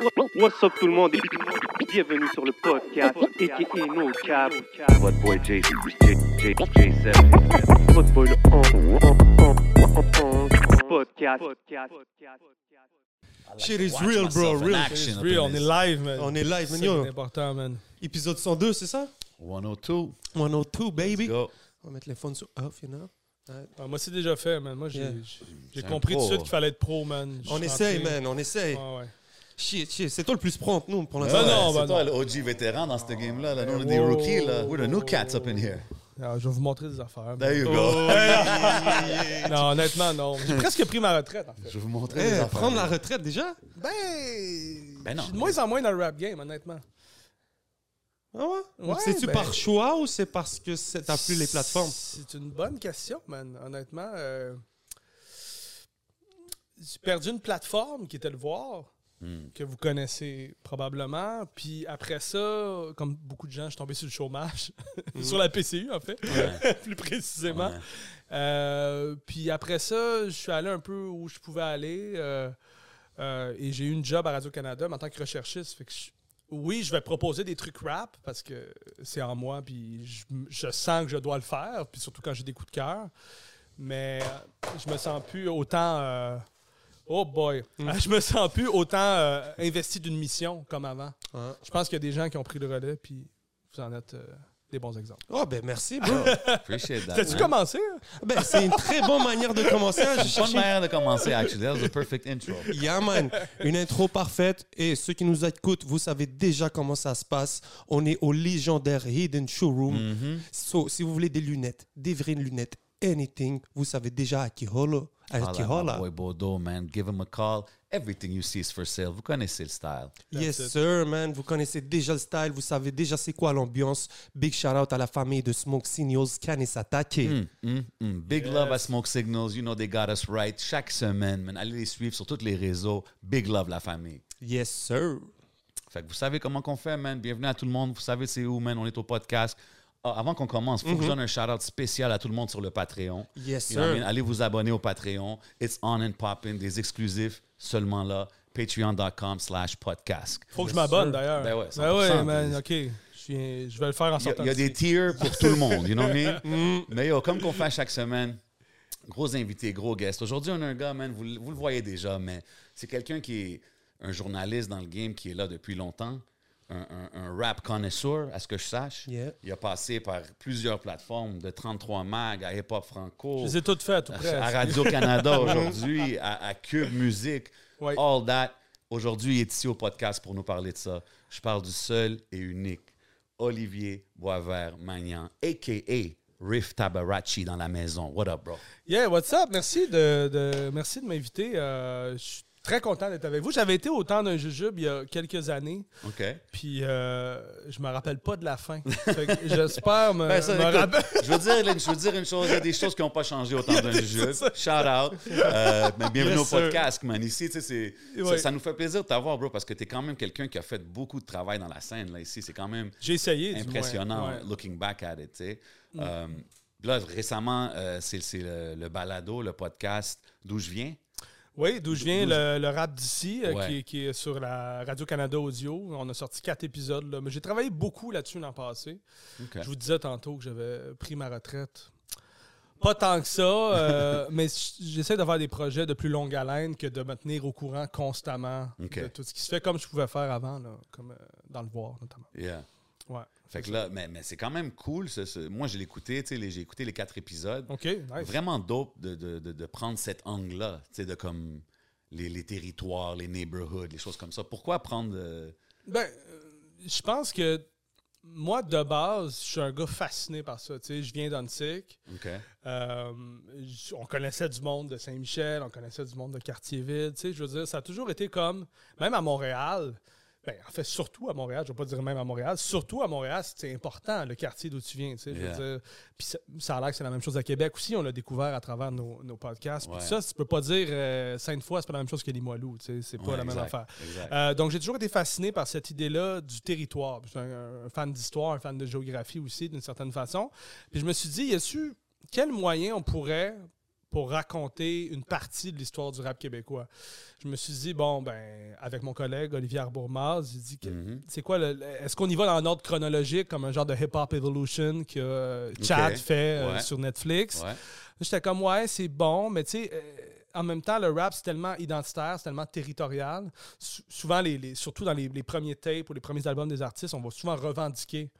What's up tout le monde? Et bienvenue sur le podcast aka No Cap. What boy J, J, J, J7. Votre boy le podcast. Shit is real, bro. Real. action real. On est live, man. On est live, man. C'est important, man. épisode 102, c'est ça? 102. 102, baby. Go. On va mettre les phones sur off, you know. Ah, moi, c'est déjà fait, man. Moi, j'ai Yeah. compris tout de pro. suite qu'il fallait être pro, man. On essaye, man. On essaye. Ouais, ouais. Shit, shit. C'est toi le plus prompt, nous, pour l'instant. non, c'est ben toi non. le OG vétéran dans ce game-là. Là. Nous, on est Wow. des rookies. Là. We're the new cats up in here. Alors, je vais vous montrer des affaires. There you Oh, go. yeah. Non, honnêtement, non. J'ai presque pris ma retraite, en fait. Je vais vous montrer Eh, les affaires. prendre la retraite déjà? Ben, Ben non. je suis de moins en moins dans le rap game, honnêtement. Ah ouais, Ouais, C'est-tu ben- par choix ou c'est parce que c'est- t'as plus les plateformes? C'est une bonne question, man. Honnêtement, euh, j'ai perdu une plateforme qui était le voir, Hmm. que vous connaissez probablement. Puis après ça, comme beaucoup de gens, je suis tombé sur le chômage, sur la PCU en fait, plus précisément. Ouais. Euh, puis après ça, je suis allé un peu où je pouvais aller. euh, euh, et j'ai eu une job à Radio-Canada mais en tant que recherchiste. Fait que je- oui, je vais proposer des trucs rap parce que c'est en moi, puis je, je sens que je dois le faire, puis surtout quand j'ai des coups de cœur. Mais je me sens plus autant. Oh boy! Je me sens plus autant euh, investi d'une mission comme avant. Ouais. Je pense qu'il y a des gens qui ont pris le relais, puis vous en êtes euh, des bons exemples. Oh, ben merci, bro. Appreciate that. T'as-tu commencé? hein? ben, c'est une très bonne manière de commencer. hein. C'est une bonne manière de commencer, actually. That was a perfect intro. Yeah, man. Une intro parfaite. Et ceux qui nous écoutent, vous savez déjà comment ça se passe. On est au légendaire Hidden Showroom. Mhm. So, si vous voulez des lunettes, des vraies lunettes, anything, vous savez déjà à qui holla. My boy Bodo, man. Give him a call. Everything you see is for sale. Vous connaissez le style. Yes, That's sir, man. Vous connaissez déjà le style. Vous savez déjà c'est quoi l'ambiance. Big shout out à la famille de Smoke Signals, Kanisatake. Mm, mm, mm. Big love à Smoke Signals. You know they got us right. Chaque semaine, man. Allez les suivre sur tous les réseaux. Big love, la famille. Yes, sir. Fait que vous savez comment qu'on fait, man. Bienvenue à tout le monde. Vous savez c'est où, man. On est au podcast. Ah, avant qu'on commence, il faut que je donne un shout-out spécial à tout le monde sur le Patreon. Yes, You know what I sir. mean? Allez vous abonner au Patreon. It's on and popping. Des exclusifs seulement là. Patreon.com slash podcast. Faut que je m'abonne sir. d'ailleurs. Ben ouais, Ben ouais, 100%. man, ok. Je, viens- je vais le faire en Il y a, sortant. il y a des tiers pour tout le monde, you know what I mean? Mais yo, comme qu'on fait chaque semaine, gros invité, gros guest. Aujourd'hui, on a un gars, man, vous, vous le voyez déjà, mais c'est quelqu'un qui est un journaliste dans le game qui est là depuis longtemps. Un, un- un rap connoisseur, à ce que je sache. Yeah. Il a passé par plusieurs plateformes, de 33 Mag à Hip Hop Franco, Je les ai toutes faites, tout près. à Radio-Canada aujourd'hui, à, à Cube Musique, Ouais. all that. Aujourd'hui, il est ici au podcast pour nous parler de ça. Je parle du seul et unique Olivier Boisvert-Magnan, a.k.a. Riff Tabarachi dans la maison. What up, bro? Yeah, what's up? Merci de, de- merci de m'inviter. Euh, je suis très content d'être avec vous. J'avais été au temps d'un jujube il y a quelques années, OK. puis euh, je me rappelle pas de la fin. J'espère me, Ben, ça, me écoute, je, veux dire, je veux dire une chose, il y a des choses qui n'ont pas changé au temps d'un jeu. Shout out. Euh, mais bienvenue Yes, au podcast, man. Ici, tu sais, ça, ça nous fait plaisir de t'avoir, bro, parce que tu es quand même quelqu'un qui a fait beaucoup de travail dans la scène. Là, ici, c'est quand même J'ai essayé. impressionnant, Ouais. Mm. looking back at it, tu sais. Euh, là, récemment, euh, c'est c'est le, le balado, le podcast D'où je viens. Oui, d'où je viens, le, le rap d'ici, euh, Ouais. qui, est- qui est sur la Radio-Canada Audio. On a sorti quatre épisodes. Là. Mais j'ai travaillé beaucoup là-dessus l'an passé. Je vous disais tantôt que j'avais pris ma retraite. Pas tant que ça, euh, mais j'essaie d'avoir des projets de plus longue haleine que de me tenir au courant constamment de tout ce qui se fait, comme je pouvais faire avant, là, comme euh, dans le voir notamment. Yeah. Ouais. Fait que là, mais, mais c'est quand même cool. ce- ce- moi, je l'ai écouté, j'ai écouté les quatre épisodes. OK, nice. Vraiment dope de, de, de, de prendre cet angle-là, de comme les, les territoires, les neighborhoods, les choses comme ça. Pourquoi prendre. euh, Ben, euh, je pense que moi, de base, je suis un gars fasciné par ça. Tu sais, je viens d'Antic. Euh, on connaissait du monde de Saint-Michel, on connaissait du monde de. Tu sais, je veux dire, ça a toujours été comme, même à Montréal, ben, en fait, surtout à Montréal, je ne vais pas dire même à Montréal, surtout à Montréal, c'est important, le quartier d'où tu viens. Yeah. Puis ça, ça a l'air que c'est la même chose à Québec aussi, on l'a découvert à travers nos, nos podcasts. Puis ça, tu peux pas dire euh, Sainte-Foy, c'est pas la même chose que Limoilou. Tu sais, c'est pas Ouais, la même affaire. Euh, donc, j'ai toujours été fasciné par cette idée-là du territoire. Je suis un, un fan d'histoire, un fan de géographie aussi, d'une certaine façon. Puis je me suis dit, y a-tu quel moyen on pourrait pour raconter une partie de l'histoire du rap québécois. Je me suis dit, bon, ben, avec mon collègue Olivier Arbourmaz, j'ai dit, que- Mhm. c'est quoi, est-ce qu'on y va dans un ordre chronologique, comme un genre de Hip Hop Evolution que euh, Chad fait euh, Ouais. sur Netflix? Ouais. J'étais comme, ouais, c'est bon, mais tu sais, euh, en même temps, le rap, c'est tellement identitaire, c'est tellement territorial. Sou- souvent, les, les- surtout dans les, les premiers tapes ou les premiers albums des artistes, on va souvent revendiquer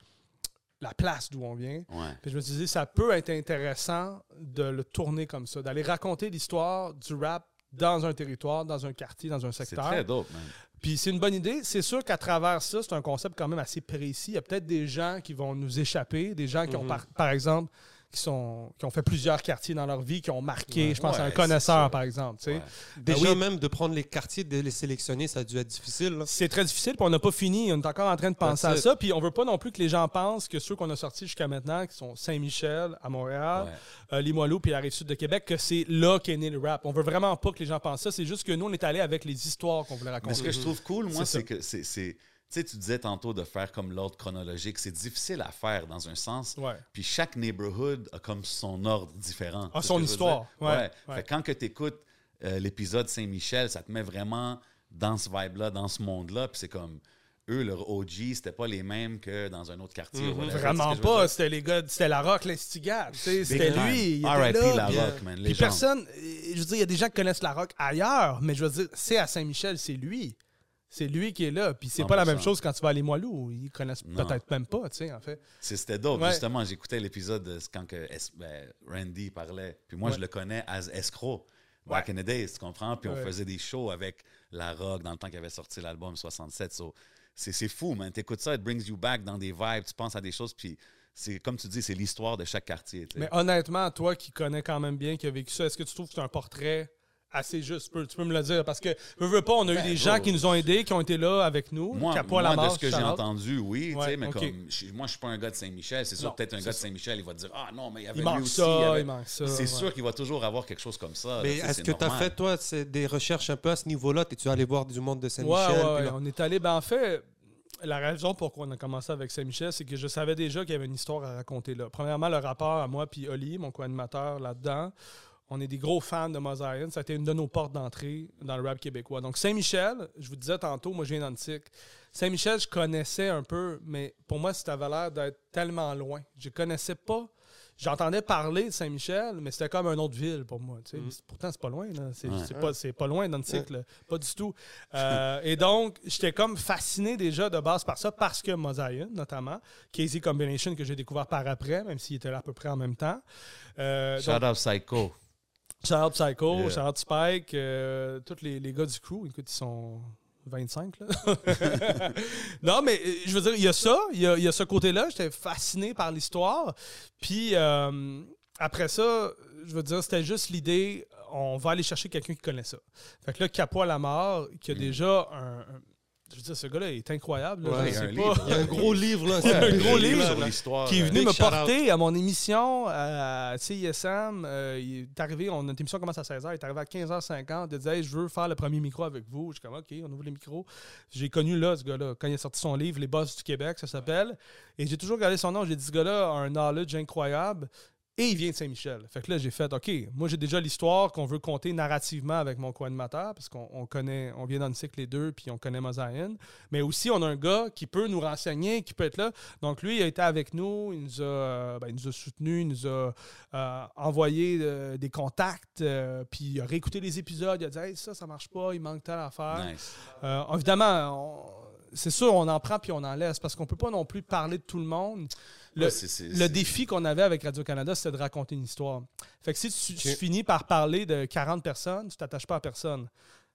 la place d'où on vient. Ouais. Puis je me suis dit, ça peut être intéressant de le tourner comme ça, d'aller raconter l'histoire du rap dans un territoire, dans un quartier, dans un C'est secteur. très dope, man. Puis c'est une bonne idée. C'est sûr qu'à travers ça, c'est un concept quand même assez précis. Il y a peut-être des gens qui vont nous échapper, des gens qui ont, Mhm. par, par exemple, qui, sont, qui ont fait plusieurs quartiers dans leur vie, qui ont marqué, Ouais. je pense à un connaisseur, par exemple. tu sais. Ouais. Déjà, oui. même de prendre les quartiers, de les sélectionner, ça a dû être difficile. C'est très difficile, puis on n'a pas fini. On est encore en train de penser à ça. Puis on veut pas non plus que les gens pensent que ceux qu'on a sortis jusqu'à maintenant, qui sont Saint-Michel à Montréal, Ouais. euh, Limoilou puis la rive sud de Québec, que c'est là qu'est né le rap. On veut vraiment pas que les gens pensent ça. C'est juste que nous, on est allé avec les histoires qu'on voulait Mais raconter. ce que je trouve cool, moi, c'est que c'est. Tu sais, tu disais tantôt de faire comme l'ordre chronologique. C'est difficile à faire dans un sens. Ouais. Puis chaque neighborhood a comme son ordre différent. Ah, son histoire. dire. Ouais, ouais. Fait que quand que tu écoutes l'épisode Saint-Michel, ça te met vraiment dans ce vibe-là, dans ce monde-là. Puis c'est comme eux, leur OG, c'était pas les mêmes que dans un autre quartier. Mhm. Vraiment pas. C'était les gars, c'était la rock, l'instigate. C'était lui. Il était R.I.P. là, la puis, rock, man. Puis Légende. personne, euh, je veux dire, il y a des gens qui connaissent la rock ailleurs, mais je veux dire, c'est à Saint-Michel, c'est lui. C'est lui qui est là. Puis c'est pas la même 100%. chose quand tu vas à Limoilou. où Ils connaissent peut-être même pas, tu sais, en fait. C'était dope. Ouais. Justement, j'écoutais l'épisode de quand que ben, Randy parlait. Puis moi, Ouais. je le connais as escroc. Back in the days, tu comprends? Puis on faisait des shows avec La Rock dans le temps qu'il avait sorti l'album 67. So, c'est c'est fou, man. T'écoutes ça, it brings you back dans des vibes. Tu penses à des choses, puis c'est comme tu dis, c'est l'histoire de chaque quartier. Mais honnêtement, toi qui connais quand même bien, qui a vécu ça, est-ce que tu trouves que c'est un portrait assez juste? Tu peux, tu peux me le dire. Parce que, veux, veux pas, on a eu Ben, des bro. gens qui nous ont aidés, qui ont été là avec nous. Moi, Capois la moi, de mort, ce que j'ai entendu, oui, tu Ouais, mais comme je- moi, je suis pas un gars de Saint-Michel, c'est sûr, peut-être un gars de. Saint-Michel, il va te dire Ah non, mais il y avait Il lui aussi. ça, il avait- il manque ça. C'est ouais. sûr qu'il va toujours avoir quelque chose comme ça. Mais tu est-ce que tu as fait, toi, c'est des recherches un peu à ce niveau-là? T'es-tu allé voir du monde de Saint-Michel? ouais, puis ouais. là- On est allé. Ben, en fait, la raison pour laquelle on a commencé avec Saint-Michel, c'est que je savais déjà qu'il y avait une histoire à raconter là. Premièrement, le rapport à moi puis Oli, mon co-animateur là-dedans. On est des gros fans de Mosaïen. Ça a été une de nos portes d'entrée dans le rap québécois. Donc, Saint-Michel, je vous disais tantôt, moi, je viens d'Antique. Saint-Michel, je connaissais un peu, mais pour moi, ça avait l'air d'être tellement loin. Je connaissais pas. J'entendais parler de Saint-Michel, mais c'était comme une autre ville pour moi. tu sais. Pourtant, c'est pas loin. C'est Ouais. pas, loin d'Antique. Pas du tout. Euh, et donc, j'étais comme fasciné déjà de base par ça, parce que Mosaïen, notamment, Casey Combination, que j'ai découvert par après, même s'il était là à peu près en même temps. Euh, donc, Shout out Psycho. Shout out Psycho, Yeah. shout out Spike, euh, tous les, les gars du crew, écoute, ils sont 25 là. non, mais euh, je veux dire, il y a ça, il y a, y a ce côté-là. J'étais fasciné par l'histoire. Puis euh, après ça, je veux dire, c'était juste l'idée, on va aller chercher quelqu'un qui connaît ça. Fait que là, Capois la mort, qui a déjà un, un- Je veux dire, ce gars-là est incroyable. là. Ouais, Je il y a sais un pas. livre. Il y est un gros livre, là. Ouais, un c'est- gros c'est- livre. sur là. l'histoire. qui est euh, venu Big me porter à mon émission à CISM. Euh, il est arrivé, on, notre émission commence à 16h, il est arrivé à 15h50. Il disait hey, Je veux faire le premier micro avec vous. Je suis comme OK, on ouvre les micros. J'ai connu là, ce gars-là, quand il a sorti son livre, Les Boss du Québec, ça s'appelle. Et j'ai toujours regardé son nom. J'ai dit Ce gars-là a un knowledge incroyable. Et il vient de Saint-Michel. Fait que là, j'ai fait, OK, moi, j'ai déjà l'histoire qu'on veut compter narrativement avec mon co-animateur, parce qu'on on connaît, on vient dans le cycle les deux, puis on connaît Mosaïen. Mais aussi, on a un gars qui peut nous renseigner, qui peut être là. Donc, lui, il a été avec nous, il nous a, euh, ben, il nous a soutenus, il nous a euh, envoyé euh, des contacts, euh, puis il a réécouté les épisodes, il a dit, hey, ça, ça marche pas, il manque telle affaire. Nice. Évidemment, on- c'est sûr, on en prend puis on en laisse, parce qu'on peut pas non plus parler de tout le monde. Le, Ouais, défi qu'on avait avec Radio-Canada, c'était de raconter une histoire. Fait que si tu, tu finis par parler de 40 personnes, tu t'attaches pas à personne.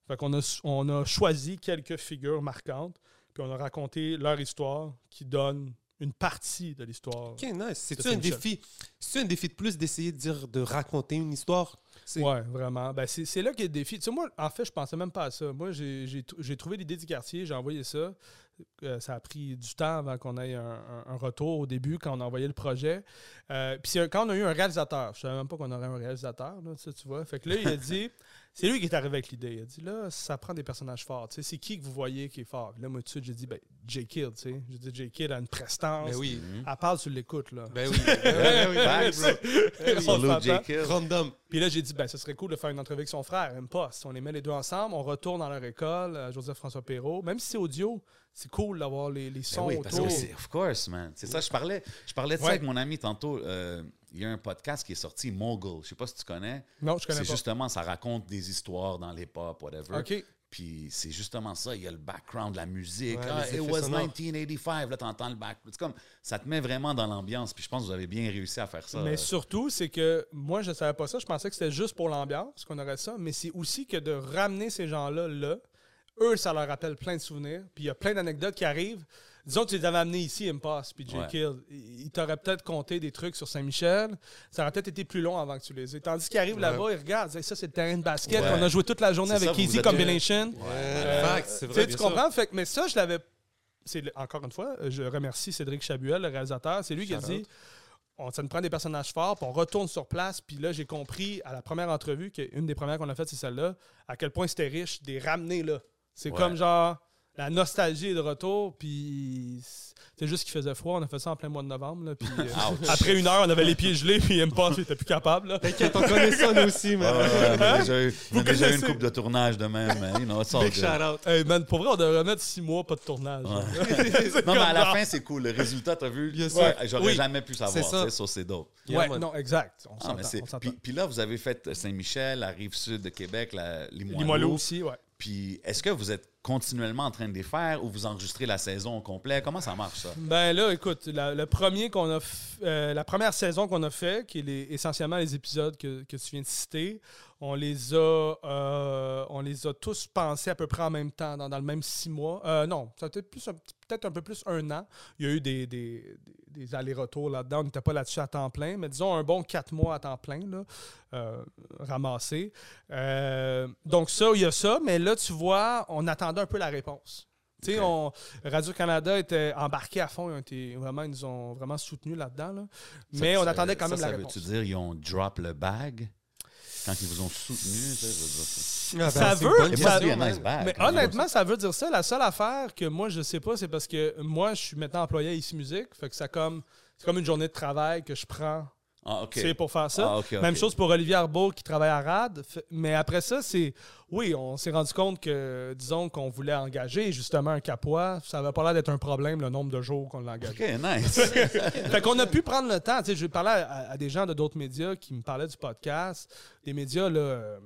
Fait qu'on a, on a choisi quelques figures marquantes, puis on a raconté leur histoire qui donne une partie de l'histoire. Ok, nice. C'est-tu C'est un défi? C'est un défi de plus d'essayer de dire, de raconter une histoire? Ouais, vraiment. Ben, c'est là qu'il y a le défi. Tu sais, moi, en fait, je pensais même pas à ça. Moi, j'ai j'ai tr- j'ai trouvé l'idée du quartier, j'ai envoyé ça. Euh, ça a pris du temps avant qu'on ait un, un- un retour au début, quand on a envoyé le projet. Euh, Puis quand on a eu un réalisateur, je savais même pas qu'on aurait un réalisateur, là, tu vois. Fait que là, il a dit, c'est lui qui est arrivé avec l'idée. Il a dit, là, ça prend des personnages forts. Tu sais, c'est qui que vous voyez qui est fort? Là, moi, tout de suite, j'ai dit, ben, J. Kidd, tu sais. J'ai dit, J. Kidd a une prestance. Ben oui. Elle parle sur l'écoute, là. Ben oui. Ben oui. Ben bro. J. Kill. Random. Puis là, j'ai dit, ben, ce serait cool de faire une entrevue avec son frère, M-Post. On les met les deux ensemble, on retourne dans leur école, euh, Joseph-François Perrault. Même si c'est audio, c'est cool d'avoir les, les Ben sons oui, parce autour. que c'est, of course, man. C'est ça, je parlais, je parlais de ça avec mon ami tantôt. Euh, il y a un podcast qui est sorti, Mogul. Je sais pas si tu connais. Non, je connais C'est pas. justement, ça raconte des histoires dans les pop, whatever. OK. Puis c'est justement ça, il y a le background, la musique. Ouais, Ah, it was sonores. 1985, là, t'entends le back. C'est comme, ça te met vraiment dans l'ambiance. Puis je pense que vous avez bien réussi à faire ça. Mais surtout, c'est que moi, je savais pas ça. Je pensais que c'était juste pour l'ambiance qu'on aurait ça. Mais c'est aussi que de ramener ces gens-là là, eux, ça leur rappelle plein de souvenirs. Puis il y a plein d'anecdotes qui arrivent. Disons que tu les avais amenés ici, Impasse, puis J. Ouais. Kill. Ils t'auraient peut-être compté des trucs sur Saint-Michel. Ça aurait peut-être été plus long avant que tu les aies. Tandis qu'ils arrivent Ouais. là-bas, ils regardent. Ça, c'est le terrain de basket. Ouais. On a joué toute la journée avec Easy Combination. Euh, Fact, c'est Tu vrai. tu comprends? Fait que- mais ça, je l'avais. Encore une fois, je remercie Cédric Chabuel, le réalisateur. C'est lui qui a dit on, ça nous prend des personnages forts, puis on retourne sur place. Puis là, j'ai compris à la première entrevue, qui est une des premières qu'on a faites, c'est celle-là, à quel point c'était riche, des ramener là. C'est Ouais. comme genre la nostalgie est de retour, puis c'est juste qu'il faisait froid. On a fait ça en plein mois de novembre. là, puis, euh, après une heure, on avait les pieds gelés, puis M-Pass, il était plus capable. T'inquiète, on connaît ça, nous aussi, man. ouais, ouais, on a déjà eu, on a déjà eu une coupe de tournage de même. man. You know, it's all Big shout out. Hey, man, pour vrai, on devrait mettre six mois, pas de tournage. Non, mais à la fin, c'est cool. Le résultat, t'as vu? J'aurais Oui. jamais pu savoir. C'est ça. dope. Yeah, ouais, non, exact. On Ah, puis, puis là, vous avez fait Saint-Michel, la rive sud de Québec, la Limoilou. Limoilou aussi, ouais. Puis est-ce que vous êtes continuellement en train de les faire ou vous enregistrez la saison au complet? Comment ça marche, ça? Ben là, écoute, la, le premier qu'on a f- euh, la première saison qu'on a fait, qui est essentiellement les épisodes que tu viens de citer, on les a euh, on les a tous pensés à peu près en même temps, dans, dans le même six mois. Euh, non, ça a peut-être plus peut-être un peu plus un an. Il y a eu des, des- allers-retours là-dedans. On n'était pas là-dessus à temps plein, mais disons un bon quatre mois à temps plein, là, euh, ramassé. Donc ça, il y a ça, mais là, tu vois, on attendait un peu la réponse. On- Radio-Canada était embarqué à fond. Ils, été, vraiment, ils nous ont vraiment soutenus là-dedans. là. Mais Ça- on ça- attendait quand ça, même la ça réponse. veut-tu dire qu'ils ont drop le bag? Quand ils vous ont soutenu? tu sais, je veux dire ça. Ah, ben, Ça veut- It ça-. Mais honnêtement, ça veut dire ça. La seule affaire que moi, je sais pas, c'est parce que moi, je suis maintenant employé à Ici Musique. Fait que ça comme, c'est comme une journée de travail que je prends Ah, sais, pour faire ça. Ah. Même chose pour Olivier Arbault qui travaille à RAD. Mais après ça, c'est. Oui, on s'est rendu compte que, disons, qu'on voulait engager justement un capois. Ça n'avait pas l'air d'être un problème le nombre de jours qu'on l'a engagé. OK, nice. fait qu'on a pu prendre le temps. Tu sais, je parlais à, à des gens de d'autres médias qui me parlaient du podcast. Des médias, là. euh,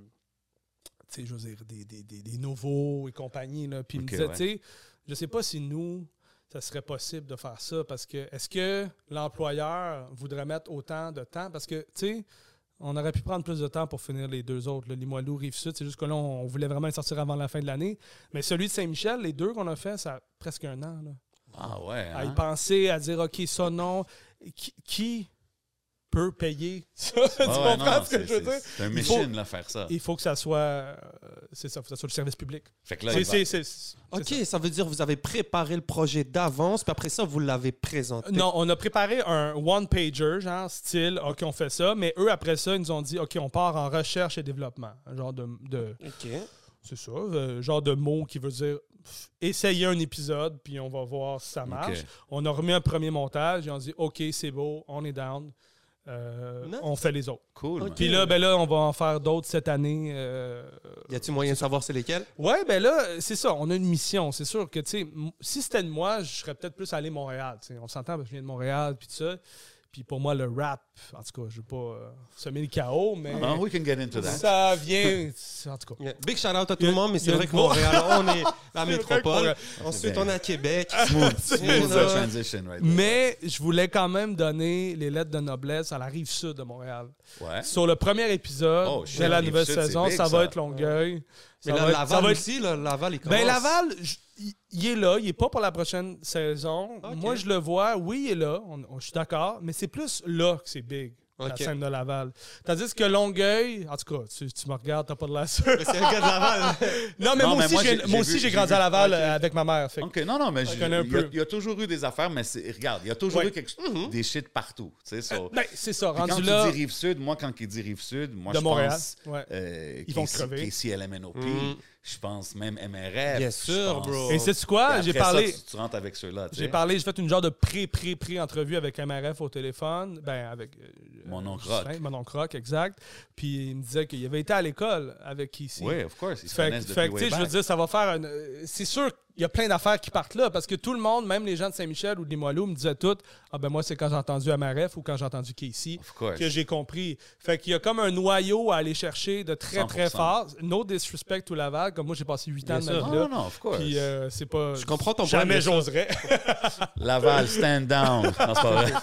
tu sais, je veux dire, des, des, des, des nouveaux et compagnie. Là, puis ils me disaient, ouais. tu sais, je sais pas si nous, ça serait possible de faire ça parce que est-ce que l'employeur voudrait mettre autant de temps? Parce que, tu sais, on aurait pu prendre plus de temps pour finir les deux autres, le Limoilou, Rive-Sud. C'est juste que là, on voulait vraiment les sortir avant la fin de l'année. Mais celui de Saint-Michel, les deux qu'on a fait, ça a presque un an. Là. Ah ouais. À y hein? penser, à dire, OK, ça non. Qui, qui peut payer ça? tu Ah ouais, comprends non, ce que c'est- je veux dire? C'est un Il faut- mission, là, faire ça. Il faut que ça soit, euh, c'est ça, faut que ça soit le service public. Fait que là, C'est- il va- c'est- c'est- c'est Ok, ça. ça. veut dire que vous avez préparé le projet d'avance, puis après ça, vous l'avez présenté. Non, on a préparé un one-pager, genre style, OK, on fait ça, mais eux, après ça, ils nous ont dit, OK, on part en recherche et développement. Un genre de, de- Ok. c'est ça, euh, genre de mot qui veut dire, essayez un épisode, puis on va voir si ça marche. On a remis un premier montage, ils ont dit, OK, c'est beau, on est down, Euh, on fait les autres. Cool. Puis là, ben là, on va en faire d'autres cette année. euh, Y a-t-il moyen de savoir c'est lesquels? Ouais, ben là, c'est ça, on a une mission. C'est sûr que, tu sais, si c'était de moi, je serais peut-être plus allé à Montréal. tu sais. On s'entend parce que je viens de Montréal, puis tout ça. Puis pour moi, le rap, en tout cas, je veux pas euh, semer le chaos, mais Ah, we can get into that. ça vient, en tout cas. Yeah. Big shout out à tout le monde, mais c'est vrai que Montréal, on est la métropole. Ensuite, on est à Québec. Smooth, C'est smooth ça. the transition right there. Mais je voulais quand même donner les lettres de noblesse à la rive sud de Montréal. Ouais. Sur le premier épisode Oh, de la nouvelle saison, big, ça ça. va être Longueuil. Mais Ça là, va ça Laval va être- aussi, là, Laval, il commence. Ben Laval, il est là, il est pas pour la prochaine saison. Moi, je le vois, oui, il est là, on- on- je suis d'accord, mais c'est plus là que c'est big. La scène de Laval. Tandis que Longueuil, en tout cas, tu, tu me regardes, t'as pas de la sûr. Mais c'est un gars de Laval. Non, mais Non, moi mais aussi, moi, j'ai- aussi, grandi vu. à Laval euh, avec ma mère. fait OK, non, non, mais il y, a- y toujours eu des affaires, mais c'est- regarde, il y a toujours Ouais. eu quelque chose, des shit partout. Tu sais, so- Ben, c'est ça, Puis quand rendu tu là. dis Rive-Sud, moi, quand il dit Rive-Sud, moi, De je Montréal, pense... ouais. euh, Ils vont crever. KCLMNOP, Mm. je pense même MRF. Bien sûr, bro. Et sais-tu quoi? J'ai ça, parlé. tu, tu rentres avec ceux-là, tu J'ai parlé, j'ai fait une genre de pré-pré-pré-entrevue avec MRF au téléphone. Ben, avec. Euh, Mon oncle Justin, Rock. Mon oncle Rock, exact. Puis il me disait qu'il avait été à l'école avec ici. Oui, of course, ils se Fait, connaissent fait depuis way je veux dire, ça va faire. un- euh, C'est sûr qu'il y a plein d'affaires qui partent là parce que tout le monde, même les gens de Saint-Michel ou de Limoilou, me disaient tout Ah ben moi, c'est quand j'ai entendu MRF ou quand j'ai entendu Casey que j'ai compris. Fait qu'il y a comme un noyau à aller chercher de très, très 100%. fort. No disrespect to Laval, comme moi, j'ai passé 8 ans de ma vie là. Non, non, of course. Puis euh, c'est pas. Je comprends ton point, Jamais j'oserais. Laval, stand down. Non, c'est pas vrai.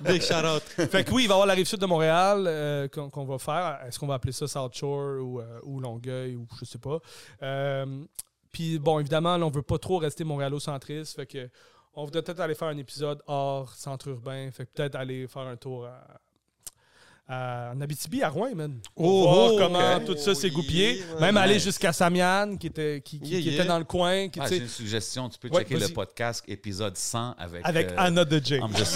Big shout out. fait que oui, il va y avoir la rive sud de Montréal euh, qu'on qu'on va faire. Est-ce qu'on va appeler ça South Shore ou, euh, ou Longueuil ou je sais pas. Puis bon, évidemment, là, on veut pas trop rester montréalocentriste. Fait que on voudrait peut-être aller faire un épisode hors centre urbain. Fait que peut-être aller faire un tour à, à- en Abitibi, à Rouen, man. Oh, Voir oh, comment tout ça s'est goupillé. ouais, Même aller jusqu'à Samian, qui était, qui, qui- Yeah, qui yeah. était dans le coin. Qui, Ah, J'ai une suggestion. Tu peux Ouais, checker le podcast épisode 100 avec... avec euh, Anna de Jay. I'm just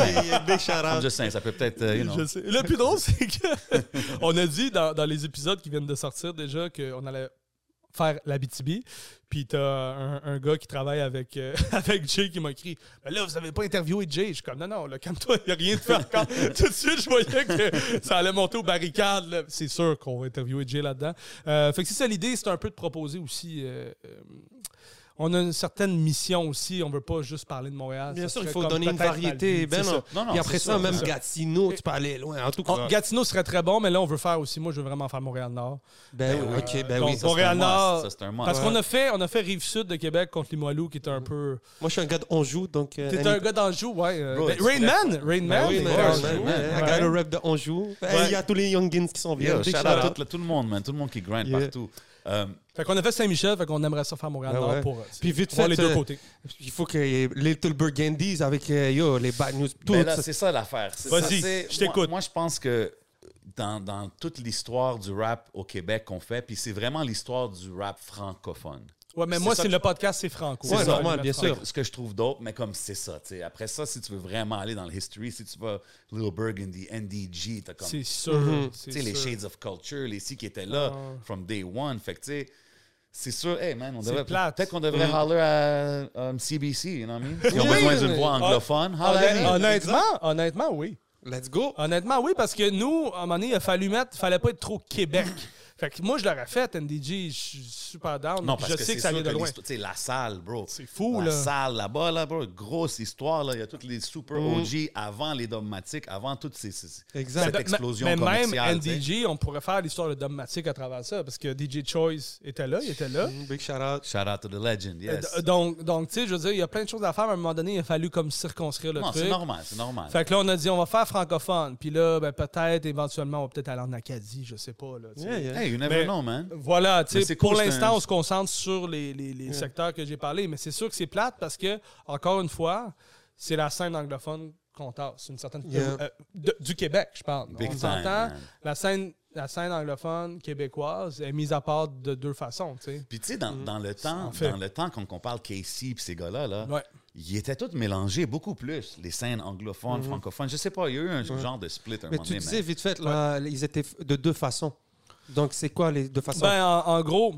saying. Ça peut peut-être, euh. Le plus drôle, c'est que on a dit dans, dans les épisodes qui viennent de sortir déjà qu'on allait faire la BTB. Puis t'as un, un gars qui travaille avec, euh, avec Jay qui m'a écrit Ben là, vous avez pas interviewé Jay? Je suis comme Non, non, là, calme-toi, il n'y a rien de fait encore. Tout de suite, je voyais que ça allait monter aux barricades. C'est sûr qu'on va interviewer Jay là-dedans. Euh, fait que c'est ça l'idée, c'est un peu de proposer aussi. euh, on a une certaine mission aussi. On veut pas juste parler de Montréal. Bien Ça sûr, il faut donner une variété. Ben non. Non, non, Et après ça, ça, même. Gatineau, tu peux aller loin. En tout On- cas. Gatineau serait très bon, mais là, on veut faire aussi. Moi, je veux vraiment faire Montréal-Nord. Ben oui, ok, ben donc, oui. Montréal-Nord. Parce qu'on a fait, on a fait Rive-Sud de Québec contre Limoilou, qui était un peu. Moi, je suis un gars d'Anjou, donc. euh, T'es un gars d'Anjou, ouais. euh, Bro, ben, tu Rain Man! Rain Ben Man! oui, il man, était course, man, Anjou, man. ouais. I got a rep de Anjou. Il y a tous les youngins qui sont Big shout out out. tout, le monde, man. Tout le monde qui grind partout. Euh, Fait qu'on a fait Saint-Michel, fait qu'on aimerait ça faire Montréal-Nord Ah ouais. pour. euh, Puis vite fait, les deux euh, côtés. Il faut que les Little Burgundies avec euh, yo, les bad news, tout. ben là, ça- c'est ça l'affaire. Vas-y, je moi- t'écoute. Moi, je pense que dans, dans toute l'histoire du rap au Québec qu'on fait, puis c'est vraiment l'histoire du rap francophone. Ouais, mais moi, c'est le podcast, c'est franco. Ouais, C'est normal, ça, bien franco. sûr. Ce que je trouve dope, mais comme c'est ça. tu sais. Après ça, si tu veux vraiment aller dans le history, si tu vas Little Burgundy, NDG, t'as comme C'est tu sûr. Mhm. c'est sais, les. Shades of Culture, les si qui étaient là Ah. from day one. Fait que tu sais, c'est sûr, hey man, on devrait peut-être qu'on devrait holler à um, CBC, you know what I mean? Ils ont Oui, besoin d'une voix anglophone. holler at me. Honnêtement, honnêtement, honnêtement, oui. Let's go. Honnêtement, oui, parce que nous, à un moment donné, il a fallu mettre, il fallait pas être trop Québec. Fait que moi, je l'aurais fait, NDG, je suis super down. Non, parce je que sais que ça vient de loin. l'histoire- tu sais, la salle, bro. C'est fou, la là. salle là-bas, là, bro, grosse histoire, là. Il y a toutes les super Mm. OG avant les dogmatiques, avant toutes ces, ces- Exact. cette Mais- explosion mais même commerciale. tu sais. NDG, on pourrait faire l'histoire de Dogmatic à travers ça, parce que DJ Choice était là, il était là. Mm, Big shout out. Shout out to the legend, yes. Euh, Donc, donc tu sais, je veux dire, il y a plein de choses à faire, mais à un moment donné, il a fallu comme circonscrire le non, truc. c'est normal, c'est normal. Fait que là, on a dit, on va faire francophone. Puis là, ben, peut-être, éventuellement, on va peut-être aller en Acadie, je sais pas. Là, you never Mais- know, man. Voilà, tu sais, pour cool, l'instant, un- on se concentre sur les, les- les secteurs que j'ai parlé, mais c'est sûr que c'est plate parce que, encore une fois, c'est la scène anglophone qu'on tasse, une certaine Yeah. euh, de- du Québec, je parle. Big on s'entend, la scène, la scène anglophone québécoise est mise à part de deux façons, tu sais. Puis tu sais, dans, dans le temps, En fait. dans le temps quand on parle Casey et ces gars-là, là, Ouais. ils étaient tous mélangés beaucoup plus, les scènes anglophones, francophones. Je sais pas, il y a eu un genre de split un Mais moment tu donné, disais vite fait, là, ils étaient de deux façons. Donc, c'est quoi les deux façons? Ben, en, gros,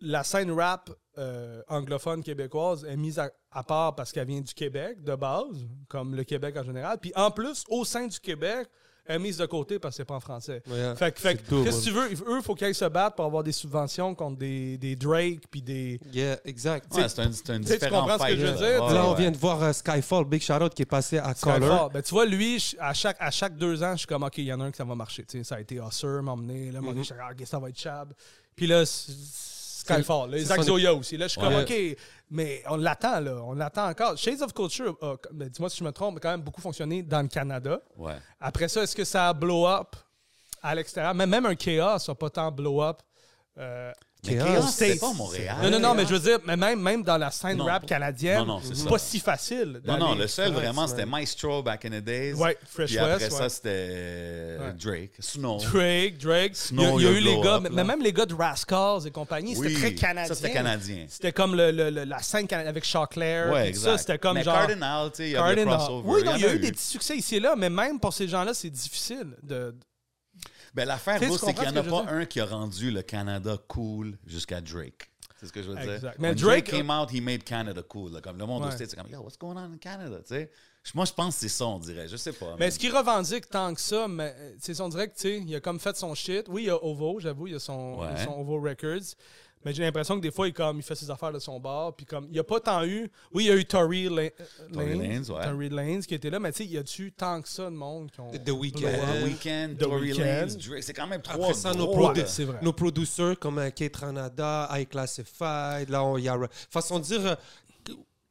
la scène rap euh, anglophone québécoise est mise à, à part parce qu'elle vient du Québec de base, comme le Québec en général. Puis en plus, au sein du Québec, est mise de côté parce que c'est pas en français. Ouais, Fait que, que, qu'est-ce que tu veux? Eux, il faut qu'ils se battre pour avoir des subventions contre des, des Drake puis des. Yeah, exact. Ouais, c'est un, c'est un tu sais, tu différent comprends ce que je veux là. dire? Là, on vient de voir euh, Skyfall, Big Shout Out, qui est passé à Skyfall. Color. Ben, tu vois, lui, à chaque, à chaque deux ans, je suis comme, OK, il y en a un qui ça va marcher. Tu sais, ça a été Usher, m'emmener. Là, mm je suis comme, Ah, OK, ça va être Chab. Puis là, Là, c'est Zach son- Zoya aussi. Là, je suis comme. OK, mais on l'attend, là. On l'attend encore. Shades of Culture, a, ben, dis-moi si je me trompe, a quand même beaucoup fonctionné dans le Canada. Ouais. Après ça, est-ce que ça a blow up à l'extérieur? Mais même un Chaos n'a pas tant blow up. euh, Chaos, c'était pas Montréal. Non, non, non, mais je veux dire, mais même, même dans la scène Non. rap canadienne, Non, non, c'est pas si facile. Non, non, le seul vraiment, c'était. Maestro back in the days. Ouais, Fresh Puis après West, ça, ouais. c'était. Drake. Snow. Drake, Drake. Snow, il y a, il y a eu les gars, Up, mais même les gars de Rascals et compagnie, c'était très canadien. Ça, c'était canadien. C'était comme le, le- le- la scène cana- avec Shaw Claire. Ouais, exact. Ça, c'était comme mais genre. Cardinal, tu sais, il y a. Oui, non, il y a eu des petits succès ici et là, mais même pour ces gens-là, c'est difficile. De... Ben, l'affaire, c'est qu'il n'y en a ce que pas un qui a rendu le Canada cool jusqu'à Drake. C'est ce que je veux dire. Exact. Mais When Drake- came out, he made Canada cool. là. Comme le monde au States, c'est comme, yo, what's going on in Canada? Tu sais? Moi, je pense que c'est ça, on dirait. Je sais pas. Mais est-ce qu'il revendique tant que ça? Mais euh, c'est son direct, tu sais, il a comme fait son shit. Oui, il y a OVO, j'avoue, il y a son, Ouais. son OVO Records. Mais j'ai l'impression que des fois, il, comme, il fait ses affaires de son bar. Puis comme, il n'y a pas tant eu. Oui, il y a eu Tory, La- Tory Lanez, Lanez, ouais. Tory Lanez qui était là, mais tu sais, il y a-tu tant que ça de monde qui ont. The Weeknd. The Weeknd, Tory Drake, c'est quand même trois Après ça, nos, gros, produ- vrai. nos producers comme euh, Kate Ranada, High Classified, là, on- il y a. Façon de dire, euh,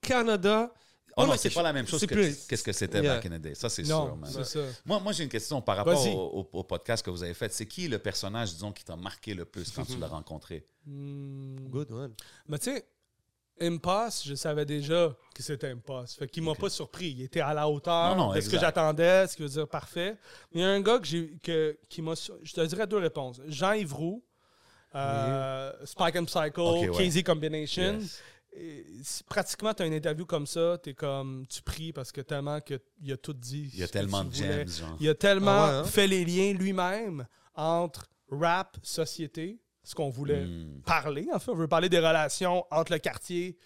Canada. Oh on non, c'est pas la même chose que plus- qu'est-ce que c'était Yeah. back in the day. Ça, c'est Non, sûr, man. c'est ça. Moi, moi j'ai une question par rapport au, au- au podcast que vous avez fait. C'est qui le personnage, disons, qui t'a marqué le plus quand tu l'as rencontré? Hmm. Good one. Mais tu sais, Impasse, je savais déjà que c'était Impasse. Fait qu'il m'a pas surpris. Il était à la hauteur Non, non, de ce que j'attendais, ce qui veut dire parfait. Mais il y a un gars que j'ai, que, qui m'a. Je te dirais deux réponses. Jean-Yves Roux, euh, Spike and Psycho, ouais. KZ Combination. Yes. Pratiquement, tu as une interview comme ça, tu es comme. Tu pries parce que tellement qu'il a tout dit. Il y a tellement de gems, genre. Il a tellement Ah ouais, hein? fait les liens lui-même entre rap, société, ce qu'on voulait Hmm. parler. En fait, on veut parler des relations entre le quartier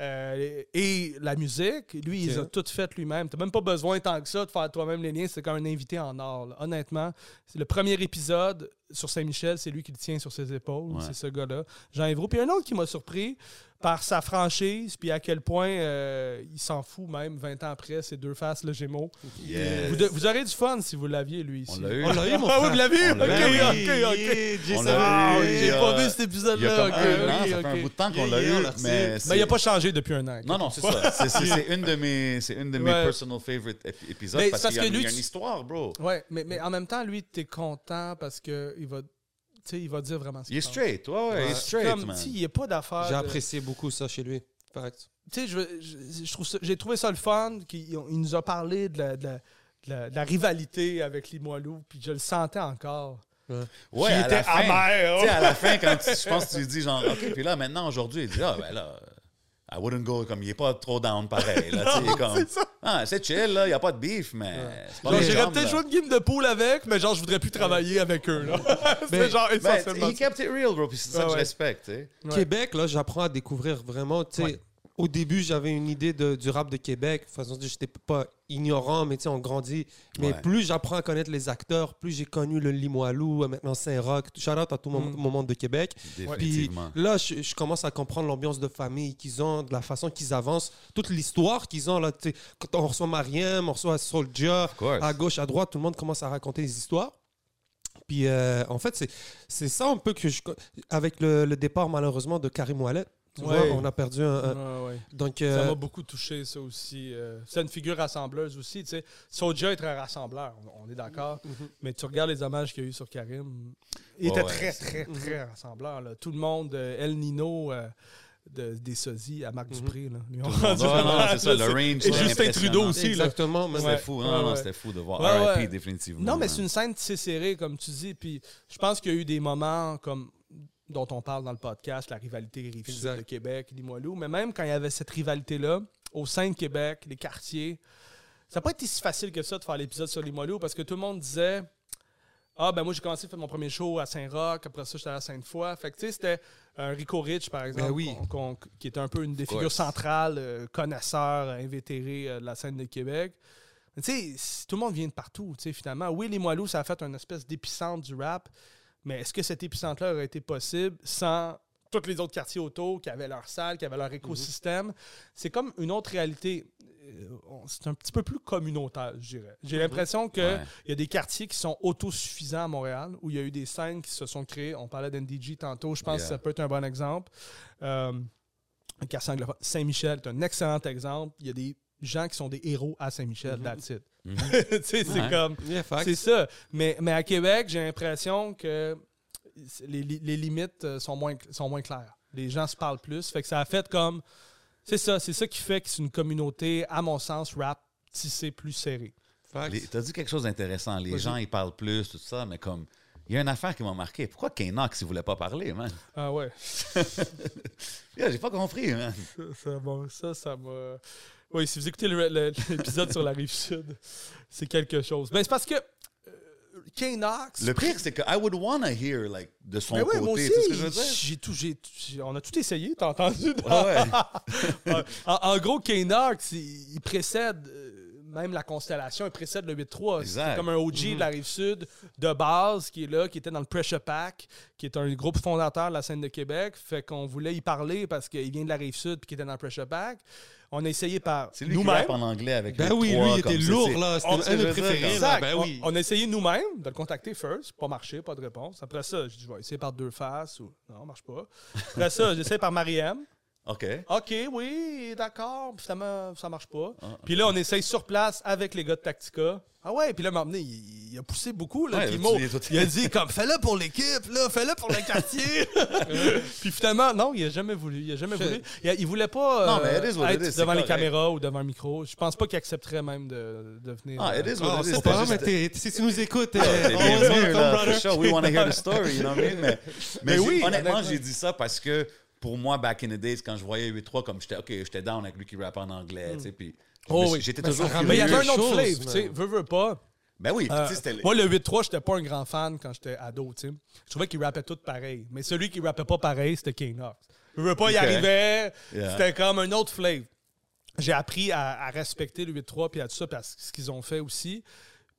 euh, et la musique. Lui, il Ok. les a toutes faites lui-même. Tu n'as même pas besoin tant que ça de faire toi-même les liens. C'est comme un invité en or. là. Honnêtement, c'est le premier épisode sur Saint-Michel. C'est lui qui le tient sur ses épaules. Ouais. C'est ce gars-là. Jean Evro. Puis un autre qui m'a surpris par sa franchise, puis à quel point euh, il s'en fout même 20 ans après, ces deux faces, le Gémeaux. Yes. Vous, de- vous aurez du fun si vous l'aviez, lui, ici. On l'a eu. On l'a eu, mon Ah, frère. vous l'avez eu? Ok, ok, ok. J'ai pas vu cet Il y a épisode-là. comme ok, un an, ok, ça fait un bout de temps qu'on l'a eu, l'a reçu. mais Mais il c'est- n'a pas changé depuis un an. Non, non, c'est ça. C'est- une de mes, une de mes Ouais. personal favorite ép- épisodes Mais parce parce qu'il y, a y une histoire, bro. Ouais, mais, mais en même temps, lui, t'es content parce que il va, sais, il va dire vraiment ce Il est straight, ouais, ouais, il est straight, Comme, man. il n'y a pas d'affaire. J'ai de- apprécié beaucoup ça chez lui. Fact. Tu sais, je, je, je trouve ça- j'ai trouvé ça le fun. qu'il il nous a parlé de la, de la- de la- de la rivalité avec Limoilou, puis je le sentais encore. Ouais, Qui à était la fin, amer, Tu sais, oh. à la fin, quand tu- je pense que tu lui dis genre, OK, puis là, maintenant, aujourd'hui, il dit, ah, ben là, I wouldn't go, comme il est pas trop down pareil. Là, comme, ah, c'est chill, là, il n'y a pas de beef, mais c'est pas Genre, les J'irais peut-être jouer une game de pool avec, mais genre, je voudrais plus travailler avec eux. Là. c'est Mais- genre essentiellement he kept it real, bro, puis c'est ça Ouais, que je ouais. respecte. Ouais. Québec, là, j'apprends à découvrir vraiment. tu sais, Ouais. Au début, j'avais une idée de, du rap de Québec. De façon, j'étais pas ignorant, mais tu sais, on grandit. Mais Ouais. plus j'apprends à connaître les acteurs, plus j'ai connu le Limoilou, euh, maintenant Saint-Roch. Shout out à tout mon, Mm. mon monde de Québec. Puis là, je, je commence à comprendre l'ambiance de famille qu'ils ont, de la façon qu'ils avancent, toute l'histoire qu'ils ont. Là, quand on reçoit Mariem, on reçoit course. à gauche, à droite, tout le monde commence à raconter des histoires. Puis euh, en fait, c'est, c'est ça un peu que je. Avec le, le départ, malheureusement, de Karim Ouellet, tu Ouais. vois, on a perdu un. un- Ouais, ouais. donc, Ça euh, m'a beaucoup touché, ça aussi. Euh, c'est une figure rassembleuse aussi. Tu sais. Soulja est très rassembleur, on- est d'accord. Mais tu regardes les hommages qu'il y a eu sur Karim. Il était ouais, très, très, très rassembleur. là. Tout le monde, euh, El Nino, euh, de- des sosies à Marc Dupré. Là. Rendu non, vraiment- c'est ça, le là, range. Et Justin. Trudeau aussi. là. exactement. mais- C'était Ouais. fou, Ouais, non, non, ouais. c'était fou de voir. Ouais, RIP, ouais. définitivement. Non, mais c'est une scène serrée, comme tu dis. Puis je pense qu'il y a eu des moments comme dont on parle dans le podcast, la rivalité rive Exact. de Québec, Limoilou. Mais même quand il y avait cette rivalité-là, au sein de Québec, les quartiers, ça n'a pas été si facile que ça de faire l'épisode sur Limoilou parce que tout le monde disait Ah, ben moi, j'ai commencé à faire mon premier show à Saint-Roch, après ça, j'étais à Sainte-Foy. Fait que, tu sais, c'était un Rico Rich, par exemple, Ben oui. qu'on- qui était un peu une des figures centrales, euh, connaisseur, invétéré euh, de la scène de Québec. Mais tu sais, tout le monde vient de partout, tu sais, finalement. Oui, les Moilous, ça a fait une espèce d'épicentre du rap, mais est-ce que cet épicentre-là aurait été possible sans tous les autres quartiers autour qui avaient leur salle, qui avaient leur écosystème? C'est comme une autre réalité. Euh, C'est un petit peu plus communautaire, je dirais. J'ai l'impression qu'il Ouais. y a des quartiers qui sont autosuffisants à Montréal, où il y a eu des scènes qui se sont créées. On parlait d'NDG tantôt, je pense Yeah. que ça peut être un bon exemple. Euh. Saint-Michel est un excellent exemple. Il y a des gens qui sont des héros à Saint-Michel, that's it. Mhm. Sais, c'est Ouais. comme. Yeah. C'est ça. Mais, mais à Québec, j'ai l'impression que les, les limites euh, sont moins, sont moins claires. Les gens se parlent plus. Fait que ça a fait comme. C'est ça, c'est ça qui fait que c'est une communauté, à mon sens, rap tissée plus serrée. T'as dit quelque chose d'intéressant. Les gens, ils parlent plus, tout ça, mais comme. Il y a une affaire qui m'a marqué. Pourquoi Kanox, il voulait pas parler, man? Ah ouais. Yeah, J'ai pas compris, man. Ça, ça m'a- ça, ça m'a. Oui, si vous écoutez l'épisode sur la rive sud, c'est quelque chose. Mais c'est parce que euh, K-Nox. Le pire, c'est que I would wanna hear, like, de son côté. moi aussi, tu sais ce que je veux dire? j'ai tout, j'ai, on a tout essayé, t'as entendu? Ouais, ouais. Ouais. en, en gros, K-Nox, il, il précède euh, même la constellation, il précède le 8-3. Exact. C'est comme un OG de la rive sud de base qui est là, qui était dans le Pressure Pack, qui est un groupe fondateur de la scène de Québec. Fait qu'on voulait y parler parce qu'il vient de la rive sud puis qu'il était dans le Pressure Pack. On a essayé par C'est lui qui nous-mêmes. en anglais avec Ben oui, trois, lui, il comme était ça, lourd, c'est- là. C'était un de préférés, là. Ben On- oui. On, a essayé nous-mêmes de le contacter first, pas marché, pas de réponse. Après ça, je dis, je vais essayer par deux faces ou non, marche pas. Après ça, j'essaie par Mariam. OK. OK, oui, d'accord. Puis finalement, ça marche pas. Ah. Puis là, on essaye sur place avec les gars de Tactica. Ah ouais, puis là, m'a il, il a poussé beaucoup. Là, Ouais, Mo, il- a dit comme fais-le pour l'équipe, là, fais-le pour le quartier. puis finalement, non, il a jamais voulu. Il a jamais voulu. Il, il voulait pas Non, euh, mais it is what it être is, c'est devant les correct. caméras ou devant un micro. Je pense pas qu'il accepterait même de, de venir. Ah, euh, it is what it is. mais si tu nous écoutes, Ah, euh, on. We want to hear the story, you know what I mean? Mais, mais oui, honnêtement. j'ai dit ça parce que pour moi, back in the days, quand je voyais 8-3, comme j'étais, OK, j'étais down avec lui qui rappe en anglais, tu sais, puis Oh oui. j'étais toujours Mais il y avait un autre chose, flave, tu sais, veux, veux pas. Ben oui, Euh, c'était... moi, le 8-3, j'étais pas un grand fan quand j'étais ado, tu sais. Je trouvais qu'ils rappaient tous pareil. Mais celui qui rappait pas pareil, c'était King Knox. Je veux pas, il Ok. arrivait, Yeah. c'était comme un autre flave. J'ai appris à, à respecter le 8-3 puis à tout ça, puis à ce ce qu'ils ont fait aussi.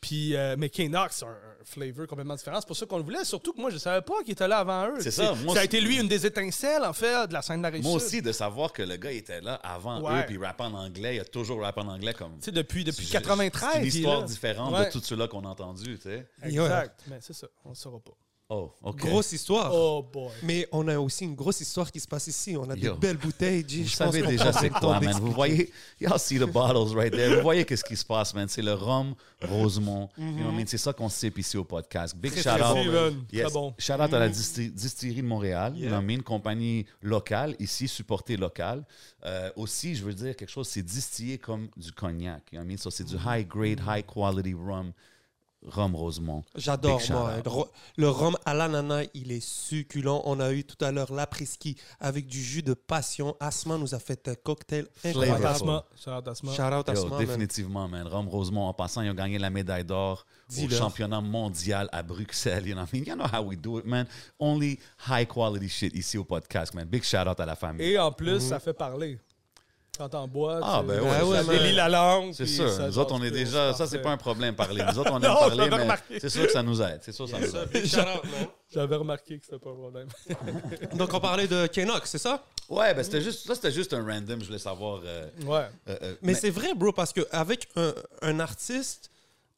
Puis, euh, mais Knox, c'est un, un flavor complètement différent. C'est pour ça qu'on le voulait. Surtout que moi, je savais pas qu'il était là avant eux. C'est ça, moi ça a été lui une des étincelles, en fait, de la scène de la Moi Rive-Sud. aussi, de savoir que le gars était là avant Ouais. eux, puis rappait en anglais, il a toujours rappé en anglais comme... Tu sais, depuis, depuis C'est- 93. C'est une histoire différente Ouais. de tout ceux-là qu'on a entendu, tu sais. Exact. Mais c'est ça, on ne saura pas. Oh, OK. Grosse histoire. Oh boy. Mais on a aussi une grosse histoire qui se passe ici. On a Yo. des belles bouteilles, G. Vous Je savez pense déjà c'est quoi, man. Vous voyez, y'all see the bottles right there. Vous voyez qu'est-ce qui se passe, man. C'est le rhum Rosemont. You know what I mean? C'est ça qu'on sip ici au podcast. Big Très, shout très out. bon. Yes. Très bon. Shout out à la disti- distillerie de Montréal. You Yeah. know what I mean? Compagnie locale, ici, supportée locale. Euh, aussi, je veux dire quelque chose, c'est distillé comme du cognac. You know what I mean? So, c'est du high grade, high quality rum. Rhum Rosemont. J'adore, shout moi. out. Le, rhum à l'ananas, il est succulent. On a eu tout à l'heure l'après-ski avec du jus de passion. Asma nous a fait un cocktail incroyable. Asma. Shout-out Asma. Shout out Yo, Asma, man. définitivement, man. Rome Rosemont, en passant, ils ont gagné la médaille d'or au championnat mondial à Bruxelles. You know, what I mean? you know how we do it, man. Only high quality shit ici au podcast, man. Big shout out à la famille. Et en plus, ça fait parler. Quand t'en bois, Ah, tu- ben ouais, ça délie la langue. c'est sûr. ça Nous autres, on est déjà. Ça, c'est pas un problème, parler. Nous autres, on aime Non, parler, j'avais mais remarqué. c'est sûr que ça nous aide. C'est sûr que ça nous aide. J'avais remarqué que c'était pas un problème. Donc, on parlait de Kenox, c'est ça? Ouais, ben c'était juste. Ça, c'était juste un random. Je voulais savoir. euh, Ouais. euh, euh, Mais, c'est vrai, bro, parce qu'avec un, un artiste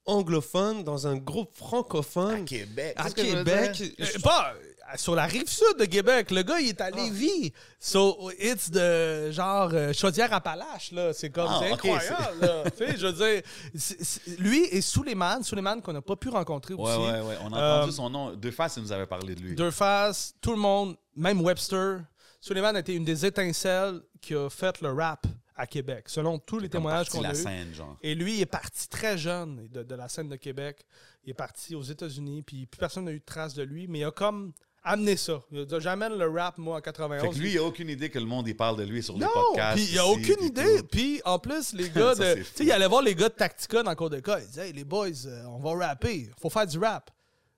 anglophone dans un groupe francophone à Québec. à c'est ce que je veux Québec, dire. Pas sur la rive sud de Québec. Le gars, il est à Lévis. So, it's de genre euh, Chaudière-Appalaches, là. C'est comme, Ah, c'est incroyable, là. tu sais, je veux dire, c'est- c'est- lui et Suleiman, Suleiman qu'on n'a pas pu rencontrer Ouais, aussi. ouais, ouais. On a Euh, entendu son nom. Deux faces, il nous avait parlé de lui. Deux faces, tout le monde, même Webster. Suleiman a été une des étincelles qui a fait le rap à Québec, selon tous les témoignages qu'on a la eus. scène, genre. Et lui, il est parti très jeune de, de la scène de Québec. Il est parti aux États-Unis, puis plus personne n'a eu de trace de lui, mais il a comme amené ça. Il a dit J'amène le rap, moi, en 91. Fait que lui, il a aucune idée que le monde, il parle de lui sur les non, podcasts. puis il a aucune puis idée. Puis en plus, les gars de. Tu sais, il allait voir les gars de Tactica dans le cours d'école. Il disait Hey, les boys, euh, on va rapper. Faut faire du rap.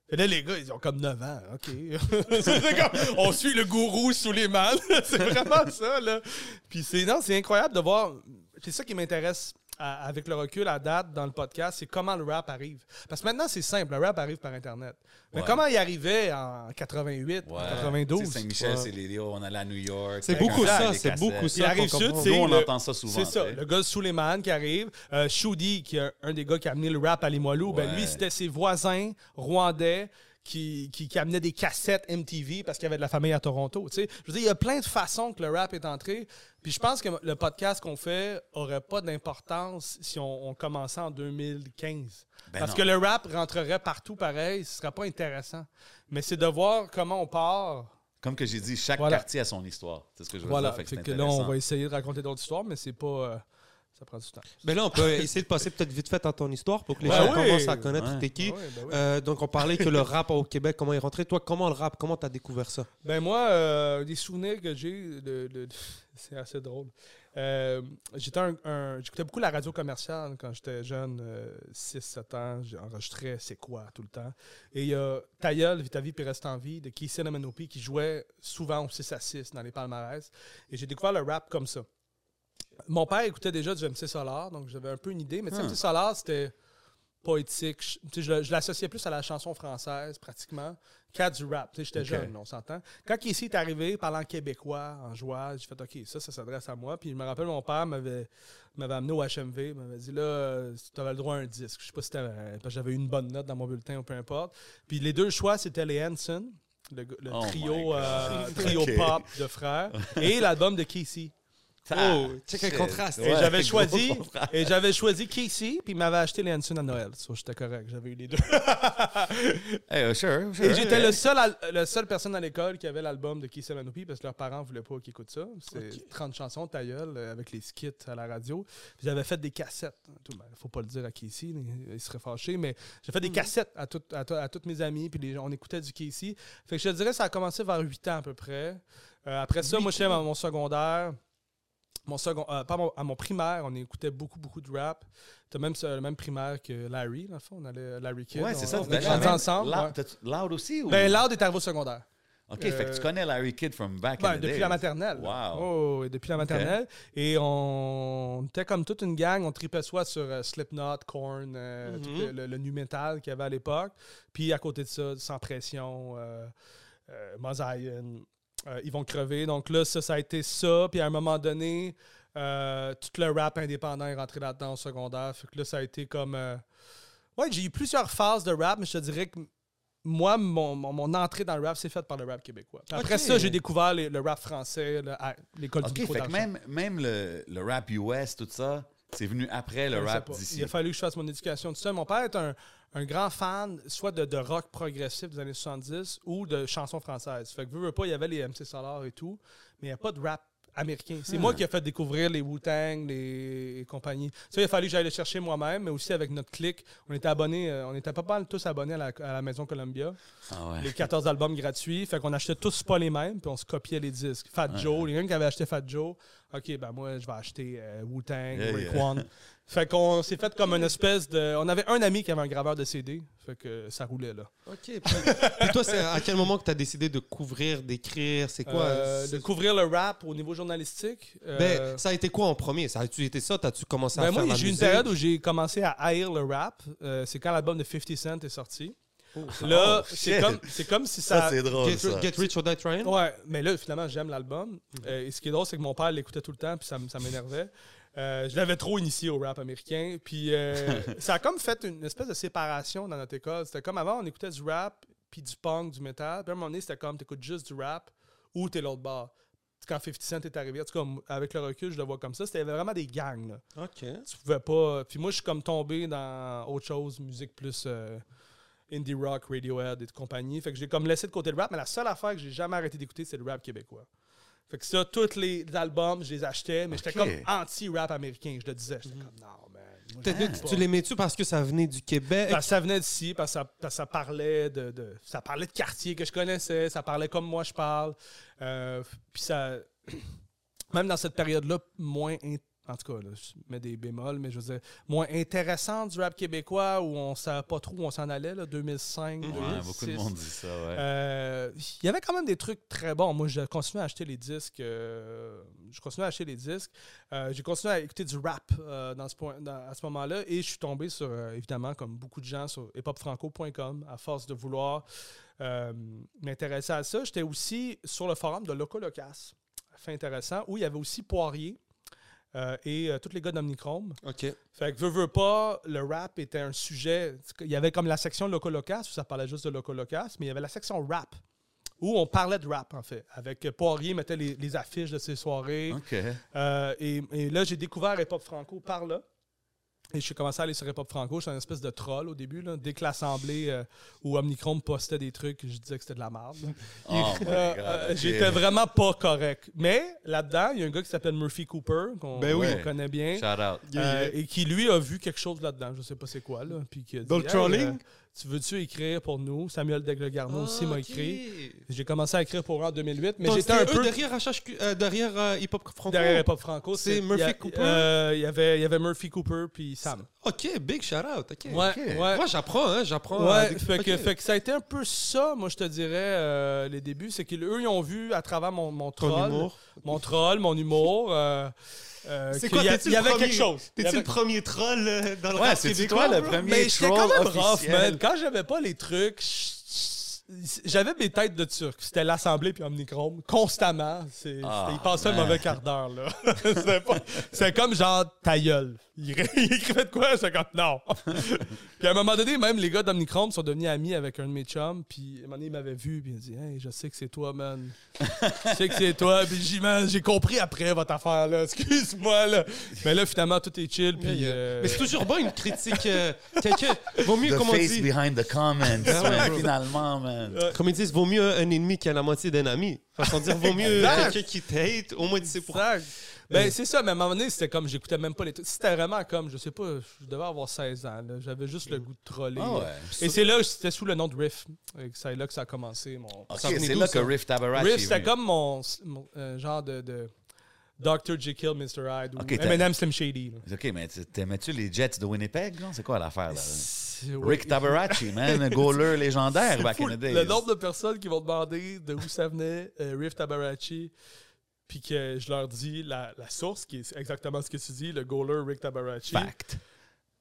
Et là, les gars, ils ont comme 9 ans. OK. Comme, on suit le gourou sous les mains. c'est vraiment ça, là. Puis c'est, non, c'est incroyable de voir. C'est ça qui m'intéresse à- avec le recul à date dans le podcast, c'est comment le rap arrive. Parce que maintenant, c'est simple. Le rap arrive par Internet. Mais Ouais. comment il arrivait en 88, Ouais. 92? Tu sais, Saint-Michel, c'est les on allait à New York. C'est beaucoup ça, c'est beaucoup ça. qu'on Rive-Sud, comprend. c'est on le- entend ça souvent. C'est ça, le gars de Suleiman qui arrive. Euh, Shoudi, qui est un des gars qui a amené le rap à Limoilou, ben Ouais. lui, c'était ses voisins rwandais qui, qui, qui amenaient des cassettes MTV parce qu'il y avait de la famille à Toronto. tu sais. Je veux dire, il y a plein de façons que le rap est entré. Puis je pense que le podcast qu'on fait aurait pas d'importance si on, on commençait en 2015. Ben Parce non. que le rap rentrerait partout pareil, ce serait pas intéressant. Mais c'est de voir comment on part. Comme que j'ai dit, chaque Voilà. quartier a son histoire. C'est ce que je veux Voilà. dire. Fait que Fait que là, on va essayer de raconter d'autres histoires, mais c'est pas. euh, ça prend du temps. Mais là, on peut essayer de passer peut-être vite fait à ton histoire pour que les Ben gens oui. commencent à connaître Ouais. t'es qui. Ben oui. Euh, donc, on parlait que le rap au Québec, comment il est rentré. Toi, comment le rap, comment t'as découvert ça? Ben moi, euh, des souvenirs que j'ai, de, de- c'est assez drôle. Euh, j'étais un, un- j'écoutais beaucoup la radio commerciale quand j'étais jeune, 6-7 ans. J'enregistrais C'est quoi tout le temps. Et il y a Tailleul, Vite ta vie puis reste en vie de Keith Cinnamon qui jouait souvent au 6 à 6 dans les palmarès. Et j'ai découvert le rap comme ça. Mon père écoutait déjà du MC Solar, donc j'avais un peu une idée. Mais tu sais, Hmm. MC Solar, c'était poétique. Je, l'associais plus à la chanson française, pratiquement, qu'à du rap. J'étais jeune, on s'entend. Quand Casey est arrivé, parlant québécois, en joie, j'ai fait OK, ça, ça s'adresse à moi. Puis je me rappelle, mon père m'avait m'avait amené au HMV, m'avait dit là, tu avais le droit à un disque. Je sais pas si parce que j'avais une bonne note dans mon bulletin ou peu importe. Puis les deux choix, c'était les Hanson, le, le Oh trio, euh, trio pop de frères, et l'album de Casey. Oh, check le contraste. Et Ouais, j'avais choisi, et j'avais choisi Casey, puis il m'avait acheté les Hanson à Noël. So, j'étais correct, j'avais eu les deux. Hey, uh, sure, sure. Et j'étais le seul, al- le seul personne à l'école qui avait l'album de Keith Manopi parce que leurs parents voulaient pas qu'ils écoutent ça. C'est 30 chansons, ta gueule, euh, avec les skits à la radio. Puis j'avais fait des cassettes. Il ne faut pas le dire à Casey, il serait fâché, mais j'ai fait des cassettes à, tout- à, to- à tous mes amis, puis les gens- on écoutait du Casey. Fait que je te dirais ça a commencé vers 8 ans à peu près. Euh, après ça, moi, j'étais à mon secondaire. Mon second, euh, pas mon- à mon primaire, on écoutait beaucoup, beaucoup de rap. T'as même le même primaire que Larry, dans le fond. On allait Larry Kid. Ouais, c'est ça. On, tu on grandit ensemble. Loud, ouais. Loud aussi? Ou... Ben, Loud est arrivé au secondaire. OK, fait que euh, tu connais Larry Kidd from back Ben, in the depuis days. la maternelle. Wow. Oh, depuis la maternelle. Et on était comme toute une gang. On tripait soit sur euh, Slipknot, Korn, euh, Mhm. le, le- le nu metal qu'il y avait à l'époque. Puis à côté de ça, Sans Pression, euh, euh, Ils vont crever. Donc là, ça, ça a été ça. Puis à un moment donné, euh, tout le rap indépendant est rentré là-dedans au secondaire. Fait que là, ça a été comme... euh, Ouais, j'ai eu plusieurs phases de rap, mais je te dirais que moi, mon, mon- mon entrée dans le rap, c'est faite par le rap québécois. Puis Après ça, j'ai découvert les- le rap français, l'école du fait que même, même le, le rap US, tout ça, c'est venu après le Je rap d'ici. Il a fallu que je fasse mon éducation tout seul. Mon père est un, un grand fan, soit de, de rock progressif des années 70 ou de chansons françaises. Fait que, veux, veux pas, il y avait les MC Solar et tout, mais il n'y a pas de rap américain. C'est Ah. moi qui ai fait découvrir les Wu-Tang, les et compagnie. Ça, il a fallu que j'aille le chercher moi-même, mais aussi avec notre clique. On était abonnés, euh, on était pas mal tous abonnés à la, à la Maison Columbia. Ah ouais. Les 14 albums gratuits. Fait qu'on achetait tous pas les mêmes, puis on se copiait les disques. Fat Joe, les mêmes qui avaient acheté Fat Joe. OK, ben moi, je vais acheter euh, Wu-Tang, Yeah, Rick yeah. Fait qu'on s'est fait comme une espèce de. On avait un ami qui avait un graveur de CD. Fait que ça roulait là. OK. Puis toi, c'est à quel moment que tu as décidé de couvrir, d'écrire? C'est quoi? Euh, de couvrir le rap au niveau journalistique. euh, Ben, ça a été quoi en premier? Ça a-tu été ça? T'as-tu commencé à ben, faire moi, la j'ai eu une musique? période où j'ai commencé à haïr le rap. Euh, c'est quand l'album de 50 Cent est sorti. Oh. Là, Oh, c'est comme, c'est comme si ça. Ça, c'est drôle, Get, ça. Get Rich or Die Trying? Ouais, mais là, finalement, j'aime l'album. Euh, et ce qui est drôle, c'est que mon père l'écoutait tout le temps, puis ça, m'énervait. Euh, je l'avais trop initié au rap américain. Puis euh, ça a comme fait une espèce de séparation dans notre école. C'était comme avant, on écoutait du rap, puis du punk, du métal. Puis à un moment donné, c'était comme, t'écoutes juste du rap ou t'es l'autre bord. Quand 50 Cent est arrivé, en tout cas, avec le recul, je le vois comme ça. C'était vraiment des gangs, là. OK. Tu pouvais pas. Puis moi, je suis comme tombé dans autre chose, musique plus euh, indie rock, Radiohead et de compagnie. Fait que j'ai comme laissé de côté le rap, mais la seule affaire que j'ai jamais arrêté d'écouter, c'est le rap québécois. Fait que ça, tous les albums, je les achetais, mais j'étais comme anti-rap américain. Je le disais. J'étais comme, non, man. moi, tu-. Tu l'aimais-tu parce que ça venait du Québec? Parce que ça venait d'ici, parce que ça, parce que ça parlait de, de- ça parlait de quartier que je connaissais, ça parlait comme moi je parle. Euh, puis ça, même dans cette période-là, moins, in- en tout cas, là, je mets des bémols, mais je veux dire, moins intéressant du rap québécois où on savait pas trop où on s'en allait, là, 2005, Ouais, 2006. beaucoup de monde dit ça, ouais. Euh, Il y avait quand même des trucs très bons. Moi, je continuais à acheter les disques. euh, je continuais à acheter les disques. Euh, J'ai continué à écouter du rap dans ce point, dans- à ce moment-là. Et je suis tombé sur, évidemment, comme beaucoup de gens, sur hiphopfranco.com, à force de vouloir m'intéresser à ça. J'étais aussi sur le forum de Loco Locas. Fait intéressant. Où il y avait aussi Poirier. Euh, et euh, tous les gars d'Omnichrome. OK. Fait que veux, veux pas, le rap était un sujet. Il y avait comme la section Loco Locas où ça parlait juste de Loco Locas, mais il y avait la section rap où on parlait de rap, en fait. Avec euh, Poirier mettait les, les affiches de ses soirées. OK. Euh, et, et là, j'ai découvert Hip Hop Franco par là. Et je suis commencé à aller sur Hip Hop Franco. J'étais un espèce de troll au début. Là. Dès que l'Assemblée euh, ou Omnicron postait des trucs, je disais que c'était de la merde. Oh Euh, euh. J'étais vraiment pas correct. Mais là-dedans, il y a un gars qui s'appelle Murphy Cooper, qu'on Ben oui. connaît bien. Shout out. euh, et qui lui a vu quelque chose là-dedans, je sais pas c'est quoi là, puis qui a dit, Dans le Hey, trolling? Tu veux-tu écrire pour nous? Samuel Deglegarneau Ah, aussi m'a écrit. J'ai commencé à écrire pour eux en 2008, mais j'étais un eux peu derrière, HHQ, euh, derrière euh, Hip Hop Franco? derrière Hip Hop Franco. C'est c'est- Murphy a- Cooper? euh, Il y avait il y avait Murphy Cooper puis Sam. Ok, big shout out. Ok. Ouais, ouais. Moi, j'apprends, hein, j'apprends. Ouais, à déc- fait, que, fait que ça a été un peu ça, moi je te dirais, euh, les débuts. C'est qu'eux, ils ont vu à travers mon, mon Ton troll, humour. mon troll, mon humour, euh, C'est quoi, y, a- y le avait premier- quelque chose. T'es-tu avait- le premier troll euh, dans le Ouais, rap québécois, toi le premier Mais j'étais troll quand même rough, officiel? man. Quand j'avais pas les trucs, j'avais mes têtes de turc. C'était l'Assemblée puis Omnichrome, constamment. C'est- Ah, il passait un mauvais quart d'heure, là. C'était pas- C'était comme genre ta gueule. Il, il écrivait de quoi? J'étais comme non. puis à un moment donné, même les gars d'Omnichrome sont devenus amis avec un de mes chums. Puis à un moment donné, il m'avait vu. Puis il a dit Hey, je sais que c'est toi, man. Je sais que c'est toi. Puis j'ai dit, Man, j'ai compris après votre affaire, là. Excuse-moi, là. Mais là, finalement, tout est chill. Puis. Yeah. euh, Mais c'est toujours bon une critique. euh, quelqu'un. Vaut mieux, The comme on face dit. behind the comments, man, bro. finalement, man. Comme ils disent, vaut mieux un ennemi qu'à la moitié d'un ami. Façon dire, vaut mieux quelqu'un qui t'hate, au moins tu sais pourquoi. Ben, c'est ça, mais à un moment donné, c'était comme, j'écoutais même pas les trucs. C'était vraiment comme, je sais pas, je devais avoir 16 ans. là. J'avais juste le goût de troller. Ah ouais. Et c'est là, c'était sous le nom de Riff. Et C'est là que ça a commencé. Mon... Ok, Ça venait c'est d'où, là ça? que Riff Tabaracci Riff, est c'était venu. comme mon, mon, euh, genre de, de Dr. Jekyll, Mr. Hyde ou Ok, t'as- Eminem Slim Shady. là. Ok, mais t'aimais-tu les Jets de Winnipeg, non? C'est quoi l'affaire, là? Rick Tabaracci, man, un goaler légendaire back in the days. Le nombre de personnes qui vont demander de où ça venait, euh, Riff Tabaracci, puis que je leur dis la, la source, qui est exactement ce que tu dis, le goaler Rick Tabaracci. Fact.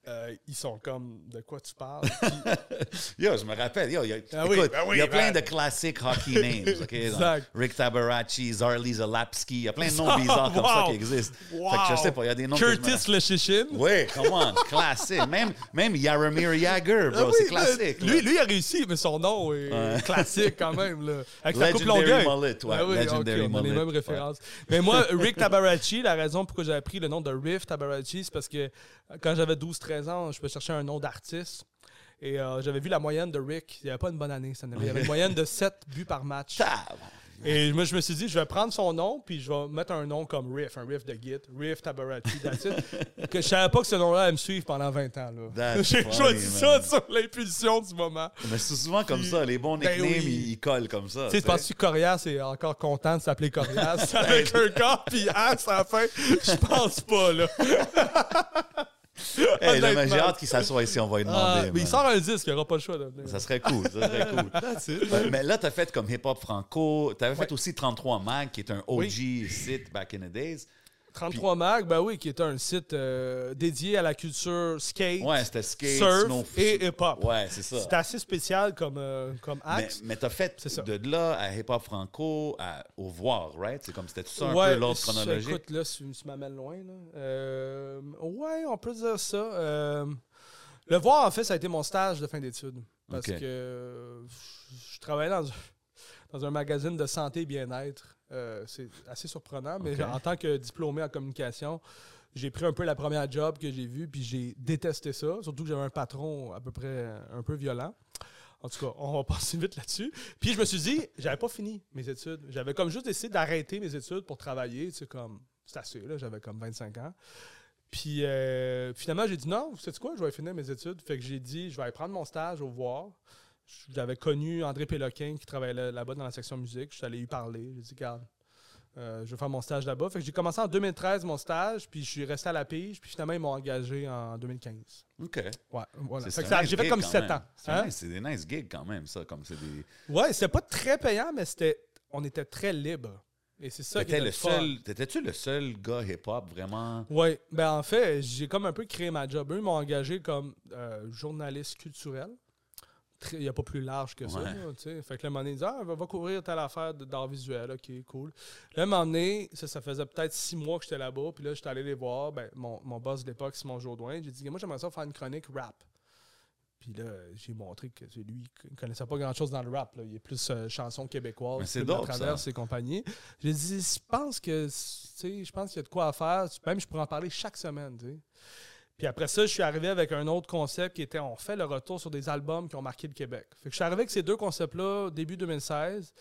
Euh, ils sont comme de quoi tu parles? Puis- Yo, je me rappelle. Yo, il y a, Ah oui, écoute, ben oui, il y a ben- plein de classiques hockey names. ok? Exact. Rick Tabaracci, Zarly Zalapski. Il y a plein de noms bizarres comme ça Wow. qui existent. Wow. Fait que je sais pas, il y a des noms me- Curtis le Chichin. Oui, come on, classique. Même, même Yaromir Jagger, bro, Ah oui, c'est classique. là. Lui, lui a réussi, mais son nom est Ouais. classique quand même. Là. Avec sa coupe Legendary longueuil. mullet, ouais, Ah legendary ok, on a les mullet, mêmes ouais. références. Mais moi, Rick Tabaracci, la raison pourquoi j'avais pris le nom de Riff Tabaracci, c'est parce que quand j'avais 12-13 ans, je peux chercher un nom d'artiste. Et euh, j'avais vu la moyenne de Rick. Il n'y avait pas une bonne année. Ça il y avait une moyenne de 7 buts par match. Et moi, je me suis dit, je vais prendre son nom, puis je vais mettre un nom comme Riff, un riff de Git, Riff Tabaracci, that's it. que je savais pas que ce nom-là allait me suivre pendant 20 ans. là. J'ai choisi ça sur l'impulsion du moment. Mais c'est souvent comme ça, les bons Ben nicknames, oui. ils, collent comme ça. Tu sais, penses que Corias est encore content de s'appeler Corias avec un gars, puis As à la fin? Je pense pas, là. Hey, là, mais j'ai hâte qu'il s'assoie ici, on va lui Ah, demander. mais il sort un disque, il n'y aura pas le choix. Ça serait cool, ça serait cool. Mais là, tu as fait comme hip-hop franco. Tu avais Ouais. fait aussi 33 Mag, qui est un OG site back in the days. 33 Mag, ben oui, qui est un site euh, dédié à la culture skate, Ouais, c'était skate, surf et hip-hop. Ouais, c'est ça. C'est assez spécial comme, euh, comme Mais, axe. mais t'as fait ça. de là à hip-hop franco à, au voir, right? C'est comme c'était tout ça un ouais, peu l'ordre chronologique. Écoute, là, tu tu m'amènes loin. Là. Euh, ouais, on peut dire ça. Euh, le voir, en fait, ça a été mon stage de fin d'études. Parce que je travaillais dans, un- dans un magazine de santé et bien-être. Euh, c'est assez surprenant, mais en tant que diplômé en communication, j'ai pris un peu la première job que j'ai vue, puis j'ai détesté ça. Surtout que j'avais un patron à peu près un peu violent. En tout cas, on va passer vite là-dessus. Puis je me suis dit, j'avais pas fini mes études. J'avais comme juste décidé d'arrêter mes études pour travailler. Sais, comme, c'est assez, là, j'avais comme 25 ans. Puis euh, finalement, j'ai dit non, vous savez quoi, je vais finir mes études. Fait que j'ai dit, je vais aller prendre mon stage au voir. J'avais connu André Péloquin qui travaillait là- là-bas dans la section musique. Je suis allé lui parler. J'ai dit, regarde, euh, je vais faire mon stage là-bas. Fait que j'ai commencé en 2013 mon stage, puis je suis resté à la pige, puis finalement, ils m'ont engagé en 2015. OK. Ouais, voilà. Fait que nice j'ai fait comme quand 7 même. ans. C'est Hein? nice- c'est des nice gigs quand même, ça. Comme c'est des... Ouais, c'était pas très payant, mais c'était, on était très libre. Et c'est ça qui était le seul... T'étais-tu le seul gars hip-hop vraiment... Oui, ben en fait, j'ai comme un peu créé ma job. Eux ils m'ont engagé comme euh, journaliste culturel. Il n'y a pas plus large que ça. Ouais. là, fait que le moment donné, il dit, ah, va, va couvrir telle affaire d'art visuel. OK, cool. Là, donné, ça, ça faisait peut-être six mois que j'étais là-bas. Puis là, j'étais allé les voir. Ben, mon, mon boss de l'époque, Simon Jourdouin. J'ai dit, moi, j'aimerais ça faire une chronique rap. Puis là, j'ai montré que c'est lui, il connaissait pas grand-chose dans le rap. là. Il est plus euh, chanson québécoise. C'est à travers ses compagnies. J'ai dit, je pense que, je pense qu'il y a de quoi à faire. Même, je pourrais en parler chaque semaine, tu sais. Puis après ça, je suis arrivé avec un autre concept qui était on fait le retour sur des albums qui ont marqué le Québec. Fait que je suis arrivé avec ces deux concepts-là début 2016.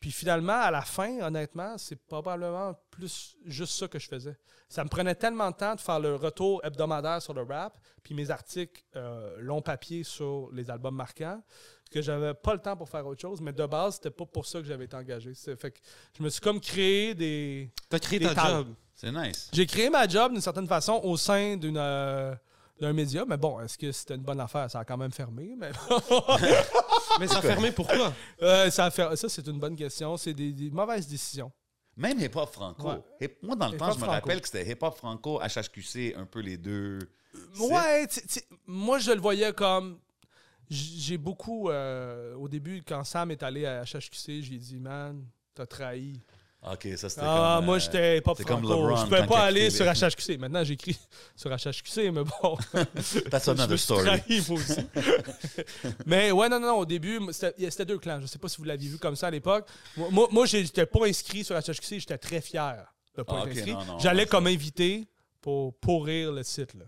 Puis finalement, à la fin, honnêtement, c'est probablement plus juste ça que je faisais. Ça me prenait tellement de temps de faire le retour hebdomadaire sur le rap, puis mes articles euh, long papier sur les albums marquants, que j'avais pas le temps pour faire autre chose. Mais de base, c'était pas pour ça que j'avais été engagé. Fait que je me suis comme créé des. T'as créé Des ta job. C'est nice. J'ai créé ma job d'une certaine façon au sein d'une. euh, d'un média, mais bon, est-ce que c'était une bonne affaire? Ça a quand même fermé, mais Mais ça a fermé pourquoi Euh, ça, a fer- ça c'est une bonne question. C'est des, des mauvaises décisions. Même hip-hop franco. Ouais. Hip- Moi, dans le temps, Hip-hop je me franco. rappelle que c'était hip-hop franco, HHQC, un peu les deux. C'est- Ouais, tu- tu- moi je le voyais comme. j- J'ai beaucoup. euh, au début, quand Sam est allé à HHQC, j'ai dit, man, t'as trahi. Ok, ça c'était Ah, comme. moi euh, j'étais pas c'est comme franco. LeBron Je pouvais pas aller sur HHQC. Maintenant, j'écris sur HHQC, mais bon. That's another story. aussi. mais ouais, non, non, non, au début, c'était deux clans. Je sais pas si vous l'aviez vu comme ça à l'époque. Moi, j'étais pas inscrit sur HHQC, j'étais très fier de pas Ah, être inscrit. J'allais comme invité pour pourrir le site. Là.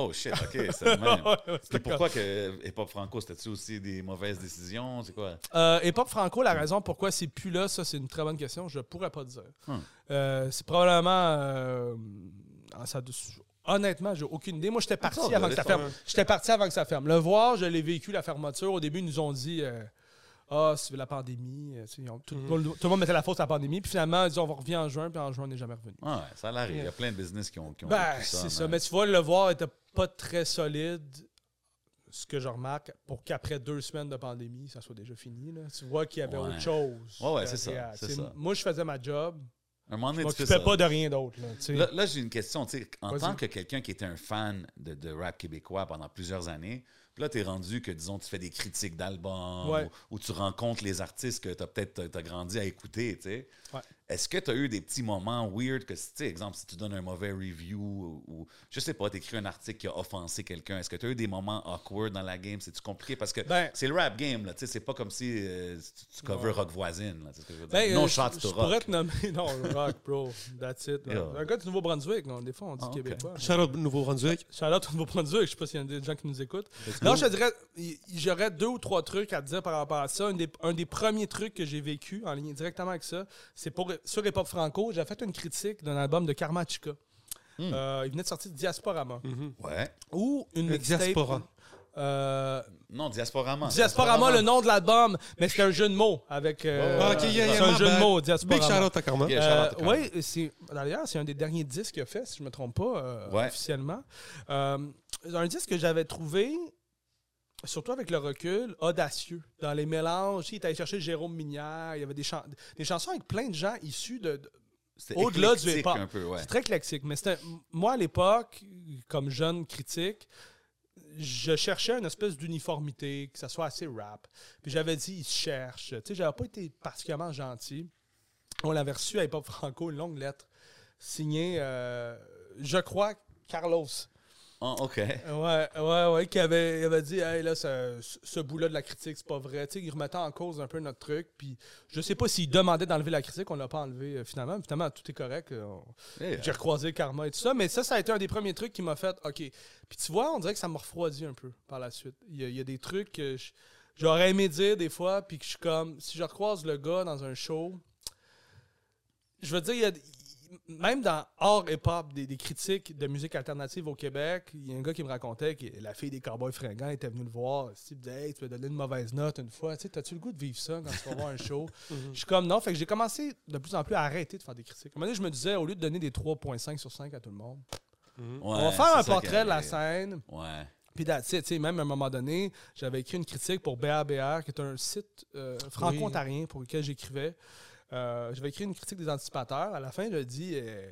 Oh shit, ok, c'est le même. Ouais, Puis pourquoi que hip-hop franco, c'était-tu aussi des mauvaises décisions? C'est quoi? Euh, Franco, la raison pourquoi c'est plus là, ça c'est une très bonne question. Je pourrais pas dire. Hmm. Euh, c'est probablement. euh, ah, ça, honnêtement, j'ai aucune idée. Moi, j'étais parti all avant que ça ferme. J'étais parti avant que ça ferme. Le voir, je l'ai vécu la fermeture. Au début, ils nous ont dit. euh, ah, c'est la pandémie. euh, tu sais, ils ont- tout, le- tout le monde mettait la faute à la pandémie. Puis finalement, ils ont on revient en juin, puis en juin, on n'est jamais revenu. Ah, ouais, ça l'arrive. Il y a plein de business qui ont, qui ont Ben, vécu c'est ça. Mais tu vois, le voir était pas très solide. Ce que je remarque, pour qu'après deux semaines de pandémie, ça soit déjà fini. Là. Tu vois qu'il y avait Ouais. autre chose. Ouais, ouais, c'est ça, derrière. c'est Tu sais, ça. Moi, je faisais ma job. Un moment Je donné, tu fais m'occupais ça. pas de rien d'autre. là, tu sais. Là, là, j'ai une question. tu sais, En Vas-y. tant que quelqu'un qui était un fan de, de rap québécois pendant plusieurs années, là, tu es rendu que, disons, tu fais des critiques d'albums Ouais. ou, ou tu rencontres les artistes que tu as peut-être t'as grandi à écouter. tu sais. Ouais. Est-ce que tu as eu des petits moments weird que, tu sais, exemple, si tu donnes un mauvais review ou, ou, je sais pas, tu écris un article qui a offensé quelqu'un, est-ce que tu as eu des moments awkward dans la game? C'est-tu compliqué? Parce que Ben- c'est le rap game, là. tu sais, C'est pas comme si euh, tu, tu cover Ouais. rock voisine. Là, tu sais ce que je veux dire. Ben, euh, shots je, to je rock. pourrais te nommer. Non, rock, bro. That's it. Yeah. Un gars du Nouveau-Brunswick. non, Des fois, on dit Ah, québécois. Shout-out Nouveau-Brunswick. Charlotte au Nouveau-Brunswick. Je sais pas s'il y a des gens qui nous écoutent. Non, je te dirais, j'aurais deux ou trois trucs à te dire par rapport à ça. Un des, un des premiers trucs que j'ai vécu en ligne directement avec ça, c'est pour sur Hip Hop Franco. J'ai fait une critique d'un album de Karma Chica. Hmm. Euh, il venait de sortir de Diasporama. Ouais. Ou une mixtape- Diaspora. Euh, Non, Diasporama. Diasporama, le nom de l'album, mais c'est un jeu de mots avec. euh, Ah, ok, yeah, yeah, c'est un jeu de mots, Big Diasporama. à shout out to Karma. oui, c'est d'ailleurs c'est un des derniers disques qu'il a fait, si je me trompe pas, euh, Ouais. officiellement. Euh, un disque que j'avais trouvé, surtout avec le recul, audacieux dans les mélanges. Il était allé chercher Jérôme Minière, il y avait des, chan- des chansons avec plein de gens issus de, de- C'était Au-delà du ouais. c'est très classique. Mais moi à l'époque, comme jeune critique, je cherchais une espèce d'uniformité, que ça soit assez rap. Puis j'avais dit, il se cherche. Tu sais, j'avais pas été particulièrement gentil. On l'avait reçu à Hip Hop Franco, une longue lettre signée, euh, je crois, Carlos. Ah, OK. Ouais, ouais, ouais, qui avait, il avait dit, hey, là, ce, ce bout-là de la critique, c'est pas vrai. Tu sais, il remettait en cause un peu notre truc. Puis je sais pas s'il demandait d'enlever la critique, on l'a pas enlevé euh, finalement. Finalement, tout est correct. euh, on- j'ai recroisé Karma et tout ça, mais ça, ça a été un des premiers trucs qui m'a fait OK. Puis tu vois, on dirait que ça m'a refroidi un peu par la suite. Il y a, il y a des trucs que j'aurais aimé dire des fois, puis que je suis comme, si je recroise le gars dans un show, je veux dire, il y a, même dans hors hip-hop, des, des critiques de musique alternative au Québec, il y a un gars qui me racontait que la fille des Cowboys fringants était venue le voir. Il me disait Hey, tu vas donner une mauvaise note une fois. Tu sais, T'as-tu le goût de vivre ça quand tu vas voir un show? Je suis comme non. Fait que j'ai commencé de plus en plus à arrêter de faire des critiques. À un moment donné, je me disais, au lieu de donner des 3,5 sur 5 à tout le monde, on va faire un portrait de la scène. Ouais. Puis sais, même à un moment donné, j'avais écrit une critique pour BABR, qui est un site euh, franco-ontarien pour lequel j'écrivais. Euh, j'avais écrit une critique des anticipateurs. À la fin, je dis, euh,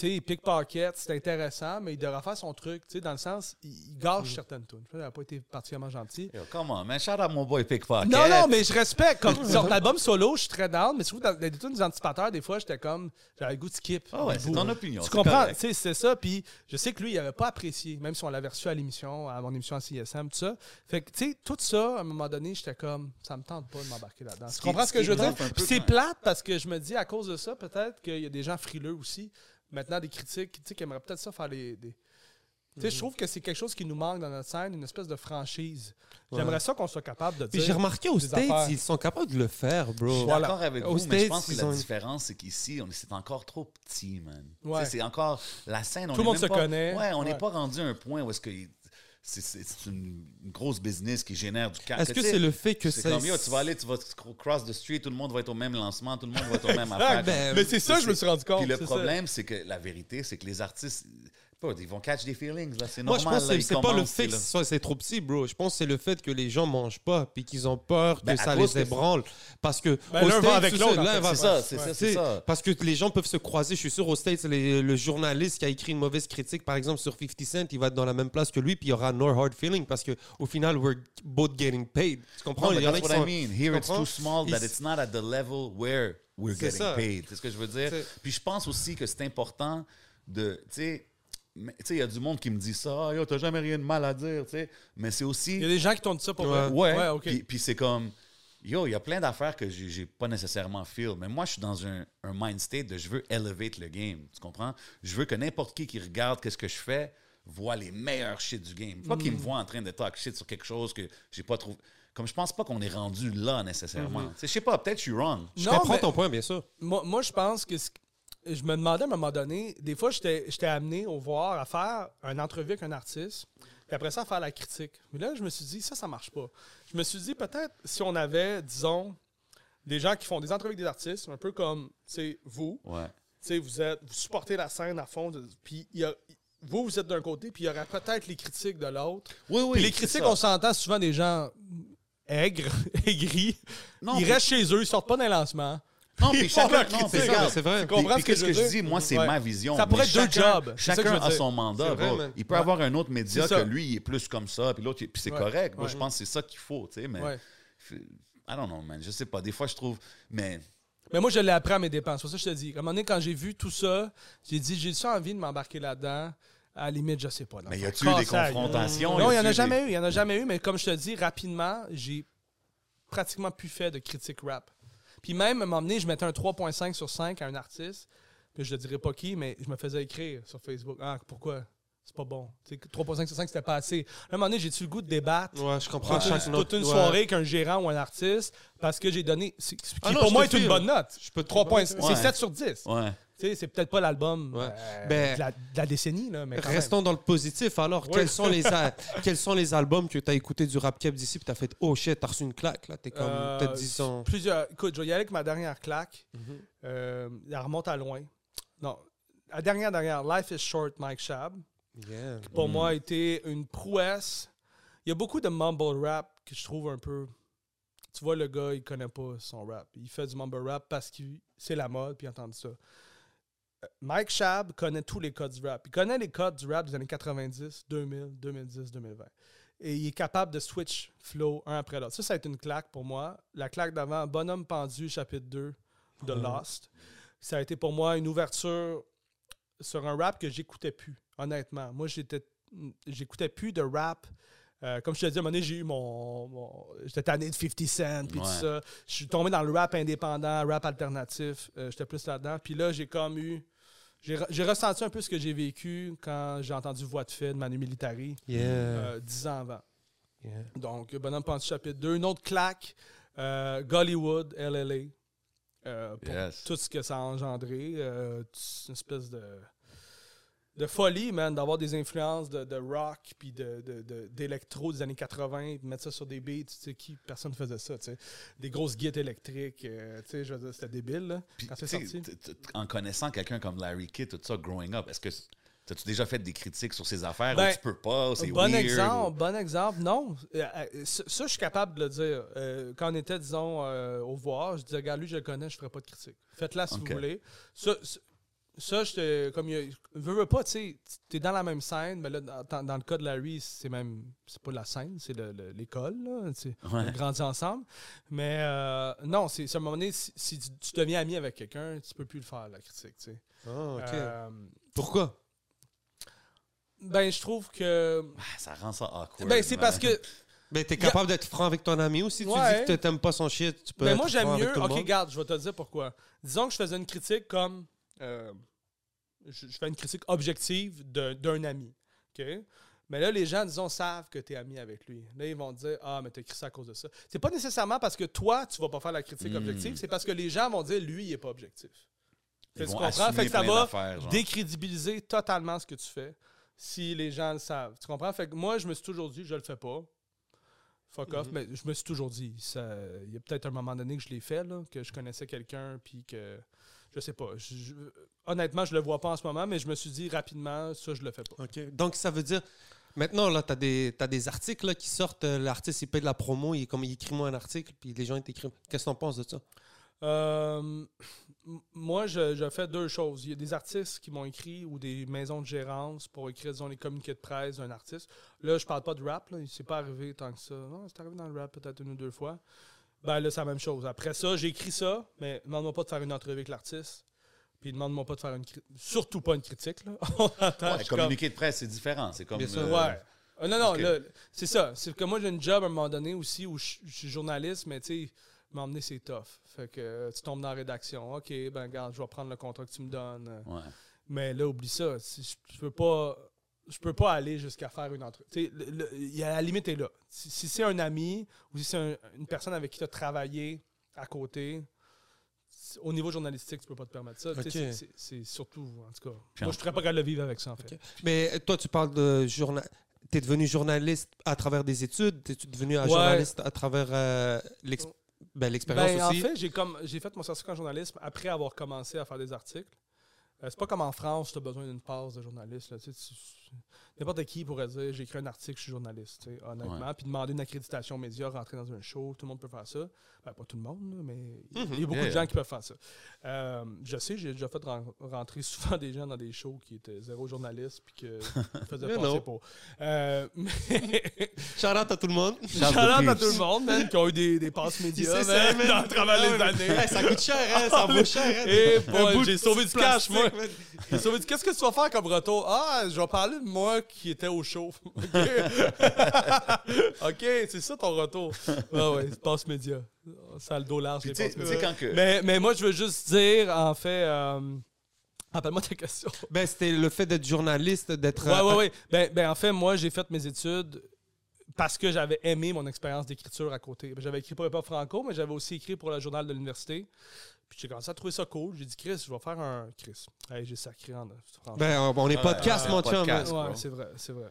sais, pickpocket, c'est intéressant, mais il devrait faire son truc, tu sais, dans le sens, il, gâche certaines tunes. Il n'a pas été particulièrement gentil. Yo, on, man. Shout out mon boy Pickpocket. Non, non, mais je respecte. Comme son album solo, je suis très down, mais surtout dans les tunes des anticipateurs, des fois, j'étais comme, j'avais le goût de skip. Ah ouais, c'est ton opinion. Tu comprends? Tu sais, c'est ça. Puis je sais que lui, il n'avait pas apprécié, même si on l'avait reçu à l'émission, à mon émission à CSM, tout ça. Fait que, tu sais, tout ça, à un moment donné, j'étais comme, ça me tente pas de m'embarquer là-dedans. Tu comprends ce que je veux dire? c'est plate parce que je me dis, à cause de ça, peut-être qu'il y a des gens frileux aussi, maintenant, des critiques, tu sais, qui aimeraient peut-être ça faire les. des- Tu sais, je trouve que c'est quelque chose qui nous manque dans notre scène, une espèce de franchise. J'aimerais ça qu'on soit capable de Puis dire. j'ai remarqué aux des States, affaires. ils sont capables de le faire, bro. Je suis Voilà. d'accord avec Aux vous, mais je pense que la ont différence, c'est qu'ici, c'est encore trop petit, man. Ouais. Tu sais, C'est encore la scène. on Tout le monde même se pas- connaît. Ouais, on n'est Ouais. pas rendu à un point où est-ce que c'est une une grosse business qui génère du cash. Est-ce que c'est le fait que c'est c'est. comme yo, tu vas aller, tu vas cross the street, tout le monde va être au même lancement, tout le monde va être au même affaire. ben, Mais c'est ça, je me suis rendu compte. Puis le problème, c'est que la vérité, c'est que les artistes, ils vont catch des feelings. là. C'est Moi, normal. je pense là, que c'est pas le fait que c'est c'est trop petit, bro. Je pense que c'est le fait que les gens mangent pas puis qu'ils ont peur que Ben, ça les que- ébranle. Parce que. Ben, l'un va avec l'autre, l'un fait. va- C'est ça, c'est Ouais. c'est ça. Parce que les gens peuvent se croiser. Je suis sûr, aux States, les- le journaliste qui a écrit une mauvaise critique, par exemple, sur 50 Cent, il va être dans la même place que lui, puis il y aura no hard feeling parce qu'au final, we're both getting paid. Tu comprends? Il y en a that's qui what sont- I mean. Here it's too small that it's not at the level where we're getting ça. paid. C'est ce que je veux dire? Puis je pense aussi que c'est important de, tu sais, mais, tu sais, il y a du monde qui me dit ça, ah, yo, t'as jamais rien de mal à dire, tu sais. Mais c'est aussi, Il y a des gens qui t'ont dit ça pour Ouais. vrai? ouais, ok. puis, puis c'est comme, yo, il y a plein d'affaires que j'ai pas nécessairement feel. Mais moi, je suis dans un, un mind state de je veux elevate le game, tu comprends? Je veux que n'importe qui qui regarde qu'est-ce que je fais voit les meilleurs shit du game. Pas Mm. qu'il me voit en train de talk shit sur quelque chose que j'ai pas trouvé. Comme je pense pas qu'on est rendu là nécessairement. Tu sais, Je sais pas, peut-être je suis wrong. Je Non, comprends mais- ton point, bien sûr. Moi, moi, je pense que je me demandais à un moment donné, des fois, j'étais amené au voir à faire une entrevue avec un artiste, puis après ça, à faire la critique. Mais là, je me suis dit, ça, ça marche pas. Je me suis dit, peut-être si on avait, disons, des gens qui font des entrevues avec des artistes, un peu comme, c'est vous, Ouais. tu sais, vous êtes, vous supportez la scène à fond, puis il y a- vous, vous êtes d'un côté, puis il y aurait peut-être les critiques de l'autre. Oui, oui. Puis les critiques, on s'entend souvent des gens aigres, aigris. Non, ils restent chez eux, ils sortent pas d'un lancement. Non, puis chacun, non, puis regarde, c'est vrai. Tu comprends Puis, ce que je veux qu'est-ce que je dire? dis? Moi, c'est Ouais. ma vision. Ça pourrait être deux jobs. Chacun a son mandat. Vrai, bro. Il peut Ouais. avoir un autre média que lui, il est plus comme ça, puis l'autre, puis c'est Ouais. correct. Moi, je pense que c'est ça qu'il faut, tu sais, mais... I don't know, man. Je sais pas. Des fois, je trouve... Mais... Mais moi, je l'ai appris à mes dépenses. C'est pour ça que je te dis. À un moment donné, quand j'ai vu tout ça, j'ai dit, j'ai ça envie de m'embarquer là-dedans? À la limite, je sais pas. Mais y a-tu eu des confrontations? Non, il n'y en a jamais eu. Il n'y en a jamais eu. Mais comme je te dis, rapidement, j'ai pratiquement plus fait de critique rap. Puis même, à un moment donné, je mettais un 3.5 sur 5 à un artiste. Puis je ne dirais pas qui, mais je me faisais écrire sur Facebook. Ah, pourquoi? C'est pas bon. Tu sais, 3.5 sur 5, c'était pas assez. À un moment donné, j'ai-tu le goût de débattre? Ouais, je comprends. toute, chaque une- note, toute une ouais. soirée avec un gérant ou un artiste parce que j'ai donné. c'est- Qui Ah non, pour moi est une bonne note. Je peux te 3 points, comprendre. c'est Ouais. 7 sur 10. Ouais. Sais, C'est peut-être pas l'album Ouais. euh, Ben, de, la, de la décennie, là, mais quand même. Restons dans le positif. Alors, quels, sont les a- quels sont les albums que tu as écoutés du rap cap d'ici puis tu as fait Oh shit, t'as reçu une claque là T'es comme Euh, peut-être 10 ans. Plusieurs. Écoute, je vais y aller avec ma dernière claque. Mhm. Euh, elle remonte à loin. Non. La dernière, dernière, Life is Short, Mike Shab, Yeah. pour Mm. moi, a été une prouesse. Il y a beaucoup de mumble rap que je trouve un peu. Tu vois, le gars, il connaît pas son rap. Il fait du mumble rap parce que c'est la mode, puis il a entendu ça. Mike Shab connaît tous les codes du rap. Il connaît les codes du rap des années 90, 2000, 2010, 2020. Et il est capable de switch flow un après l'autre. Ça, ça a été une claque pour moi. La claque d'avant, Bonhomme pendu, chapitre 2 de Mhm. Lost. Ça a été pour moi une ouverture sur un rap que j'écoutais plus, honnêtement. Moi, j'étais j'écoutais plus de rap. Euh, comme je te dis, à un moment donné, j'ai eu mon. mon- J'étais tanné de 50 Cent, puis Ouais. tout ça. Je suis tombé dans le rap indépendant, rap alternatif. Euh, J'étais plus là-dedans. Puis là, j'ai comme eu. J'ai re- j'ai ressenti un peu ce que j'ai vécu quand j'ai entendu Voix de fait de Manu Militari, Yeah. euh, dix ans avant. yeah. Donc, Bonhomme Pendu chapitre 2. Une autre claque, euh, Gollywood, LLA. euh, pour Yes. tout ce que ça a engendré. euh, une espèce de, de folie, man, d'avoir des influences de, de rock puis de, de- de- d'électro des années 80, de mettre ça sur des beats, tu sais, qui, personne ne faisait ça, tu sais. Des grosses guides électriques, euh, tu sais, je veux dire, c'était débile, là, quand sorti. en connaissant quelqu'un comme Larry Kidd, tout ça, growing up, est-ce que as-tu déjà fait des critiques sur ses affaires Ben, ou tu peux pas, c'est Bon weird? exemple, bon exemple. Non, Euh, euh, ça, ça, je suis capable de le dire. Euh, quand on était, disons, euh, au voir, je disais, regarde, lui, je le connais, je ferai pas de critique. Faites-la si vous voulez. Ça, ça, je te. Comme il y a- veux, veux pas, tu sais, t'es dans la même scène, mais là, dans, dans le cas de Larry, c'est même. C'est pas la scène, c'est le- le- l'école, là. tu sais. On a Ouais. grandi ensemble. Mais euh, non, c'est à un moment donné, si, si tu, tu deviens ami avec quelqu'un, tu peux plus le faire, la critique, tu sais. Ah, ok. Euh, Pourquoi? ben, je trouve que. Ah, Ça rend ça awkward. Ben, c'est parce que. Ben, t'es capable d'être franc avec ton ami aussi. Tu Ouais. dis que t'aimes pas son shit, tu peux Ben, être moi, j'aime mieux. Ok, regarde, je vais te dire pourquoi. Disons que je faisais une critique comme. Euh, je, je fais une critique objective d'un ami. OK? Mais là, les gens, disons, savent que tu es ami avec lui. Là, ils vont dire Ah, mais tu écrit ça à cause de ça. C'est pas nécessairement parce que toi, tu vas pas faire la critique Hmm. objective, c'est parce que les gens vont dire Lui, il est pas objectif. Ils tu comprends? Fait que ça va décrédibiliser totalement ce que tu fais si les gens le savent. Tu comprends? Fait que moi, je me suis toujours dit, je le fais pas. Fuck off, mais je me suis toujours dit. Il y a peut-être un moment donné que je l'ai fait, là, que je connaissais quelqu'un, puis que. Je sais pas. je- je- honnêtement, je le vois pas en ce moment, mais je me suis dit rapidement, ça, je le fais pas. OK. Donc, ça veut dire. Maintenant, là, tu as des, t'as des articles là, qui sortent. euh, L'artiste, il paye de la promo. Il, comme, il écrit moi un article, puis les gens, ils t'écrivent. Qu'est-ce que t'en penses de ça? Euh, moi, je, je fais deux choses. Il y a des artistes qui m'ont écrit ou des maisons de gérance pour écrire, disons, les communiqués de presse d'un artiste. Là, je parle pas de rap. Là. Il s'est pas arrivé tant que ça. Non, c'est arrivé dans le rap peut-être une ou deux fois. Ben là, c'est la même chose. Après ça, j'ai écrit ça, mais demande-moi pas de faire une entrevue avec l'artiste. Puis demande-moi pas de faire une critique. Surtout pas une critique. Là. On Ouais, comme- de presse, c'est différent. C'est comme. Bien sûr. euh, Ouais. Euh, non, non, ok. là, c'est ça. C'est que moi, j'ai une job à un moment donné aussi où je, je suis journaliste, mais tu sais, m'emmener, c'est tough. Fait que euh, tu tombes dans la rédaction. OK, ben, regarde, je vais prendre le contrat que tu me donnes. Ouais. Mais là, oublie ça. Si Je, je peux pas. Je peux pas aller jusqu'à faire une entrevue. La limite est là. Si, si c'est un ami ou si c'est un- une personne avec qui tu as travaillé à côté, au niveau journalistique, tu peux pas te permettre ça. C'est- c'est- C'est surtout, en tout cas. Puis moi, je serais pas capable de vivre avec ça, en fait. Mais euh, toi, tu parles de journal. Tu es devenu journaliste à travers des études? Tu es devenu un Ouais. journaliste à travers euh, l'ex- ben, l'expérience Ben, aussi? En fait, j'ai comme j'ai fait mon certificat en journalisme après avoir commencé à faire des articles. Euh, c'est pas comme en France, tu as besoin d'une passe de journaliste. là. Tu sais, tu- N'importe qui pourrait dire j'ai écrit un article, je suis journaliste, honnêtement. Puis demander une accréditation média, rentrer dans un show, tout le monde peut faire ça. Ben, pas tout le monde, mais il y a- y a beaucoup Yeah, de yeah. gens qui peuvent faire ça. Euh, je sais, j'ai déjà fait ren- rentrer souvent des gens dans des shows qui étaient zéro journaliste puis que faisaient passer pour. Euh, mais à tout le monde. Shout out à tout le monde, man, qui ont eu des, des passes médias ça, man, dans- à travers les années. Hey, ça coûte cher, hein? Ça vaut cher, hein? Et bout j'ai sauvé du cash, moi. man. J'ai sauvé du- Qu'est-ce que tu vas faire comme retour? Ah, je vais parler moi qui était au show. OK, c'est ça ton retour. Ah ouais, passe média. Ça a le dos large, Puis les quand que. Mais, mais moi, je veux juste dire, en fait... euh, Rappelle-moi ta question. Ben, c'était le fait d'être journaliste, d'être. Ouais, euh, ouais, ouais. Ben, ben, en fait, moi, j'ai fait mes études parce que j'avais aimé mon expérience d'écriture à côté. Ben, J'avais écrit pour Hip-Hop Franco, mais j'avais aussi écrit pour le journal de l'université. Puis j'ai commencé à trouver ça cool. J'ai dit, Chris, je vais faire un. Chris. Hey, j'ai sacré en. franchement. Ben, on est Ouais, podcast, mon chum. ouais, c'est vrai, c'est vrai.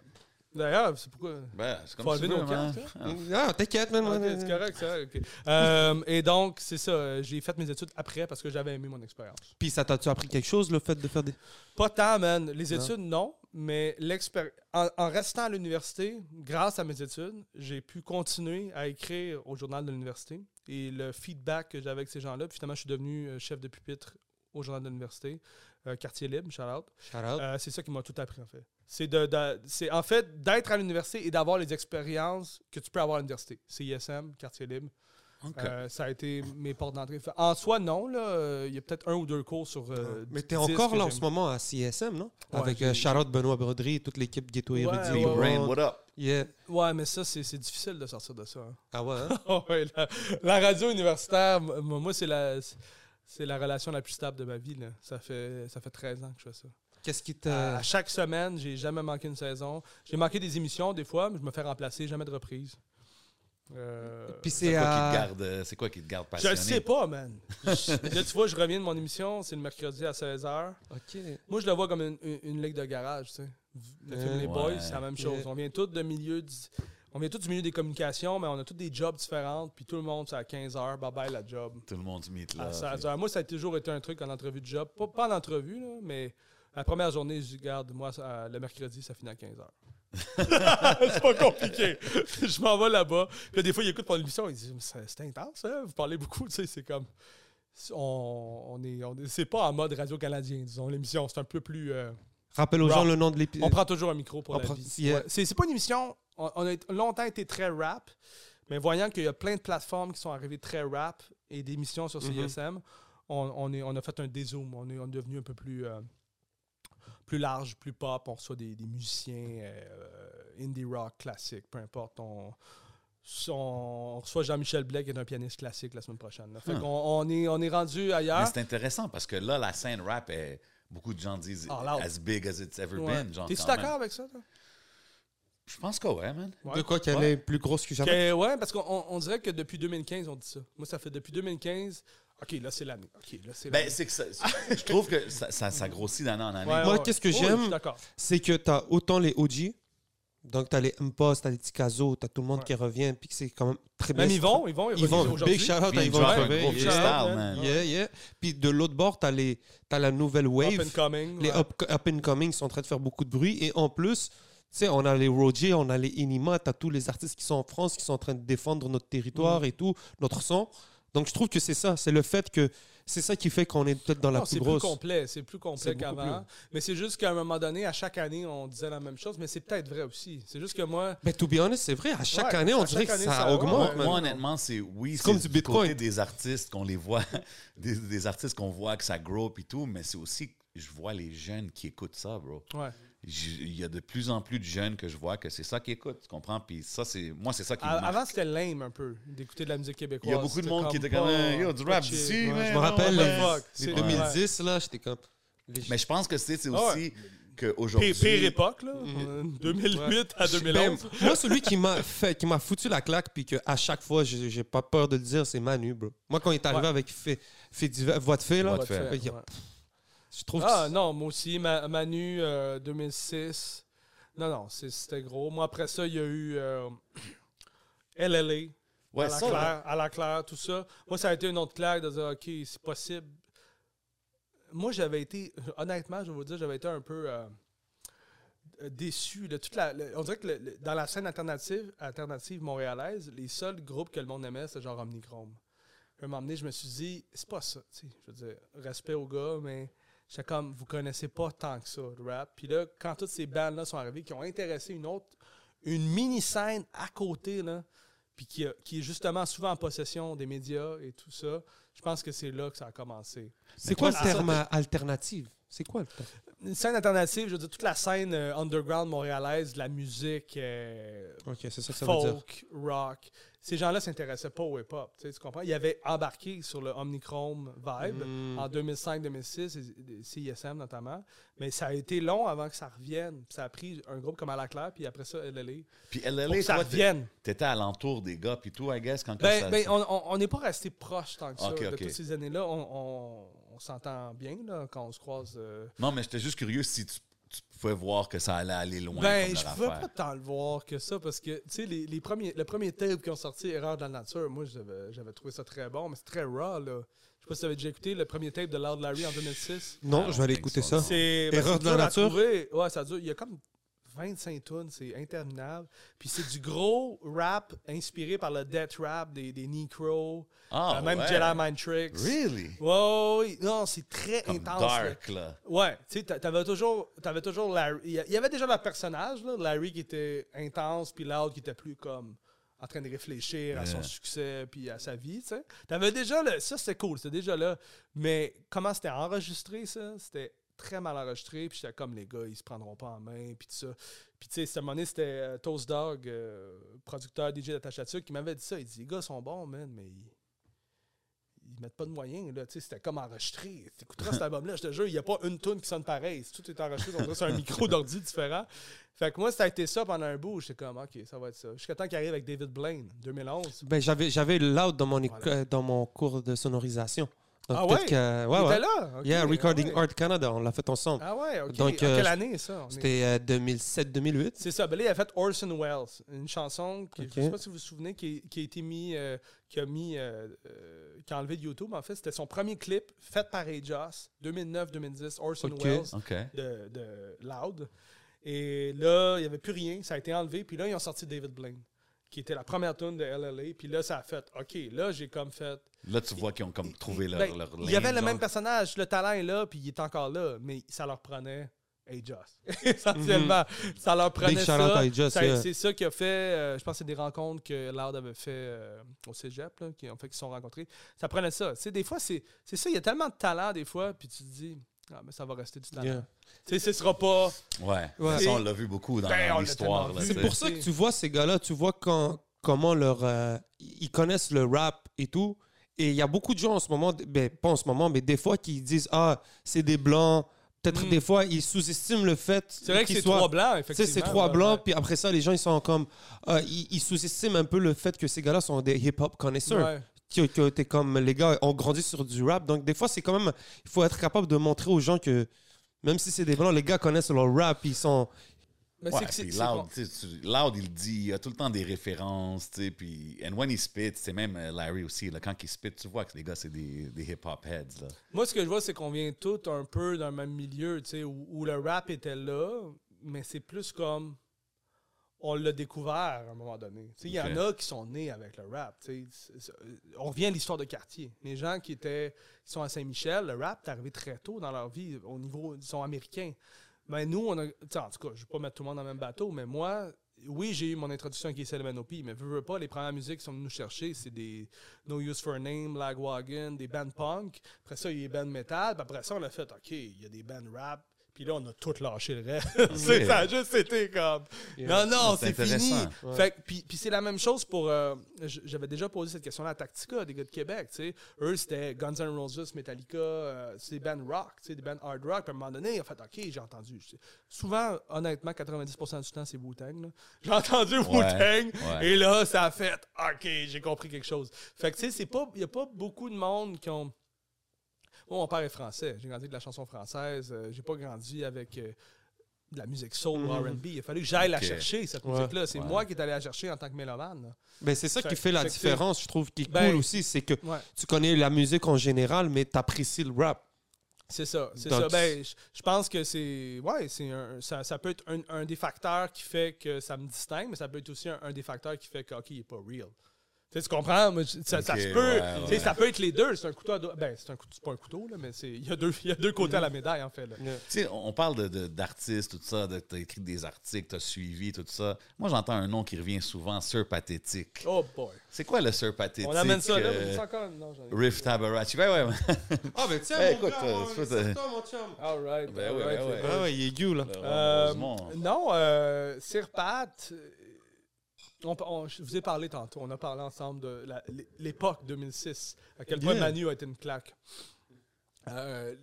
D'ailleurs, c'est pourquoi. Ben, c'est comme Faut tu veux, nos cartes, Ah. Ah, t'inquiète, man. Ouais, c'est correct, ok. Euh, et donc, c'est ça. euh, J'ai fait mes études après parce que j'avais aimé mon expérience. Puis ça t'a-tu appris quelque chose, le fait de faire des. Pas tant, man. Les Non. études, non. Mais l'expérience. En, en restant à l'université, grâce à mes études, j'ai pu continuer à écrire au journal de l'université. Et le feedback que j'avais avec ces gens-là, puis finalement, je suis devenu euh, chef de pupitre au journal de l'université, euh, quartier libre, shout out. Shout out. Euh, c'est ça qui m'a tout appris, en fait. C'est de, de- c'est en fait d'être à l'université et d'avoir les expériences que tu peux avoir à l'université. CISM, quartier libre. Ok. Euh, ça a été mes portes d'entrée. En soi, non. là, Il y a peut-être un ou deux cours sur. euh, Mais dix t'es encore là en ce moment à CSM, non? Ouais, Avec euh, out Benoît Brodry et toute l'équipe Ghetto Ouais, Érudit. ouais, Brain, what up? Yeah. Ouais, mais ça, c'est difficile de sortir de ça. hein. Ah ouais, hein? Ah ouais, la, la radio universitaire, moi, c'est la, c'est la relation la plus stable de ma vie. Là. Ça, fait, ça fait 13 ans que je fais ça. Qu'est-ce qui te. À chaque semaine, j'ai jamais manqué une saison. J'ai manqué des émissions des fois, mais je me fais remplacer, jamais de reprise. Euh, Puis C'est c'est quoi, qui te à. garde, euh, c'est quoi qui te garde je passionné? le sais pas, man. Je- là, tu vois, je reviens de mon émission, c'est le mercredi à 16h. Ok. Moi, je le vois comme une, une- une ligue de garage, tu sais. Le film Euh, Les Boys, ouais. c'est la même chose. Yeah. On vient tous de milieu du- on vient tous du milieu des communications, mais on a tous des jobs différents, puis tout le monde, c'est à 15h, bye bye la job. Tout le monde se meet À là. 16h. Moi, ça a toujours été un truc en entrevue de job. Pas, pas en entrevue, là, mais la première journée, je dis, regarde, moi, ça- le mercredi, ça finit à 15h. c'est pas compliqué. je m'en vais là-bas. Puis des fois, ils écoutent mon émission, ils disent, c'est intense, hein? vous parlez beaucoup, tu sais, c'est comme. on, on est, on c'est pas en mode radio canadien, disons, l'émission. C'est un peu plus. euh, Rappelle aux gens le nom de l'épisode. on prend toujours un micro pour On la prend- vie. yeah. Ouais. C'est, c'est pas une émission. On, on a longtemps été très rap, mais voyant qu'il y a plein de plateformes qui sont arrivées très rap et d'émissions sur Mhm. CSM, on, on est, on a fait un dézoom. On est, on est devenu un peu plus, euh, plus large, plus pop. On reçoit des, des musiciens euh, indie rock classique, peu importe. On, on reçoit Jean-Michel Blais, qui est un pianiste classique la semaine prochaine. là. Fait qu'on on est, on est rendu Mais ailleurs. c'est intéressant parce que là, la scène rap est. Beaucoup de gens disent loud. as big as it's ever Ouais. been. T'es-tu d'accord avec ça? toi? Je pense que ouais, man. Ouais. De quoi qu'elle Ouais. est plus grosse que jamais? Que- ouais, parce qu'on on- on dirait que depuis 2015, on dit ça. Moi, ça fait depuis 2015. OK, là, c'est l'année. OK, là, c'est Ben, c'est que ça, je trouve que ça, ça, ça grossit d'année en année. Ouais, Moi, ouais, qu'est-ce que. Oui, j'aime? je suis d'accord. c'est que tu as autant les OG, donc tu as les Impost, tu as les Ticazo, tu as tout le monde Ouais. qui revient, puis que c'est quand même très bien. Même Yvon, Yvon, il Yvon, revient aujourd'hui. big shout out Puis à il Yvon gros yeah. freestyle, Yeah. man. Yeah, yeah. Puis de l'autre bord, tu as, les, t'as la nouvelle Up wave. and coming. les ouais. up, up and coming sont en train de faire beaucoup de bruit. Et en plus, tu sais, on a les Roger, on a les Inima, tu as tous les artistes qui sont en France, qui sont en train de défendre notre Mm. territoire et tout, notre son. Donc je trouve que c'est ça, c'est le fait que c'est ça qui fait qu'on est peut-être dans la Non, plus c'est plus complet, c'est plus complet qu'avant. Mais c'est juste qu'à un moment donné, à chaque année, on disait la même chose, mais c'est peut-être vrai aussi. C'est juste que moi, Mais to be honest, c'est vrai, à chaque Ouais, année, on dirait que ça, ça- augmente. Moi, honnêtement, c'est oui, c'est comme du du côté Bitcoin. des artistes qu'on les voit, des, des artistes qu'on voit que ça grow et tout, mais c'est aussi que je vois les jeunes qui écoutent ça, bro. ouais. Il y a de plus en plus de jeunes que je vois que c'est ça qui écoutent, tu comprends? Puis ça, c'est moi, c'est ça qui me marque. Avant, c'était lame un peu d'écouter de la musique Il québécoise. y a beaucoup de monde qui était comme Yo, du pas rap d'ici. Je me rappelle les, the fuck, les c'est- 2010, là, j'étais comme. Mais je pense que c'est c'est Ah aussi Pire, qu'aujourd'hui. pire époque, là. Mhm. Euh, 2008 à Ben, 2011. moi, celui qui m'a fait, qui m'a foutu la claque, puis qu'à chaque fois, j'ai pas peur de le dire, c'est Manu, bro. Moi, quand il est arrivé avec voix de fée, là, je trouve Ah que non, moi aussi, Ma- Manu euh, 2006. Non, non, c'est- c'était gros. Moi, après ça, il y a eu euh, LLA. Ouais, à, la ça, ouais. claire, à la claire, tout ça. Moi, ça a été une autre claque de dire, OK, c'est possible. Moi, j'avais été, honnêtement, je vais vous dire, j'avais été un peu euh, euh, déçu. De toute la, le- on dirait que le- le- dans la scène alternative, alternative montréalaise, les seuls groupes que le monde aimait, c'était genre Omnichrome. À un moment donné, je me suis dit, c'est pas ça. Je veux dire, respect aux gars, mais j'étais comme, vous connaissez pas tant que ça, le rap. Puis là, quand toutes ces bandes-là sont arrivées, qui ont intéressé une autre, une mini-scène à côté, là, puis qui, a- qui est justement souvent en possession des médias et tout ça, je pense que c'est là que ça a commencé. C'est quoi le terme ça, alternative? C'est quoi le terme? Une scène alternative, je veux dire, toute la scène euh, underground montréalaise, de la musique, euh, Ok, c'est ça que ça veut dire. folk, rock, ces gens-là s'intéressaient pas au hip-hop. Tu, comprends? Ils avaient embarqué sur le Omnichrome Vibe Mm. en 2005-2006, et- CISM notamment, mais ça a été long avant que ça revienne. Ça a pris un groupe comme À la Claire, puis après ça, LLA, Puis pour LLA, que ça toi, revienne. t'étais alentour des gars, puis tout, I guess, quand Ben, ça- ben, ça- on- n'est pas resté proche tant que ça de toutes ces années-là. On, on- on s'entend bien là, quand on se croise. euh. Non, mais j'étais juste curieux si tu, tu pouvais voir que ça allait aller loin. Ben, je pouvais affaire. pas tant le voir que ça parce que, tu sais, les, les premiers, le premier tape qui ont sorti, Erreur de la nature, moi, j'avais j'avais trouvé ça très bon, mais c'est très raw, là. Je sais pas si tu avais déjà écouté le premier tape de Loud Larry en 2006. Non, Ah, je vais aller non, écouter ça, ça. C'est ben, Erreur de la nature? trouver. Ouais, ça dure. Il y a comme 25 tonnes, c'est interminable. Puis c'est du gros rap inspiré par le death rap des, des Necro, Ah, euh, même ouais. Jedi Mind Tricks. Really? Ouais, non, c'est très Comme intense. dark, là. Ouais, tu sais, t'a- t'avais toujours, t'avais toujours Larry. Il y avait déjà le personnage, là, Larry qui était intense, puis Loud qui était plus comme en train de réfléchir à son succès puis à sa vie, tu sais. T'avais déjà le, ça c'était cool, c'était déjà là. Mais comment c'était enregistré ça? C'était très mal enregistré, puis j'étais comme les gars, ils se prendront pas en main, puis tout ça. Puis tu sais, moment donné, c'était euh, Toast Dog, euh, producteur DJ Tuque, qui m'avait dit ça. Il dit les gars sont bons, man, mais ils, ils mettent pas de moyens. Là. Tu sais, C'était comme enregistré. Tu écouteras cet album-là, je te jure, il n'y a pas une tune qui sonne pareil. Tout est enregistré, c'est un micro d'ordi différent. Fait que moi, ça a été ça pendant un bout. J'étais comme, OK, ça va être ça. Jusqu'à temps qu'il arrive avec David Blaine, 2011. Ben, j'avais, j'avais Loud dans mon, Voilà. dans mon cours de sonorisation. Donc, Ah peut-être ouais? que- ouais, Il ouais. était là? Yeah, Recording ah ouais. Art Canada, on l'a fait ensemble. Ah ouais, OK. Donc, en euh, quelle année, ça? C'était euh, 2007-2008. C'est ça. Ben là, il a fait Orson Welles, une chanson qui, je sais pas si vous vous souvenez, qui, qui a été mis, euh, qui a mis, euh, euh, qui a enlevé de YouTube. En fait, c'était son premier clip fait par Joss, 2009-2010, Orson. Welles de, de Loud. Et là, il n'y avait plus rien. Ça a été enlevé. Puis là, ils ont sorti David Blaine. Qui était la première tune de LLA. Puis là, ça a fait, OK, là, j'ai comme fait. Là, tu vois qu'ils ont comme trouvé leur, Ben, leur il y avait le genre. même personnage, le talent est là, puis il est encore là, mais ça leur prenait Hey Joss. Essentiellement, ça leur prenait Big ça. yeah. C'est ça qui a fait, euh, je pense que c'est des rencontres que Loud avait fait euh, au cégep, là, qui ont fait qu'ils se sont rencontrés. Ça prenait ça. Tu sais, des fois, c'est c'est ça, il y a tellement de talent, des fois, puis tu te dis, ah, mais ça va rester du talent. Yeah. Tu sais, ce sera pas. Ouais. Ouais. Ça, on l'a vu beaucoup dans, Ben, l'histoire. C'est pour ça que tu vois ces gars-là, tu vois quand, comment leur, euh, ils connaissent le rap et tout. Et il y a beaucoup de gens en ce moment, ben, pas en ce moment, mais des fois qui disent Ah, c'est des blancs. Peut-être Mm. des fois, ils sous-estiment le fait C'est vrai que qu'ils c'est soient- trois blancs, Tu sais, effectivement. c'est trois blancs, ouais. puis après ça, les gens, ils sont comme. euh, ils, ils sous-estiment un peu le fait que ces gars-là sont des hip-hop connaisseurs. Ouais. Que, que t'es comme. Les gars ont grandi sur du rap. Donc, des fois, c'est quand même. Il faut être capable de montrer aux gens que. Même si c'est des blancs, les gars connaissent leur rap, ils sont. Mais Ouais, c'est Loud, Loud, il dit, il a tout le temps des références, tu sais, puis and when he spit, c'est même euh, Larry aussi, là, quand il spit, tu vois que les gars, c'est des, des hip-hop heads, là. Moi, ce que je vois, c'est qu'on vient tous un peu d'un même milieu, tu sais, où, où le rap était là, mais c'est plus comme on l'a découvert à un moment donné. Il y en a qui sont nés avec le rap. sais. C'est- c'est- On revient à l'histoire de quartier. Les gens qui étaient qui sont à Saint-Michel, le rap est arrivé très tôt dans leur vie au niveau ils sont américains. Mais nous, on a, en tout cas, je ne vais pas mettre tout le monde dans le même bateau, mais moi, oui, j'ai eu mon introduction avec Isel Manopi, mais veux, veux pas, les premières musiques qui sont venues nous chercher, c'est des No Use for a Name, Lagwagon, des bands punk. Après ça, il y a des bands metal. Après ça, on a fait, OK, il y a des bands rap. Puis là, on a tout lâché le reste. C'est- ça a juste été comme. Non, non, C'est fini. intéressant. Fait que- puis, puis c'est la même chose pour. euh, J'avais déjà posé cette question-là à Tactica, des gars de Québec. tu sais. Eux, c'était Guns N' Roses, Metallica, euh, c'est des bands rock, tu sais, des bands hard rock. Puis à un moment donné, ils ont fait OK, j'ai entendu. Souvent, honnêtement, 90% du temps, c'est Wu-Tang. là. J'ai entendu Wu-Tang. ouais. Et là, ça a fait OK, j'ai compris quelque chose. Fait que tu sais, c'est pas- il n'y a pas beaucoup de monde qui ont. Moi, mon père est français. J'ai grandi avec de la chanson française. Euh, j'ai pas grandi avec euh, de la musique soul ou R&B. Il a fallu que j'aille la Ok. chercher, cette Ouais. musique-là. C'est Ouais. moi qui est allé la chercher en tant que mélomane. Ben, c'est ça Fait- qui fait la fait que c'est- différence, je trouve, qui est Ben, cool aussi. C'est que Ouais. tu connais la musique en général, mais tu apprécies le rap. C'est ça, c'est Donc, ça. Ben, je je pense que c'est. Ouais, c'est un, ça, ça peut être un, un des facteurs qui fait que ça me distingue, mais ça peut être aussi un, un des facteurs qui fait que, OK, il n'est pas real. Tu sais, tu comprends? Ça, ça Ok, se peut. ouais, tu sais, ouais. Ça peut être les deux. C'est un couteau à deux. Ben, c'est un couteau, c'est pas un couteau, là, mais c'est- il y, a deux- il y a deux côtés à la médaille, en fait. là. Tu sais, on parle de- de- d'artistes, tout ça, de, t'as écrit des articles, t'as suivi, tout ça. Moi, j'entends un nom qui revient souvent, Sir Pathétique. Oh boy. C'est quoi le Sir Pathétique? On amène ça là. euh, encore? Non, Riff Tabaracci. Ouais, ouais, ouais. Ah, ben tiens, Eh, mon écoute, gars, euh, ouais, c'est toi, mon chum. All right. Ben all ouais, ben ouais. Ah ouais, il est gueux, là. Euh, Heureusement. non, euh, Sir Pat, euh, on- on- je vous ai parlé tantôt, on a parlé ensemble de la- l'époque 2006, à quel point Yeah. Manu a été une claque. Euh,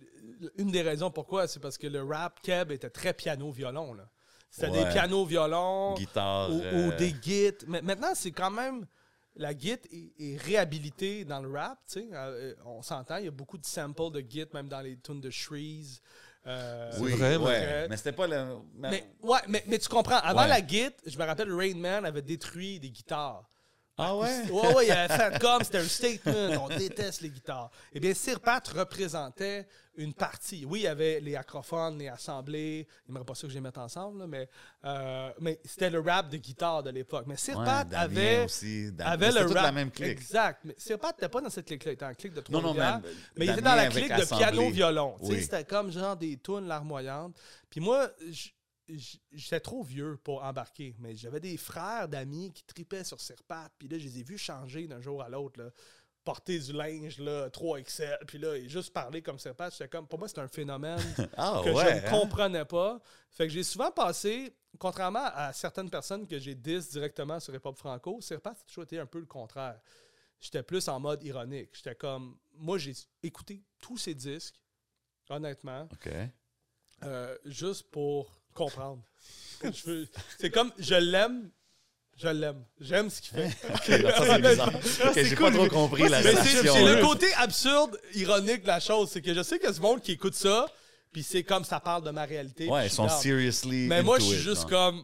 une des raisons pourquoi, c'est parce que le rap Keb était très piano-violon. là. C'était Ouais. des pianos-violons Guitare. ou, euh, ou des gits. Mais maintenant, c'est quand même. La git est, est réhabilitée dans le rap. sais. Euh, on s'entend, il y a beaucoup de samples de git, même dans les tunes de Shreeze. Euh, Oui, vrai, ouais. mais- Mais c'était pas le. mais- mais, ouais, mais, mais tu comprends, avant Ouais. la Git, je me rappelle Rain Man avait détruit des guitares. Ah ouais? Ouais, ouais, il avait fait comme, c'était un statement, on déteste les guitares. Eh bien, Sir Pat représentait une partie. Oui, il y avait les acrophones, les assemblées, il n'aimerait pas ça que je les mette ensemble, là, mais, euh, mais c'était le rap de guitare de l'époque. Mais Sir Ouais, Pat Damien avait, aussi. Avait c'était le toute rap. la même clique. Exact. Mais Sir Pat n'était pas dans cette clique-là, il était en clique de Non, non, Trois-Rivières. mais- Mais il était dans la clique de piano-violon. Oui. C'était comme genre des tunes larmoyantes. Puis moi, j'étais trop vieux pour embarquer. Mais j'avais des frères d'amis qui tripaient sur Serpat. Puis là, je les ai vus changer d'un jour à l'autre. Porter du linge, là, 3XL. Puis là, et juste parler comme Serpat. J'étais comme, pour moi, c'est un phénomène Ah que ouais. je ne hein? comprenais pas. Fait que j'ai souvent passé, contrairement à certaines personnes que j'ai 10 directement sur Hip Hop Franco, Serpat, ça a toujours été un peu le contraire. J'étais plus en mode ironique. J'étais comme, moi, j'ai écouté tous ces disques, honnêtement, euh, juste pour comprendre. C'est comme, je l'aime, je l'aime. J'aime ce qu'il fait. Ok, ça, c'est bizarre. Ok, j'ai pas trop compris la Mais c'est réaction. c'est le côté absurde, ironique de la chose. C'est que je sais qu'il y a du monde qui écoute ça, puis c'est comme ça parle de ma réalité. Ouais, ils sont seriously. Mais moi, je suis juste comme.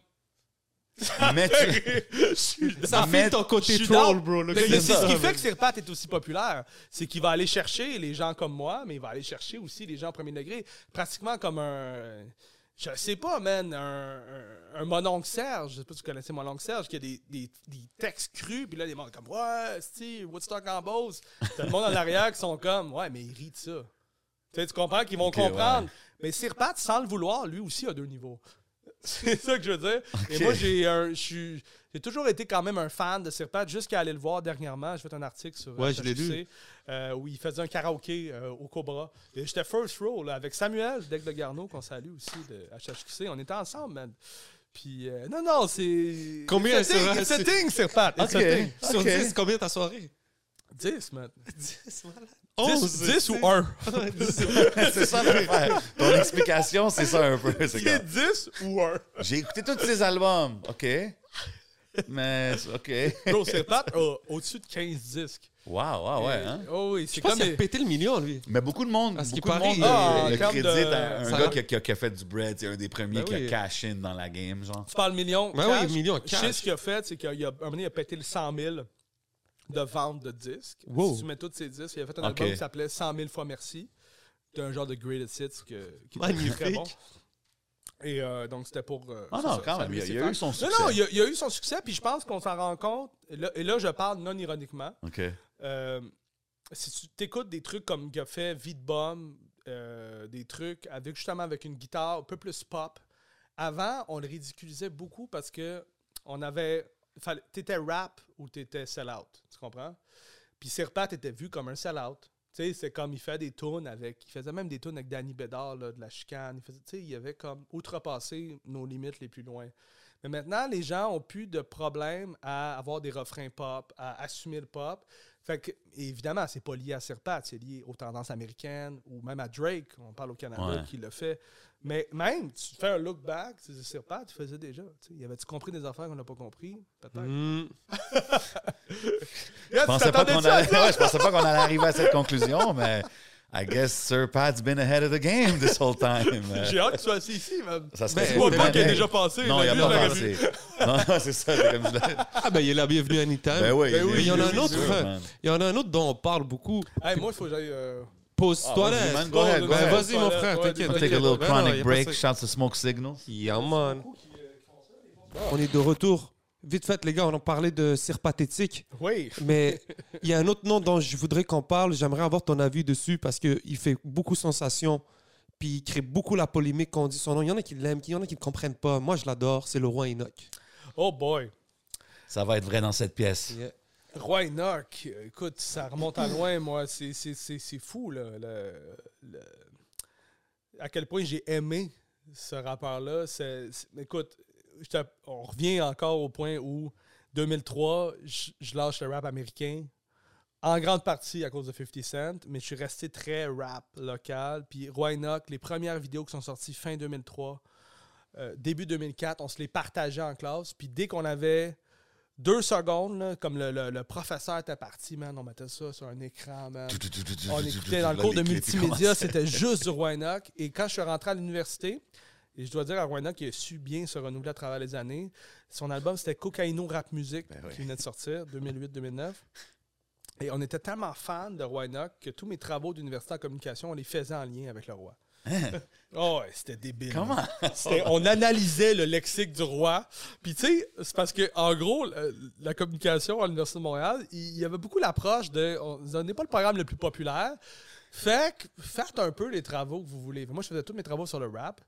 Mais tu- Ça fait ton côté troll, bro. C'est ce qui fait que Sirpat est aussi populaire. C'est qu'il va aller chercher les gens comme moi, mais il va aller chercher aussi les gens au premier degré. Pratiquement comme un. Je sais pas, man, un, un, un mononcle Serge, je sais pas si tu connaissais mononcle Serge, qui a des, des, des textes crus, puis là, les gens comme, ouais, Steve, Woodstock en Beauce. T'as le monde en arrière qui sont comme, ouais, mais ils rient de ça. Tu sais, tu comprends qu'ils vont comprendre. ouais. Mais Sirpat, sans le vouloir, lui aussi a deux niveaux. C'est ça que je veux dire. Et moi, j'ai un- je j'ai toujours été quand même un fan de Sirpat, jusqu'à aller le voir dernièrement. J'ai fait un article sur Ouais, je l'ai HHQC, lu. euh, où il faisait un karaoké euh, au Cobra. Et j'étais first row là, avec Samuel, Deck de Garneau, qu'on salue aussi de HHQC. On était ensemble, man. Puis, euh, non, non, c'est. Combien It's a thing, sur- it's a thing, Sirpat. It's a Ok. thing. Sur Ok. 10, combien ta soirée? 10, man. 10, malade. 10, 10 ou 1 c'est ça l'affaire. Ton explication, c'est ça un peu. c'est C'est comme, 10 ou 1 J'ai écouté tous ces albums. OK. Mais, OK. Bro, Sirpat a au-dessus de 15 disques. Wow, wow, ouais. Hein? Oh oui, c'est comme. qu'il a pété le million, lui. Mais beaucoup de monde, À ce qui beaucoup de paraît, monde il- euh, Ah, le de- à un ça gars qui a, qui fait du bread. C'est un des premiers Ben qui oui. a cash in dans la game, genre. Tu parles million. Ben cash? oui, million Je sais cash. ce qu'il a fait, c'est qu'il a, un moment donné, il a pété le 100 000 de vente de disques. Wow. Si tu mets tous ses disques, il a fait un album qui s'appelait 100 000 fois merci. C'était un genre de greatest hits que, qui était Magnifique. très bon. Et euh, donc, c'était pour. euh, Ah non, ça, quand même, il y a- il eu son Non, succès. non, il a, il y a eu son succès, puis je pense qu'on s'en rend compte. Et là, et là, je parle non ironiquement. OK. Euh, si tu t'écoutes des trucs comme il a fait Vite Bomb, euh, des trucs avec justement avec une guitare un peu plus pop. Avant, on le ridiculisait beaucoup parce que on avait. T'étais rap ou t'étais sell-out. Comprends? Puis Serpat était vu comme un sell-out. Tu sais, c'est comme il fait des tunes avec. Il faisait même des tunes avec Danny Bédard, là, de la chicane. Il faisait, tu sais, il avait comme outrepassé nos limites les plus loin. Mais maintenant, les gens ont plus de problème à avoir des refrains pop, à assumer le pop. Fait que, évidemment, c'est pas lié à Serpat, c'est lié aux tendances américaines ou même à Drake, on parle au Canada, Ouais. qui le fait. Mais même, tu fais un look back, tu dis Serpat, tu faisais déjà. tu sais. Y avait-tu compris des affaires qu'on n'a pas compris? Peut-être. Hmm. Je pensais pas qu'on allait, ouais, je pensais pas qu'on allait arriver à cette conclusion, mais I guess Sir Pat's been ahead of the game this whole time. Euh, J'ai hâte que tu sois assis ici, man. Ça Ben, C'est pas le qui a ben, déjà passé. Non, il a pas passé. Non, non, c'est ça. comme je Ah, ben, il est la bienvenue anytime. Ben oui, Ben oui, il y en a est un autre. hein. Il y en a un autre dont on parle beaucoup. Hey, moi, il faut que j'aille. Euh, Pose-toi Ah, vas-y, là. man, go ahead, go Ben, ahead. vas-y, mon frère, t'inquiète. take a t'inquiète. little Ben chronic break. Shout to Smoke Signals. Yeah, man. On est de retour. Vite fait, les gars, on en parlait de cire pathétique, Oui. mais il y a un autre nom dont je voudrais qu'on parle. J'aimerais avoir ton avis dessus parce qu'il fait beaucoup sensation, puis il crée beaucoup la polémique quand on dit son nom. Il y en a qui l'aiment, il y en a qui ne comprennent pas. Moi, je l'adore. C'est le roi Enoch. Oh boy. Ça va être vrai dans cette pièce. Yeah. Roi Enoch, euh, écoute, ça remonte à loin, moi. C'est- fou, là. à quel point j'ai aimé ce rappeur-là. Écoute, on revient encore au point où, 2003, je lâche le rap américain. En grande partie à cause de 50 Cent, mais je suis resté très rap local. Puis Roi Enoch, les premières vidéos qui sont sorties fin 2003, euh, début 2004, on se les partageait en classe. Puis dès qu'on avait deux secondes, là, comme le, le- le professeur était parti, man, on mettait ça sur un écran, man. On écoutait dans le cours de multimédia, c'était juste du Roi Enoch. Et quand je suis rentré à l'université, et je dois dire à Enoch, il a su bien se renouveler à travers les années. Son album, c'était Cocaïno Rap Music, Ben oui. qui venait de sortir, 2008-2009. Et on était tellement fans de Roi Enoch que tous mes travaux d'université en communication, on les faisait en lien avec le roi. Oh, ouais, c'était débile. Hein? Comment? On analysait le lexique du roi. Puis tu sais, c'est parce que en gros, la communication à l'Université de Montréal, il y avait beaucoup l'approche de on n'est pas le programme le plus populaire. Fait que faites un peu les travaux que vous voulez. Moi, je faisais tous mes travaux sur le rap.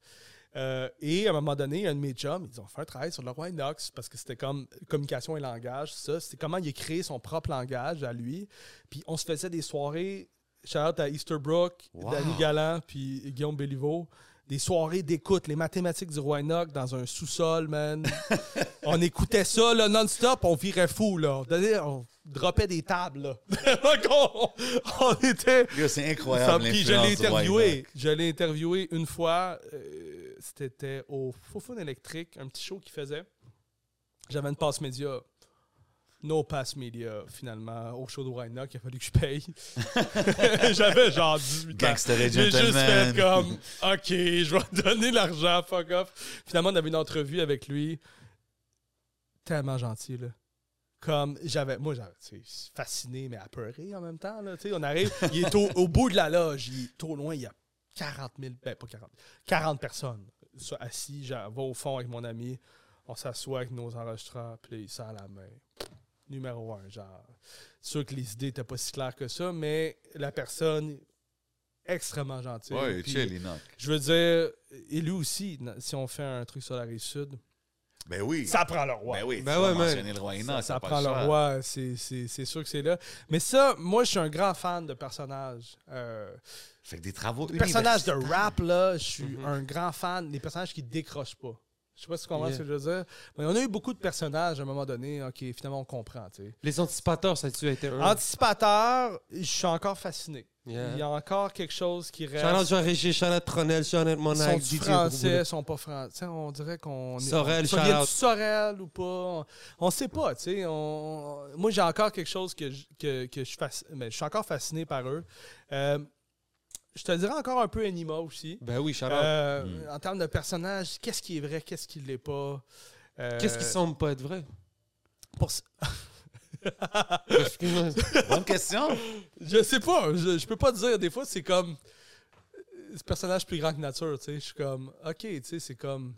Euh, et à un moment donné, un de mes chums, ils ont fait un travail sur le roi Inox parce que c'était comme communication et langage. Ça, c'était comment il a créé son propre langage à lui. Puis on se faisait des soirées, shout out à Easterbrook, Wow. Danny Galland, puis Guillaume Béliveau. Des soirées d'écoute, les mathématiques du roi Enoch dans un sous-sol, man. on écoutait ça là, non-stop, on virait fou. Là. On, droppait des tables. Là. On, on était. C'est Ça, incroyable. puis je l'ai interviewé. Je l'ai interviewé une fois. euh, C'était au Fofun électrique, un petit show qu'il faisait. J'avais une passe média. No pass média, finalement, au show de Rhino, il a fallu que je paye. J'avais genre 18 ans. J'ai juste fait comme, OK, je vais donner l'argent, fuck off. Finalement, on avait une entrevue avec lui. Tellement gentil, là. Comme, j'avais, moi, j'avais, fasciné, mais apeuré en même temps, là. Tu sais, on arrive, il est au, au bout de la loge, il est trop loin, il y a 40 000, ben pas 40, 40 personnes. soit assis, genre, va au fond avec mon ami, on s'assoit avec nos enregistreurs, puis là, il sort la main. Numéro un, genre. C'est sûr que les idées n'étaient pas si claires que ça, mais la personne, extrêmement gentille. Ouais, Puis, chill, Enoch. Je veux dire, et lui aussi, si on fait un truc sur la rive sud, Ben oui. ça prend le roi. Ben oui, Ben ouais, le roi Enoch. Ça, prend le roi, c'est- sûr que c'est là. Mais ça, moi, je suis un grand fan de personnages. Euh, Fait que des travaux les personnages de rap, là, je suis Mhm. un grand fan. Les personnages qui décrochent pas. Je sais pas si tu comprends Yeah. ce que je veux dire. Mais on a eu beaucoup de personnages à un moment donné. OK, finalement, on comprend. Les anticipateurs, ça a-tu été un? Anticipateur, je suis encore fasciné. Yeah. Il y a encore quelque chose qui reste. Charlotte Jean-Régis, Charlotte Tronel, Charlotte Monac, sont français, sont pas français. On dirait qu'on. est- Sorel, on- shout-out. du Sorel ou pas. On, on sait pas, tu sais. On... Moi, j'ai encore quelque chose que je, que, que je, mais je suis encore fasciné par eux. Euh, je te dirais encore un peu Anima aussi. Ben oui, Charlotte. Euh, Mm. En termes de personnages, qu'est-ce qui est vrai, qu'est-ce qui l'est pas? Euh, Qu'est-ce qui semble pas être vrai? pour... ce- Excuse-moi. Bonne question. Je sais pas, je, je peux pas te dire. Des fois, c'est comme. euh, Ce personnage plus grand que nature, tu sais. Je suis comme. Ok, tu sais, c'est comme.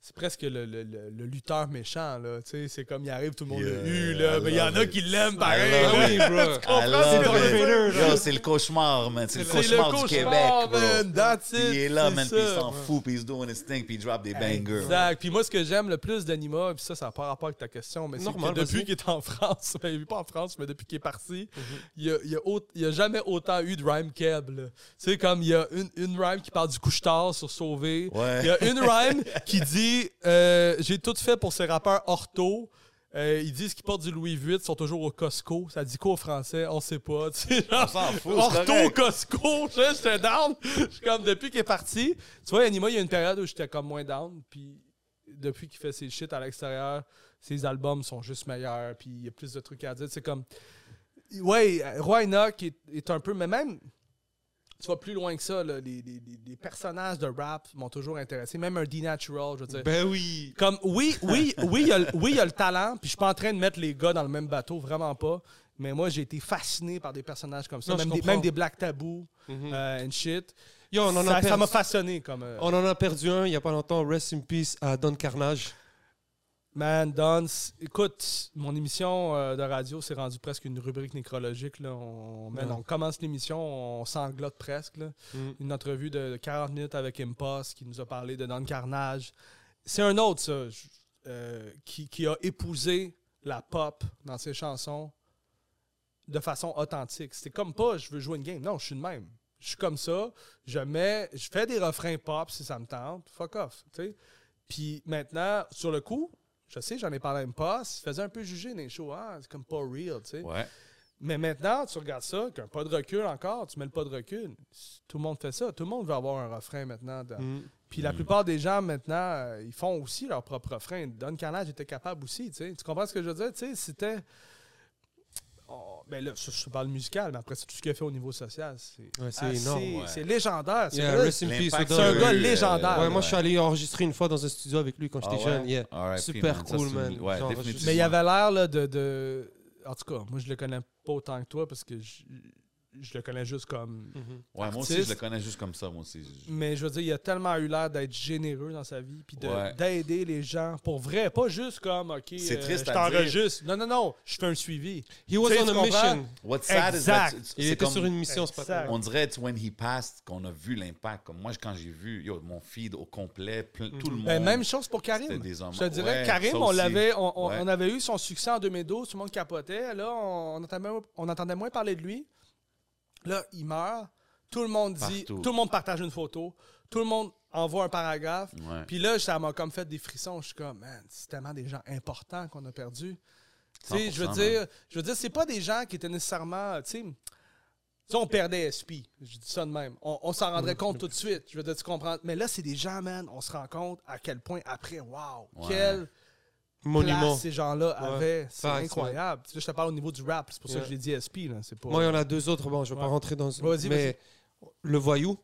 C'est presque le, le, le, le lutteur méchant, là. Tu sais, c'est comme il arrive, tout le monde Yeah, le hue, là. I Mais il y en a it. qui l'aiment pareil. it. bro. C'est le- cauchemar, man. C'est le cauchemar du Québec, bro. man. That's Puis it, il est là, man, puis il s'en fout, puis il se doing his thing, puis il drop des bangers. Exact. Puis moi, ce que j'aime le plus d'Anima, puis ça, ça n'a pas rapport avec ta question, mais c'est que depuis qu'il est en France, ben, pas en France, mais depuis qu'il est parti, Mhm. il y a, jamais autant eu de rhyme keb. là. Tu sais, comme il y a une, une rhyme qui parle du couche-tard sur Sauvé. Ouais. Il y a une rhyme qui dit euh, J'ai tout fait pour ces rappeurs ortho. Euh, ils disent qu'ils portent du Louis VIII, sont toujours au Costco. Ça dit quoi au français? On sait pas. Genre, On s'en fout, correct. Costco, j'étais down. Je suis comme depuis qu'il est parti. Tu vois, Anima, il y a une période où j'étais comme moins down. Puis depuis qu'il fait ses shit à l'extérieur, ses albums sont juste meilleurs. Puis il y a plus de trucs à dire. C'est comme. Ouais, Roy Enoch est, est un peu. Mais même. Tu vas plus loin que ça, là, les, les- les- les personnages de rap m'ont toujours intéressé. Même un D-Natural, je veux dire. Ben oui. Comme, oui, oui, oui, il y a le- oui, il y a le talent, puis je suis pas en train de mettre les gars dans le même bateau, vraiment pas. Mais moi, j'ai été fasciné par des personnages comme ça, Non, même, des, comprends. même des Black Taboo euh, and shit. Yo, on en a ça m'a façonné comme. euh, On en a perdu un il y a pas longtemps. Rest in peace à Don Carnage. Man, Don, c- écoute, mon émission euh, de radio, c'est rendu presque une rubrique nécrologique. Là. On, man, Ouais. on commence l'émission, on s'englotte presque. là. Mm. Une entrevue de 40 minutes avec Impost qui nous a parlé de Don Carnage. C'est un autre, ça, je- euh, qui, qui a épousé la pop dans ses chansons de façon authentique. C'était comme pas je veux jouer une game. Non, je suis de même. Je suis comme ça. Je mets, je fais des refrains pop si ça me tente. Fuck off. Puis maintenant, sur le coup, je sais, j'en ai parlé à Impost, il faisait un peu juger dans les shows. Ah, c'est comme pas real, tu sais. Ouais. Mais maintenant, tu regardes ça, qu'un pas de recul encore, tu mets le pas de recul. Tout le monde fait ça. Tout le monde veut avoir un refrain maintenant. Mm. Puis la plupart des gens maintenant, euh, ils font aussi leur propre refrain. Don Carnage était capable aussi, tu sais. Tu comprends ce que je veux dire? Tu sais, c'était... Oh, ben là, je, je parle musical, mais après, c'est tout ce qu'il a fait au niveau social. C'est Ouais, c'est assez- énorme, ouais. C'est légendaire. C'est Yeah, un gars Euh, légendaire. Ouais, moi, je suis allé enregistrer une fois dans un studio avec lui quand j'étais Ah jeune. Yeah. R.I.P., Super cool, man. Ouais, Genre, définitivement. Mais il avait l'air là, de, de- En tout cas, moi, je le connais pas autant que toi parce que je, le connais juste comme... Mhm. Ouais, moi aussi, artiste. je le connais juste comme ça, moi aussi. Je- Mais je veux dire, il a tellement eu l'air d'être généreux dans sa vie, puis Ouais. d'aider les gens pour vrai, pas juste comme, OK, C'est euh, triste je t'enregistre. Non, non, non, je fais un suivi. He was on a mission. What's sad is Exact. that it's- Il c'est était comme- sur une mission ce matin. On dirait, it's when he passed qu'on a vu l'impact. Comme moi, quand j'ai vu yo, mon feed au complet, plein- tout le monde. Ben, même chose pour Karim. C'était des hommes. Je te dirais, Ouais, Karim, on, l'avait, on, on- Ouais. on avait eu son succès en 2012, tout le monde capotait. Là, on, on entendait, on entendait moins parler de lui. Là, il meurt. Tout le monde dit, Partout. tout le monde partage une photo. Tout le monde envoie un paragraphe. Ouais. Puis là, ça m'a comme fait des frissons. Je suis comme, man, c'est tellement des gens importants qu'on a perdus. Tu sais, je veux 100%, dire, je veux dire, c'est pas des gens qui étaient nécessairement, tu sais, on perdait SP. Je dis ça de même. On, on s'en rendrait compte tout de suite. Je veux dire, tu comprends. Mais là, c'est des gens, man, on se rend compte à quel point après, wow, Ouais. quelle Monument. place ces gens-là Ouais. avaient. C'est incroyable. Tu sais, je te parle au niveau du rap. C'est pour ça que je l'ai dit SP. Là. C'est pas... Moi, il y en a deux autres. Bon, je vais pas rentrer dans. Vas-y, mais le voyou,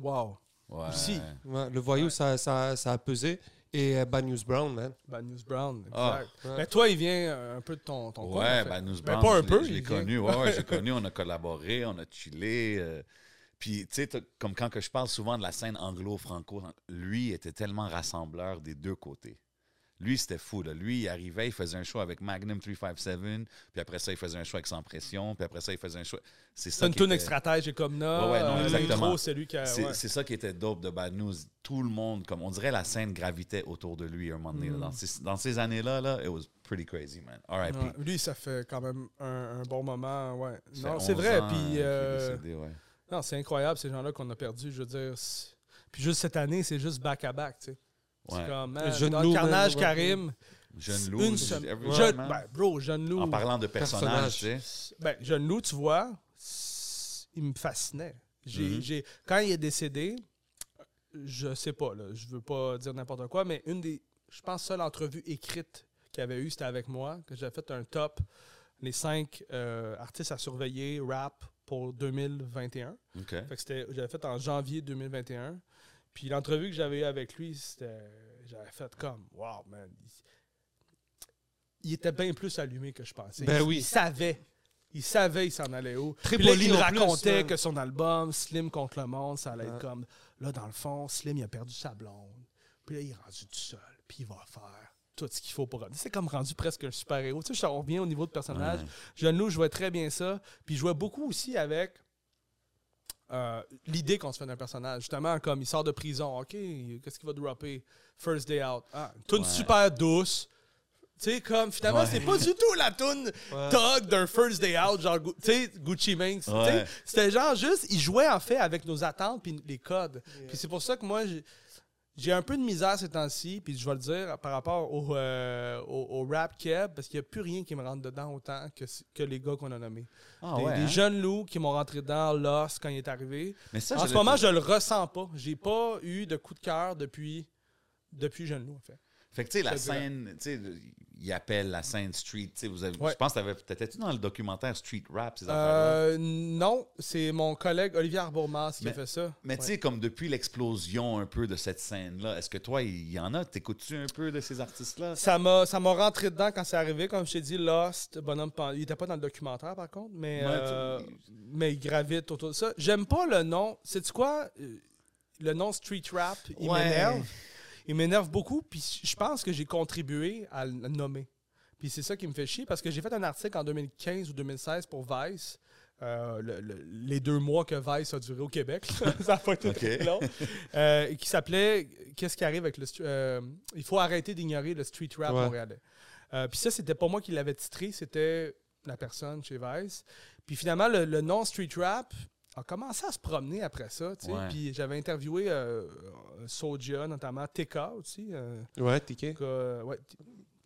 Wow. Ouais. Aussi. ouais, le voyou, ça, ça, ça a pesé. Et euh, Bad News Brown, man. Bad News Brown. Exact. Ah. Mais toi, il vient euh, un peu de ton, ton coin, en Ouais, fait. ben nous Ben, pas un peu, Je l'ai connu. Ouais, ouais, j'ai connu. On a collaboré, on a chillé. euh, Puis, tu sais, comme quand que je parle souvent de la scène anglo-franco, lui était tellement rassembleur des deux côtés. Lui, c'était fou. Là. Lui, il arrivait, il faisait un show avec Magnum 357, puis après ça, il faisait un show avec Sans Pression, puis après ça, il faisait un show. C'est ça C'est une tune stratège et comme là. Ouais, ouais, non, euh, exactement. c'est lui qui a. C'est ouais. ça qui était dope de Bad News. Tout le monde, comme on dirait, la scène gravitait autour de lui à un moment donné. Mm. Dans, ces, dans ces années-là, là, it was pretty crazy, man. R.I.P. Lui, ça fait quand même un, un bon moment. Ouais. Ça Non, c'est 11 vrai. Puis, euh, non, c'est incroyable, ces gens-là qu'on a perdus. Je veux dire. Puis juste cette année, c'est juste back-à-back. tu sais. C'est comme. Man, jeune dans loup, Carnage, man, Karim. Jeune loup, Une je- semaine. ben, bro, jeune loup. En parlant de personnages, tu Personnage. sais. Ben, Jeune Loup, tu vois, il me fascinait. J'ai, Mhm. j'ai- quand il est décédé, je sais pas, là, je veux pas dire n'importe quoi, mais une des, je pense, seule entrevue écrite qu'il y avait eu, c'était avec moi, que j'avais fait un top, les cinq euh, artistes à surveiller, rap, pour 2021. OK. Fait que c'était, j'avais fait en janvier 2021. Puis l'entrevue que j'avais eue avec lui, c'était, j'avais fait comme, wow, man. Il, il était bien plus allumé que je pensais. Ben il, oui. il savait. Il savait il s'en allait où. Très Puis là, il plus, racontait que son album, Slim contre le monde, ça allait être Ouais. comme, là, dans le fond, Slim, il a perdu sa blonde. Puis là, il est rendu tout seul. Puis il va faire tout ce qu'il faut pour... C'est comme rendu presque un super-héros. Tu sais, on revient au niveau de personnage. Ouais. Jeune Loup jouait très bien ça. Puis il jouait beaucoup aussi avec euh, l'idée qu'on se fait d'un personnage. Justement, comme il sort de prison, OK, qu'est-ce qu'il va dropper? First Day Out. Ah, une tune Ouais. super douce. Tu sais, comme finalement, Ouais. c'est pas du tout la Ouais. Tug d'un First Day Out, genre, tu sais, Gucci Mane. C'était genre juste, il jouait en fait avec nos attentes puis les codes. Puis c'est pour ça que moi, j'ai- un peu de misère ces temps-ci, puis je vais le dire par rapport au, euh, au, au rap keb, parce qu'il n'y a plus rien qui me rentre dedans autant que, que les gars qu'on a nommés. Ah des, ouais, des hein? jeunes loups qui m'ont rentré dedans, Lost, quand il est arrivé. Mais ça, en ce moment, je le ressens pas. J'ai pas eu de coup de cœur depuis, depuis Jeune Loup, en fait. Fait que, tu sais, la scène, tu sais, il appelle la scène street, tu sais, vous avez, Ouais. je pense que t'avais- t'étais-tu dans le documentaire Street Rap, ces affaires-là? Euh, non, c'est mon collègue Olivier Arbourmas qui a fait ça. Mais tu sais, comme depuis l'explosion un peu de cette scène-là, est-ce que toi, il y en a? T'écoutes-tu un peu de ces artistes-là? Ça m'a, rentré dedans quand c'est arrivé. Comme je t'ai dit, Lost, Bonhomme Pan- Il était pas dans le documentaire, par contre, mais, Ouais, euh, mais il gravite autour de ça. J'aime pas le nom. Sais-tu quoi? Euh, Le nom Street Rap, il m'énerve. Il m'énerve beaucoup, puis je pense que j'ai contribué à le nommer. Puis c'est ça qui me fait chier, parce que j'ai fait un article en 2015 ou 2016 pour Vice. euh, le- le- les deux mois que Vice a duré au Québec. ça a pas été Ok. très long. Euh, qui s'appelait Qu'est-ce qui arrive avec le. euh, il faut arrêter d'ignorer le street rap Ouais. montréalais. Euh, Puis ça, c'était pas moi qui l'avais titré, c'était la personne chez Vice. Puis finalement, le, le nom street rap a commencé à se promener après ça. tu sais. Ouais. Puis j'avais interviewé euh, Soulja, notamment TK aussi. euh, Ouais, TK. que- ouais,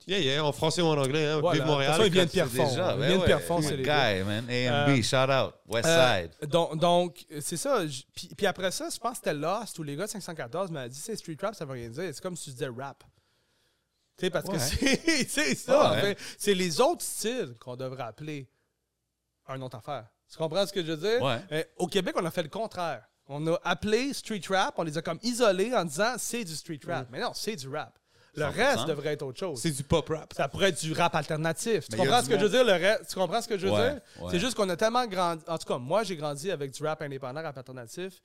Yeah, yeah, en français ou en anglais. Hein. Voilà. Vive Montréal. De toute façon, il vient de Pierrefonds. Déjà, Il ben vient de ouais. Pierrefonds, c'est les guy, gars. man. A and B, Euh, shout out. West Euh, Side. donc, donc, c'est ça. Puis, puis après ça, je pense que c'était Lost où les gars de 514 m'ont dit c'est street rap, ça veut rien dire. C'est comme si tu disais rap. Tu sais, parce Ouais. que c'est c'est ça, Ouais. en fait. C'est les autres styles qu'on devrait appeler un autre affaire. Tu comprends ce que je veux dire? Ouais. Euh, au Québec, on a fait le contraire. On a appelé street rap, on les a comme isolés en disant c'est du street rap. Mais non, c'est du rap. Le 100%. reste devrait être autre chose. C'est du pop rap. Ça pourrait être du rap alternatif. Tu comprends ce que je veux dire? Tu comprends ce que je veux dire? C'est juste qu'on a tellement grandi. En tout cas, moi, j'ai grandi avec du rap indépendant, rap alternatif.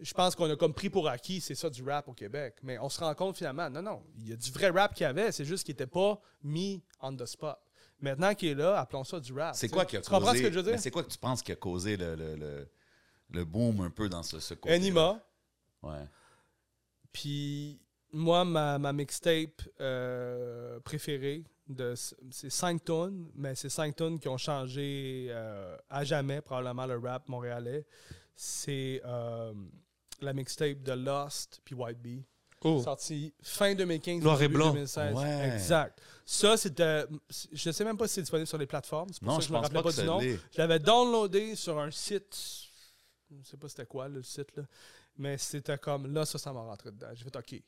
Je pense qu'on a comme pris pour acquis, c'est ça du rap au Québec. Mais on se rend compte finalement, non, non, il y a du vrai rap qu'il y avait, c'est juste qu'il n'était pas mis on the spot. Maintenant qu'il est là, appelons ça du rap. C'est tu quoi qui a Tu causé... comprends ce que je veux mais dire? c'est quoi que tu penses qui a causé le, le, le, le boom un peu dans ce, ce côté Anima. Ouais. Puis moi, ma, ma mixtape euh, préférée, de, c'est 5 tonnes, mais c'est 5 tonnes qui ont changé euh, à jamais, probablement, le rap montréalais. C'est euh, la mixtape de Lost puis White Bee. Oh. Sorti fin 2015, Noir et blanc. 2016. Ouais. Exact. Ça, c'était. Je sais même pas si c'est disponible sur les plateformes. C'est pour Non, ça que je je me rappelais pas du nom. l'est. Je l'avais downloadé sur un site. Je sais pas c'était quoi le site là. Mais c'était comme là, ça, ça m'a rentré dedans. J'ai fait OK.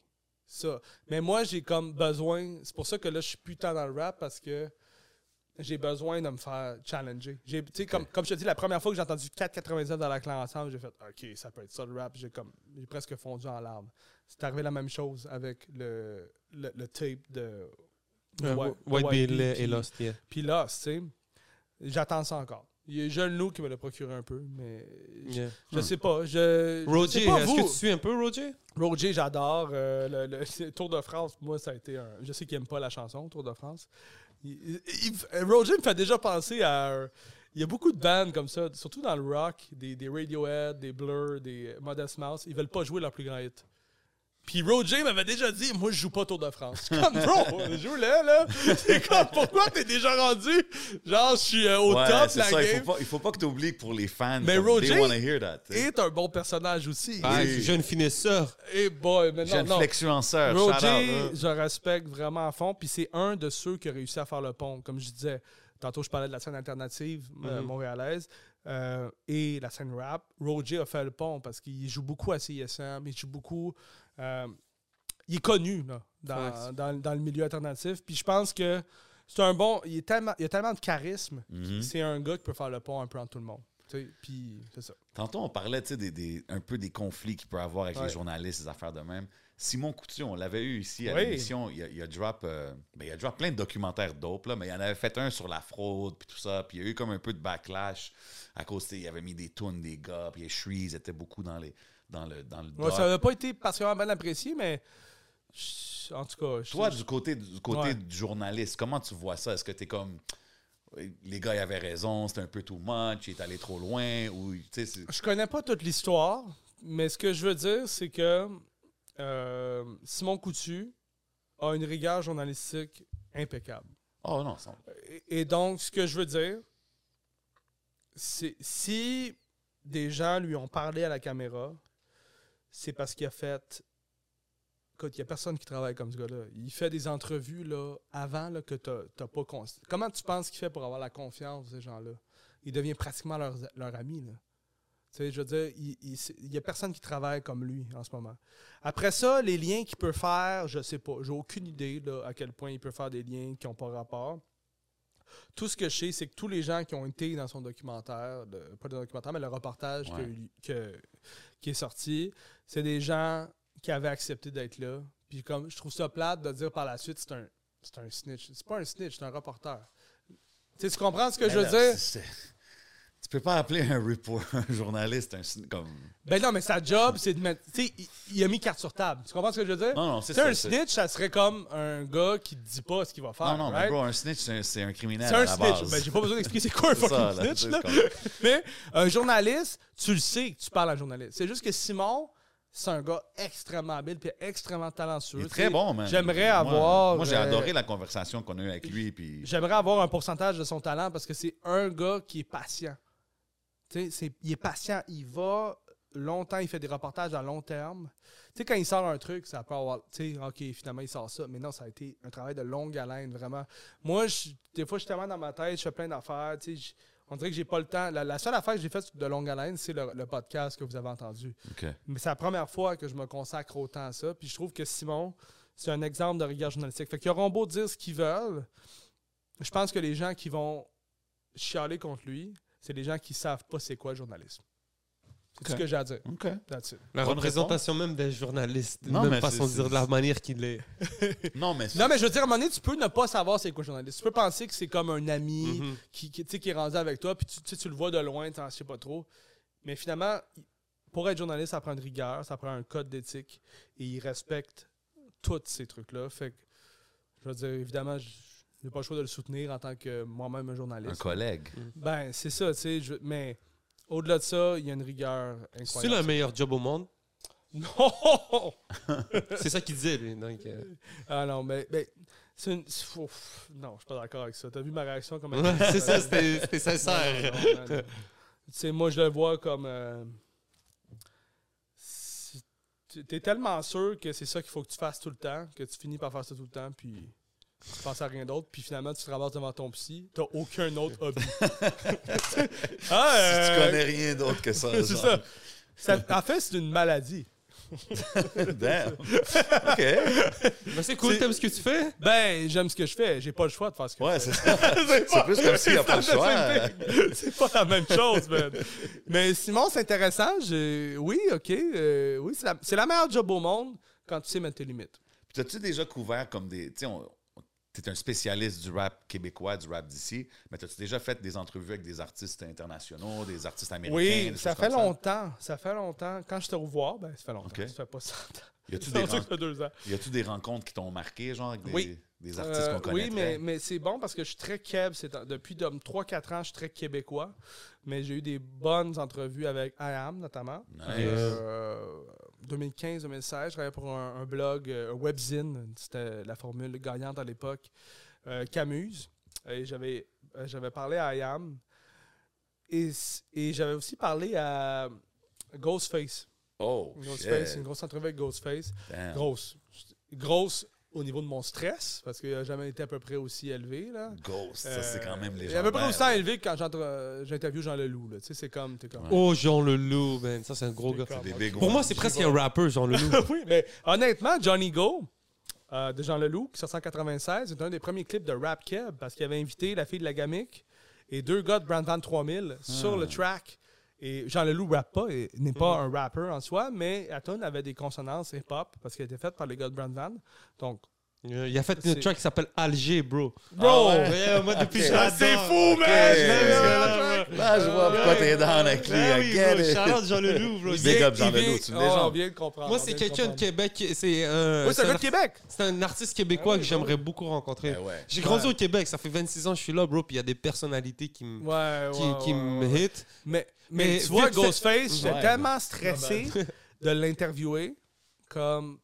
Ça. Mais moi, j'ai comme besoin. C'est pour ça que là, je suis plus tant dans le rap parce que j'ai besoin de me faire challenger. J'ai, comme, comme je te dis, la première fois que j'ai entendu 4,99 dans la clan ensemble, j'ai fait OK, ça peut être ça le rap. J'ai comme j'ai presque fondu en larmes. C'est arrivé la même chose avec le, le, le tape de Euh, White- White White Bill et Lost, yeah. puis tu sais, j'attends ça encore. Il y a Jeune Loup qui me l'a procuré un peu, mais je, Yeah. je sais pas. Je, Roger, est-ce que tu suis un peu Roger? Roger, j'adore. euh, le, le- Tour de France, moi, ça a été un. Je sais qu'il aime pas la chanson, Tour de France. Il- me fait déjà penser à. Il y a beaucoup de bands comme ça, surtout dans le rock, des, des Radiohead, des Blur, des Modest Mouse. Ils veulent pas jouer leur plus grand hit. Puis Roger m'avait déjà dit, moi, je joue pas Tour de France. Je suis comme, bro, joue-le, là. C'est comme, pourquoi t'es déjà rendu? Genre, je suis euh, au Ouais, top de la ça. Il game? faut pas, il faut pas que tu oublies que pour les fans, Mais Roger they wanna hear that. tu sais. est un bon personnage aussi. Ah, Oui. jeune finesseur. Et boy, mais non, Jeune non. flexuenceur. shout out, Roger, hein. je respecte vraiment à fond. Puis c'est un de ceux qui a réussi à faire le pont. Comme je disais, tantôt, je parlais de la scène alternative euh, Mhm. montréalaise euh, et la scène rap. Roger a fait le pont parce qu'il joue beaucoup à CISM. Il joue beaucoup. euh, il est connu là, dans, dans- dans le milieu alternatif. Puis je pense que c'est un bon. Il, est tellement, il a tellement de charisme. Mhm. C'est un gars qui peut faire le pont un peu entre tout le monde. Puis c'est ça. Tantôt, on parlait des, des- un peu des conflits qu'il peut avoir avec Ouais. les journalistes, ces affaires de même. Simon Coutu, on l'avait eu ici à Oui. l'émission. Il, a- il a drop, euh, ben, il a drop plein de documentaires dope, là, mais il en avait fait un sur la fraude, puis tout ça. Puis il y a eu comme un peu de backlash à cause, il avait mis des tunes des gars, puis les Shrees étaient beaucoup dans, les, dans le, dans le Ouais, ça n'a pas été particulièrement bien apprécié, mais je- en tout cas. je- Toi, du côté, du côté Ouais. du journaliste, comment tu vois ça? Est-ce que tu es comme. Les gars, ils avaient raison, c'était un peu too much, il est allé trop loin, ou. Je connais pas toute l'histoire, mais ce que je veux dire, c'est que euh, Simon Coutu a une rigueur journalistique impeccable. Oh non, ça- Et, et donc, ce que je veux dire, c'est si des gens lui ont parlé à la caméra, c'est parce qu'il a fait. Écoute, il n'y a personne qui travaille comme ce gars-là. Il fait des entrevues là, avant là, que tu n'as pas. Comment tu penses qu'il fait pour avoir la confiance de ces gens-là? Il devient pratiquement leur, leur ami. Là. Tu sais, je veux dire, il n'y a personne qui travaille comme lui en ce moment. Après ça, les liens qu'il peut faire, je sais pas. J'ai aucune idée là, à quel point il peut faire des liens qui n'ont pas rapport. Tout ce que je sais, c'est que tous les gens qui ont été dans son documentaire, le- pas le documentaire, mais le reportage Ouais. que- que- qui est sorti, c'est des gens qui avaient accepté d'être là. Puis comme je trouve ça plate de dire par la suite, c'est un, c'est un snitch. C'est pas un snitch, c'est un reporter. Tu comprends ce que Mais je veux là, dire? Tu peux pas appeler un report, un journaliste, un, comme. Ben non, mais sa job, c'est de mettre. Tu sais, il, il a mis carte sur table. Tu comprends ce que je veux dire? Non, non, c'est ça. un snitch, ça serait comme un gars qui te dit pas ce qu'il va faire. Non, non, mais right? bro, un snitch, c'est un, criminel. C'est à un la snitch. base. Ben, j'ai pas besoin d'expliquer c'est quoi un ça, fucking là, snitch. là. Mais un journaliste, tu le sais que tu parles à un journaliste. C'est juste que Simon, c'est un gars extrêmement habile et extrêmement talentueux. Il est très bon, man. J'aimerais avoir. Moi, j'ai euh, adoré la conversation qu'on a eue avec lui. Puis... J'aimerais avoir un pourcentage de son talent parce que c'est un gars qui est patient. Il est patient, il va longtemps, il fait des reportages à long terme. Tu sais, quand il sort un truc, ça peut avoir. Tu sais, OK, finalement, il sort ça. Mais non, ça a été un travail de longue haleine, vraiment. Moi, je- des fois, je suis tellement dans ma tête, je fais plein d'affaires. Tu sais, je- on dirait que j'ai pas le temps. La, la seule affaire que j'ai faite de longue haleine, c'est le, le podcast que vous avez entendu. Mais c'est la première fois que je me consacre autant à ça. Puis je trouve que Simon, c'est un exemple de rigueur journalistique. Fait qu'ils auront beau dire ce qu'ils veulent. Je pense que les gens qui vont chialer contre lui, c'est les gens qui savent pas c'est quoi le journalisme. C'est Ok. ce que j'ai à dire. OK. That's it. La représentation même des journalistes. Non, même mais façon de dire de la manière qu'il est. Non, mais. Non, mais je veux dire, à un moment donné, tu peux ne pas savoir c'est quoi le journaliste. Tu peux penser que c'est comme un ami Mhm. qui, qui, tu sais, qui est rendu avec toi, puis tu, tu sais, tu le vois de loin, tu ne sais pas trop. Mais finalement, pour être journaliste, ça prend une rigueur, ça prend un code d'éthique, et il respecte tous ces trucs-là. Fait que, je veux dire, évidemment, je n'ai pas le choix de le soutenir en tant que moi-même un Un journaliste. collègue. Ben, c'est ça, tu sais. je- Mais au-delà de ça, il y a une rigueur C'est le incroyable. meilleur job au monde? Non! C'est ça qu'il disait, lui. Donc, euh, Ah non, mais, mais c'est une. ouf, non, je suis pas d'accord avec ça. T'as vu ma réaction comme c'est ça, c'était sincère. Tu sais, moi, je le vois comme. euh, T'es tellement sûr que c'est ça qu'il faut que tu fasses tout le temps, que tu finis par faire ça tout le temps, puis tu penses à rien d'autre, puis finalement, tu te ramasses devant ton psy, t'as aucun autre hobby. ah, Si tu euh, connais rien d'autre que ça. C'est ça. Ça- En fait, c'est une maladie. Damn. OK. Mais c'est cool, t'aimes ce que tu fais? Ben, j'aime ce que je fais. J'ai pas le choix de faire ce que Ouais, je fais. c'est ça. C'est plus comme s'il n'y a pas le choix. C'est pas la même chose, man. Mais Simon, c'est intéressant. Oui, OK. euh, oui, c'est la... meilleure job au monde quand tu sais mettre tes limites. Puis, t'as-tu déjà couvert comme des. On- tu es un spécialiste du rap québécois, du rap d'ici, mais as-tu déjà fait des entrevues avec des artistes internationaux, des artistes américains? Oui, des ça fait longtemps. Ça fait longtemps. Quand je te revois, ben, ça fait longtemps. Ok. Ça fait pas 100 ans. Y a-tu des, ren- rencontres qui t'ont marqué, genre, avec des, Oui. des artistes Euh, qu'on connaît? oui, mais, mais c'est bon parce que je suis très keb. Depuis comme 3-4 ans, je suis très québécois. Mais j'ai eu des bonnes entrevues avec I Am, notamment. Nice. Euh, 2015-2016, je travaillais pour un, un blog, euh, un webzine. C'était la formule gagnante à l'époque. Euh, Camuse. Et j'avais, euh, j'avais parlé à I Am. Et, j'avais aussi parlé à Ghostface. Oh, Ghostface, shit. une grosse entrevue avec Ghostface. Damn. Grosse. Grosse au niveau de mon stress, parce qu'il n'a jamais été à peu près aussi élevé. Là. Ghost, ça, c'est quand même Euh, légendaire. Il est à peu près aussi élevé que quand j'entre- euh, j'interviewe Jean Leloup. là. Tu sais, c'est comme. T'es comme Oh, Jean Leloup, man. Ça, c'est un gros gars. comme, des ok. big Pour moi, c'est presque un rappeur, Jean Leloup. oui, mais honnêtement, Johnny Go euh, de Jean Leloup, qui sort en 96, c'est un des premiers clips de Rap Keb parce qu'il avait invité la fille de la Gamic et deux gars de Brand Van 3000 sur le track. Et Jean Leloup rappe pas, et n'est pas un rappeur en soi, mais Aton avait des consonances hip-hop parce qu'elle était faite par les gars de Brand Van. Donc, Il a fait une track qui s'appelle Alger, bro. bro! Ah ouais? Ouais, moi, depuis je Ah, c'est fou, man! Là, je vois pourquoi t'es down avec lui. Oui, bro. Jean Leloup, bro. Il Big up Jean Leloup, Oh, légende. on vient de comprendre. Moi, c'est quelqu'un de. Québec. C'est un, Oui, c'est un gars de Québec. c'est un artiste québécois Ah oui, que j'aimerais beaucoup rencontrer. Ben. J'ai grandi au Québec, ça fait 26 ans que je suis là, bro, puis il y a des personnalités qui me, me hit. Mais, tu vois, Ghostface, j'étais tellement stressé de l'interviewer comme.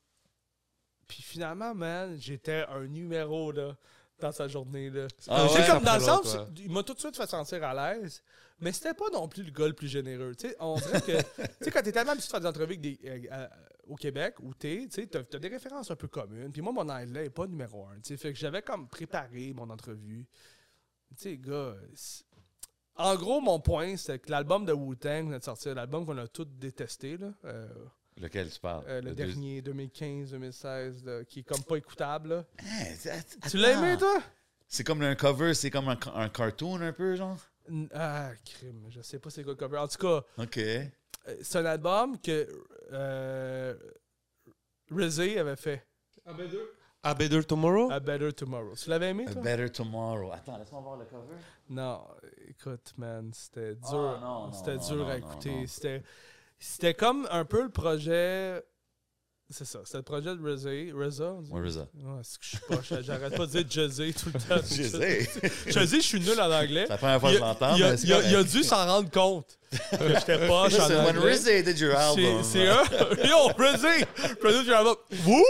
Puis finalement, man, j'étais un numéro là, dans sa journée. Là. Ah ouais? comme dans le sens, il m'a tout de suite fait sentir à l'aise, mais c'était pas non plus le gars le plus généreux. Tu sais, on dirait que, tu sais, quand t'es tellement habitué de faire des entrevues des, euh, euh, au Québec, où t'es, tu sais, t'as, t'as des références un peu communes. Puis moi, mon anglais est pas numéro un. Tu sais, fait que j'avais comme préparé mon entrevue. Tu sais, gars, c'est- en gros, mon point, c'est que l'album de Wu-Tang de sortir, l'album qu'on a tous détesté, là, euh, Lequel tu parles? euh, le, Le deux- dernier, 2015-2016, là, qui est comme pas écoutable. là. Hey, att- Tu l'as aimé, toi? C'est comme un cover, c'est comme un, un cartoon un peu, genre? Ah, crime, je sais pas c'est quoi le cover. En tout cas, OK. euh, c'est un album que euh, Rizzy avait fait, A Better Tomorrow? A Better Tomorrow. Tu l'avais aimé, A toi? Better Tomorrow. Attends, laisse-moi voir le cover. Non, écoute, man, c'était dur. Ah, non, c'était dur non, à non, écouter. C'était, c'était comme un peu le projet. C'est ça, c'était le projet de on dit? Ouais, RZA. Ouais, c'est que je suis pas. J'arrête pas de dire Jay-Z tout le temps. Jay-Z. Jay-Z, je suis nul en anglais. C'est la première fois que je l'entends, il a- il il dû s'en rendre compte que j'étais poche en Listen, when anglais. RZA did your album... c'est un. Yo, Rizzy! Produce your album. Vous?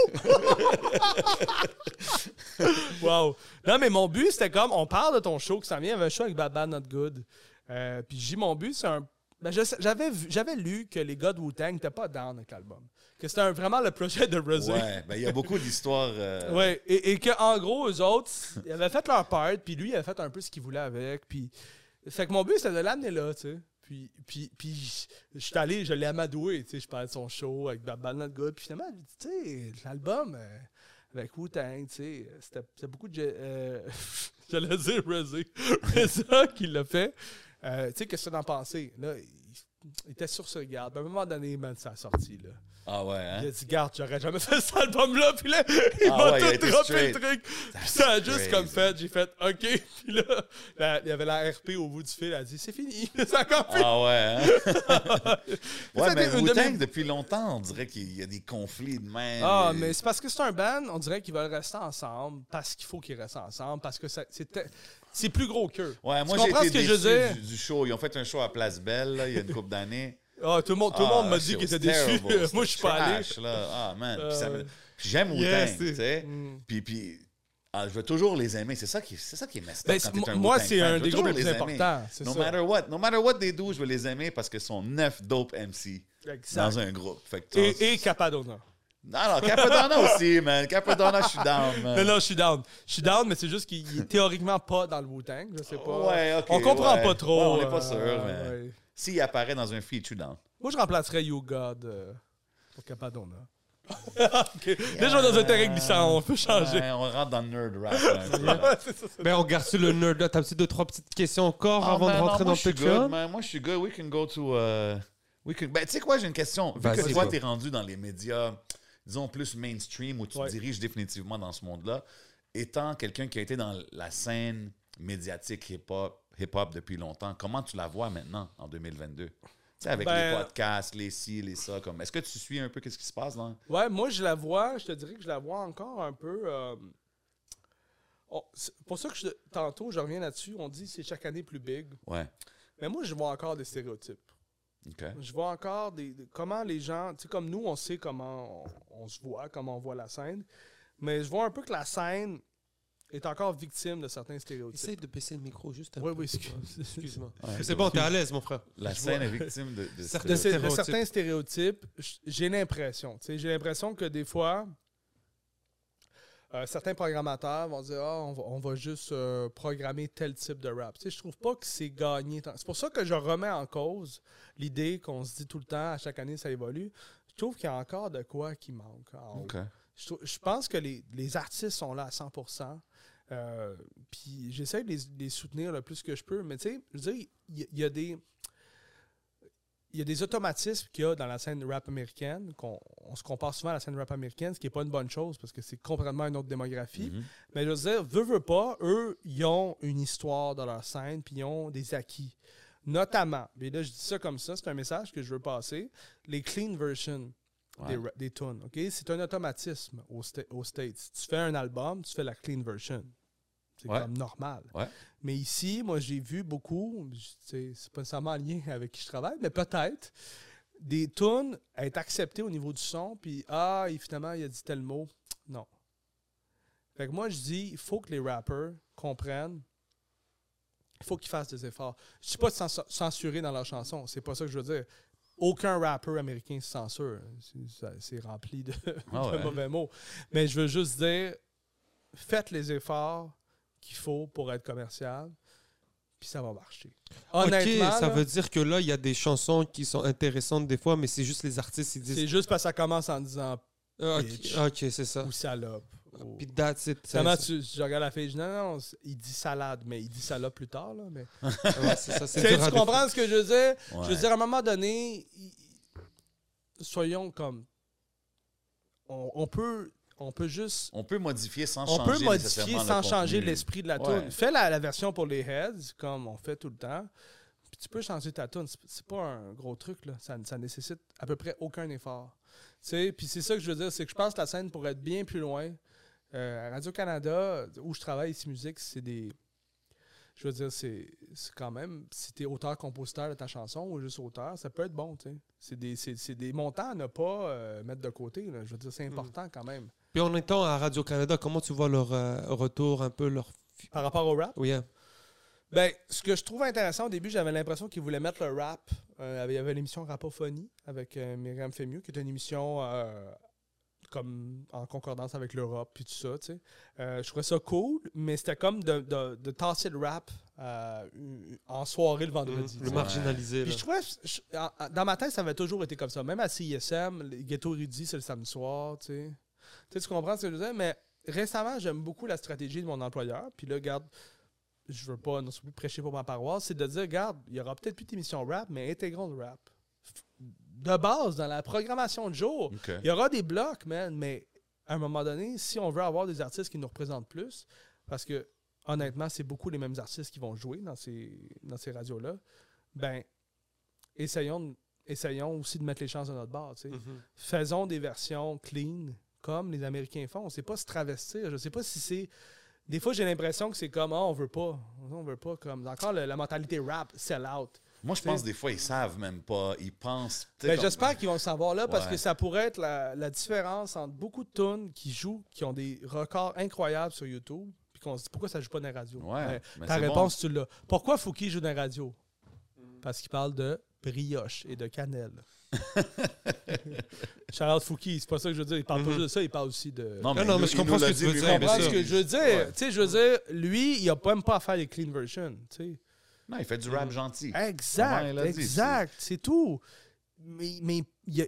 wow. Non, mais mon but, c'était comme, on parle de ton show, que ça vient, il y avait un show avec Bad Bad Not Good. Euh, puis j'ai mon but, c'est un. Ben, j'avais, j'avais lu que les gars de Wu-Tang n'étaient pas down avec l'album. Que c'était vraiment le projet de Rizzy. Ouais, ben il y a beaucoup d'histoires... euh, Ouais, et, et qu'en gros, eux autres, ils avaient fait leur part, puis lui, il avait fait un peu ce qu'il voulait avec. Puis, fait que mon but, c'était de l'amener là, tu sais. Puis, puis, puis je suis allé, je l'ai amadoué, tu sais. Je parlais de son show avec Bad Not Good. Puis finalement, tu sais, l'album euh, avec Wu-Tang, tu sais, c'était c'était beaucoup de. Euh, J'allais dire Rizzy. Rizzy qui l'a fait. Euh, tu sais, qu'est-ce que t'en pensais? Là, il, il était sur ce garde. À un moment donné, man, ça a sorti, là. Ah ouais, hein? Il a dit, garde, j'aurais jamais fait cet album-là. Puis là, il Ah m'a ouais, tout droppé le truc. Puis ça a juste crazy. comme fait, j'ai fait, OK. Puis là, la- il y avait la RP au bout du fil. Elle a dit, c'est fini. Ça a fait. Ah ouais, hein? Ouais, mais mes- depuis longtemps, on dirait qu'il y a des conflits de même. Ah, Et- mais c'est parce que c'est un band, on dirait qu'ils veulent rester ensemble, parce qu'il faut qu'ils restent ensemble, parce que ça- c'est plus gros qu'eux. Ouais, moi j'ai été ce que je déçu dire? du, du show. Ils ont fait un show à Place Belle, là, il y a une couple d'années. Ah, tout le monde, tout le Ah, monde m'a dit qu'il was était déçu. Moi, je suis pas allé. Là. Ah, man. Euh, Puis ça me- puis j'aime Yes, tu sais. Mm. Puis, puis ah, je veux toujours les aimer. C'est ça qui, c'est ça qui est messed Ben, quand t'es un moi, c'est un Je des groupes les plus importants. No ça. matter what. No matter what they do, je veux les aimer parce que sont neuf dope MC Exact. dans un groupe. Fait que, Et, et Capadonna. Non, non, Capadonna aussi, man. Capadonna, je suis down, man. Non, non, je suis down. Je suis down, mais c'est juste qu'il il est théoriquement pas dans le Wu-Tang. Je sais pas. Ouais, ok, on comprend ouais. pas trop. Ouais, on n'est pas euh, sûr, mais- ouais. S'il apparaît dans un feat, je suis down. Moi, je remplacerais You God euh, pour Capadonna. Ok. Déjà, on est dans un terrain glissant, on peut changer. Ouais, on rentre dans le nerd rap. là, ça, Ben, on garde sur le nerd là. T'as petit deux, trois petites questions encore Ah, avant man, de non, rentrer moi, dans le man. Moi, je suis good. We can go to. uh, we can... Ben, tu sais quoi, j'ai une question. Vu Vas-y, que toi, t'es rendu dans les médias, disons, plus mainstream, où tu Ouais. te diriges définitivement dans ce monde-là, étant quelqu'un qui a été dans la scène médiatique hip-hop depuis longtemps, comment tu la vois maintenant, en 2022? Tu sais, avec Ben- les podcasts, les ci, les ça, comme... Est-ce que tu suis un peu qu'est-ce qui se passe dans... Ouais, moi, je la vois, je te dirais que je la vois encore un peu. euh, oh, pour ça que je- tantôt, je reviens là-dessus, on dit c'est chaque année plus big. Ouais, Mais moi, je vois encore des stéréotypes. Je vois encore des, des- comment les gens, tu sais, comme nous, on sait comment on, on se voit, comment on voit la scène. Mais je vois un peu que la scène est encore victime de certains stéréotypes. Essaye de baisser le micro juste un Oui, peu. oui, excuse- Excuse-moi. Ouais, c'est bon, t'es à l'aise, mon frère. La Je scène vois- est victime de... de Certains de, stéréotypes. certains stéréotypes, j'ai l'impression. tu sais, J'ai l'impression que des fois, euh, certains programmateurs vont dire Ah, on, va, on va juste euh, programmer tel type de rap. Tu sais, je trouve pas que c'est gagné. tant- C'est pour ça que je remets en cause l'idée qu'on se dit tout le temps, à chaque année, ça évolue. Je trouve qu'il y a encore de quoi qui manque. en. Je, je pense que les, les artistes sont là à 100%. Euh, puis j'essaie de les, soutenir le plus que je peux. Mais tu sais, je veux dire, il y, il y a des. Il y a des automatismes qu'il y a dans la scène rap américaine, qu'on on se compare souvent à la scène rap américaine, ce qui n'est pas une bonne chose parce que c'est complètement une autre démographie. Mhm. Mais je veux dire, veux, veux pas, eux, ils ont une histoire dans leur scène, puis ils ont des acquis. Notamment, et là je dis ça comme ça, c'est un message que je veux passer, les clean versions Ouais. des, des tunes. ok? C'est un automatisme aux, Sta- aux States. Tu fais un album, tu fais la clean version. C'est Ouais. comme normal. Ouais. Mais ici, moi, j'ai vu beaucoup, c'est pas nécessairement en lien avec qui je travaille, mais peut-être, des tunes être acceptées au niveau du son, puis ah, et finalement, il a dit tel mot. Non. Fait que moi, je dis, il faut que les rappers comprennent il faut qu'ils fassent des efforts. Je ne dis pas de cens- censurer dans leurs chansons, c'est pas ça que je veux dire. Aucun rappeur américain se censure. C'est- rempli de, Ah de mauvais mots. Mais je veux juste dire, faites les efforts qu'il faut pour être commercial, puis ça va marcher. Honnêtement, ok, ça là, veut dire que là, il y a des chansons qui sont intéressantes des fois, mais c'est juste les artistes qui disent. c'est juste parce que ça commence en disant Ah, ok, bitch. c'est ça. ou salope. ou- Puis that's it. Ça- Finalement, ça- tu, je regarde la fille, je dis non, non, il dit salade, mais il dit salope plus tard. Là, mais... ouais, ça, Tu comprends ce que je veux dire? Je veux dire, à un moment donné, soyons comme. On, on peut, on peut juste. On peut modifier sans On changer peut modifier sans le changer l'esprit de la Ouais. tune. Fais la, la version pour les heads, comme on fait tout le temps. Puis tu peux changer ta tune. C'est- pas un gros truc, là. Ça, ça nécessite à peu près aucun effort. Tu sais, puis c'est ça que je veux dire, c'est que je pense que la scène pourrait être bien plus loin. Euh, à Radio-Canada, où je travaille ici, musique, c'est des. Je veux dire, c'est quand même, si tu es auteur-compositeur de ta chanson ou juste auteur, ça peut être bon, tu sais. C'est des, des montants à ne pas euh, mettre de côté, là. Je veux dire, c'est important quand même. Puis en étant à Radio-Canada, comment tu vois leur euh, retour, un peu leur. Par rapport au rap, Oui, hein. Ben, ce que je trouve intéressant au début, j'avais l'impression qu'ils voulaient mettre le rap. Euh, il y avait l'émission Rapophonie avec euh, Myriam Femieux, qui est une émission euh, comme en concordance avec l'Europe puis tout ça, tu sais. Euh, je trouvais ça cool, mais c'était comme de, de, de tasser le rap euh, en soirée le vendredi. tu le marginalisé. Puis je trouvais, je- dans ma tête, ça avait toujours été comme ça. Même à CISM, les Ghetto Rudy, c'est le samedi soir, tu sais. Tu sais, tu comprends ce que je veux dire? Mais récemment, j'aime beaucoup la stratégie de mon employeur. Puis là, regarde, je veux pas non plus prêcher pour ma paroisse, c'est de dire, regarde, il y aura peut-être plus d'émissions rap, mais intégrons le rap. De base, dans la programmation de jour, il y aura des blocs, man, mais à un moment donné, si on veut avoir des artistes qui nous représentent plus, parce que honnêtement, c'est beaucoup les mêmes artistes qui vont jouer dans ces, dans ces radios-là, ben, essayons, essayons aussi de mettre les chances de notre bord. Mhm. Faisons des versions clean, comme les Américains font. On ne sait pas se travestir. Je ne sais pas si c'est. Des fois, j'ai l'impression que c'est comme, ah, on veut pas. On veut pas. comme Encore le- la mentalité rap, sell out. Moi, je pense des fois, ils savent même pas. Ils pensent. Ben, J'espère qu'ils vont le savoir là parce Ouais. que ça pourrait être la, la différence entre beaucoup de tunes qui jouent, qui ont des records incroyables sur YouTube, puis qu'on se dit pourquoi ça joue pas dans. Ouais, Ben, mais ta réponse, tu l'as. Pourquoi Fouki joue dans les radios? Parce qu'il parle de brioche et de cannelle. Charles Fouki, c'est pas ça que je veux dire. Il parle pas Mhm. juste de ça, il parle aussi de. Non, Ah non, mais je comprends ce l'a que tu veux Tu dire, bien comprends ce que je veux dire? Ouais. Tu sais, je veux dire, lui, il a pas même pas à faire les clean versions. tu sais. Non, il fait du rap gentil. Exact, exact, c'est tout. Mais, mais il a-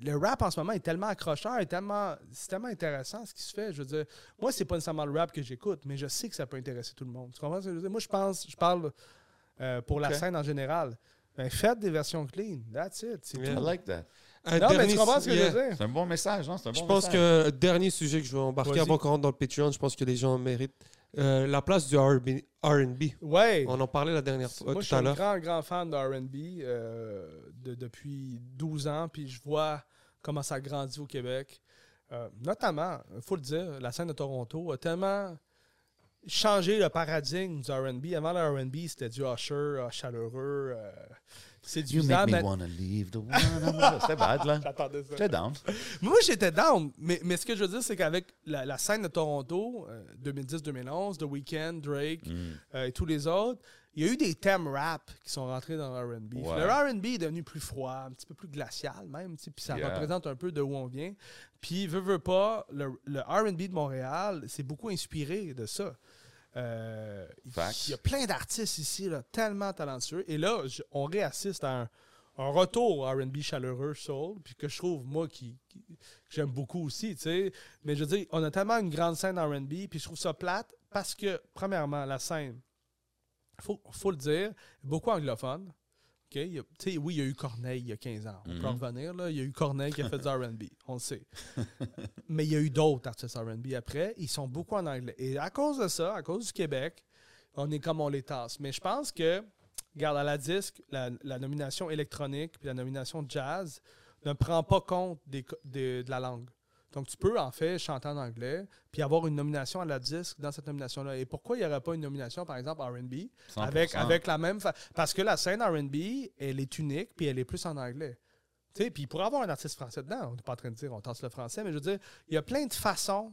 le rap en ce moment est tellement accrocheur, est tellement, c'est tellement intéressant ce qui se fait. Je veux dire, moi, c'est pas nécessairement le rap que j'écoute, mais je sais que ça peut intéresser tout le monde. Tu comprends ce que je veux dire? Moi, je pense, je parle euh, pour la scène en général. Ben, faites des versions clean. That's it. Yeah. I tout. like that. Un Non, mais dernier tu comprends ce que yeah. je veux dire? C'est un bon message, non? C'est un bon Je pense message. que dernier sujet que je vais embarquer Vas-y. avant qu'on rentre dans le Patreon, je pense que les gens méritent euh, la place du R&B. R&B. Ouais. On en parlait la dernière fois, Moi, je suis un grand, grand fan de R&B euh, de- depuis 12 ans, puis je vois comment ça grandit au Québec. Euh, notamment, il faut le dire, la scène de Toronto a tellement changé le paradigme du R&B. Avant le R&B, c'était du Usher, euh, chaleureux, euh, You séduisant. make me mais- wanna leave the one. C'était bad, là. J'attendais ça. J'étais down. Moi, j'étais down. Mais, mais ce que je veux dire, c'est qu'avec la, la scène de Toronto, euh, 2010-2011, The Weeknd, Drake Mm. euh, et tous les autres, il y a eu des thèmes rap qui sont rentrés dans le R&B. Ouais. Le R&B est devenu plus froid, un petit peu plus glacial même, puis ça Yeah. représente un peu de où on vient. Puis, veut, veut pas, le, le R&B de Montréal, c'est beaucoup inspiré de ça. Euh, il y a plein d'artistes ici, là, tellement talentueux. Et là, on réassiste à un, un retour R&B chaleureux, soul, puis que je trouve, moi, qui, j'aime beaucoup aussi, tu sais. Mais je veux dire, on a tellement une grande scène R&B, puis je trouve ça plate parce que, premièrement, la scène, faut, faut le dire, beaucoup anglophone. A- oui, il y a eu Corneille il y a 15 ans. On peut Mhm. en revenir. Là. Il y a eu Corneille qui a fait du RB. On le sait. Mais il y a eu d'autres artistes RB après. Ils sont beaucoup en anglais. Et à cause de ça, à cause du Québec, on est comme on les tasse. Mais je pense que, regarde, à la disque, la, la nomination électronique puis la nomination jazz ne prend pas compte des co- des- de la langue. Donc, tu peux, en fait, chanter en anglais puis avoir une nomination à la disque dans cette nomination-là. Et pourquoi il n'y aurait pas une nomination, par exemple, RB, 100%. avec, avec la même. fa- Parce que la scène RB, elle est unique, puis elle est plus en anglais. Tu sais, puis pourrait avoir un artiste français dedans. On n'est pas en train de dire on tasse le français, mais je veux dire, il y a plein de façons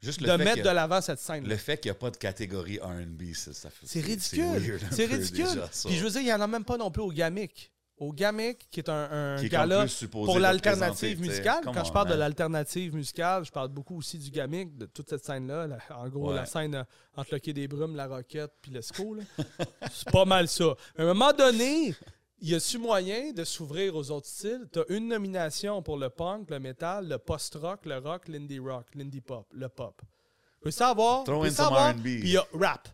Juste de le mettre de l'avant cette scène. Le fait qu'il n'y a pas de catégorie R&B, ça, ça fait... C'est ridicule. C'est ridicule. déjà. Puis je veux dire, il n'y en a même pas non plus au GAMIC. Au GAMIC, qui est un, un Qui est gala pour l'alternative tu musicale. Quand je parle de l'alternative musicale, je parle beaucoup aussi du GAMIC, de toute cette scène-là. La- En gros, Ouais. la scène euh, entre le Quai des Brumes, la Roquette puis l'Esco. là. C'est pas mal ça. À un moment donné, il y a-tu moyen de s'ouvrir aux autres styles? Tu as une nomination pour le punk, le metal, le post-rock, le rock, l'indie rock, l'indie pop, le pop. Peut ça avoir? Throw peut in ça some avoir- R&B. Puis il y a rap.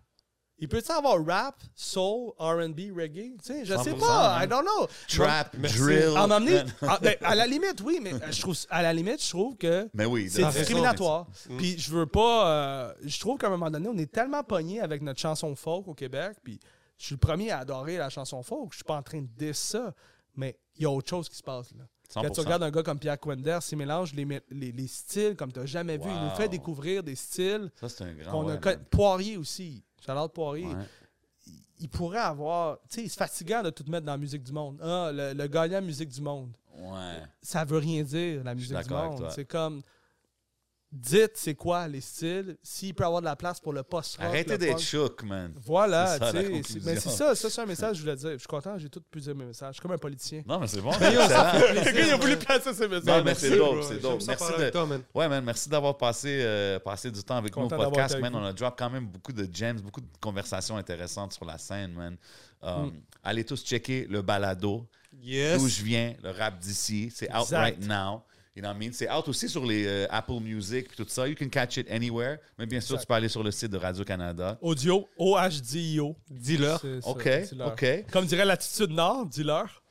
Il peut ça avoir rap, soul, R&B, reggae? Tu sais, je sais 100%, pas. I don't know. Trap, Merci. drill... À m'emmener, ah, ben, à la limite, oui, mais euh, je trouve, à la limite, je trouve que Mais oui, c'est discriminatoire. Puis je veux pas. euh, je trouve qu'à un moment donné, on est tellement pogné avec notre chanson folk au Québec. Puis je suis le premier à adorer la chanson folk. Je suis pas en train de dire ça. Mais il y a autre chose qui se passe là. Quand tu 100%. regardes un gars comme Pierre Quender, il mélange les, les, les styles comme tu n'as jamais vu. Il nous fait découvrir des styles Ça, c'est un grand... qu'on a. Poirier aussi. Charlotte Poirier. Ouais. Il, il pourrait avoir. Tu sais, c'est fatigant de tout mettre dans la musique du monde. Ah, le, le gagnant musique du monde Ouais. ça veut rien dire, la musique du monde. C'est comme. Dites c'est quoi les styles, s'il peut avoir de la place pour le post-rock. Arrêtez d'être chouk, man. Voilà, C'est ça, tu sais. Mais c'est ça, ça c'est un message que je voulais dire. Je suis content, j'ai tout pu dire mes messages. Je suis comme un politicien. Non, mais c'est bon. Le gars, il a voulu placer ses messages. Non, mais Merci, c'est dope, c'est dope. Merci de... avec toi, man. Ouais, man, merci d'avoir passé, euh, passé du temps avec nous au podcast, man. On a drop quand même beaucoup de gems, beaucoup de conversations intéressantes sur la scène, man. Um, Allez tous checker le balado, Yes. d'où je viens, le rap d'ici. C'est out right now. You know what I mean? C'est out aussi sur les euh, Apple Music et tout ça. You can catch it anywhere. Mais bien sûr, Exact. tu peux aller sur le site de Radio-Canada. Audio, O-H-D-I-O. Dis-leur. C'est ça, OK. OK. Comme dirait l'attitude Nord, dis-leur.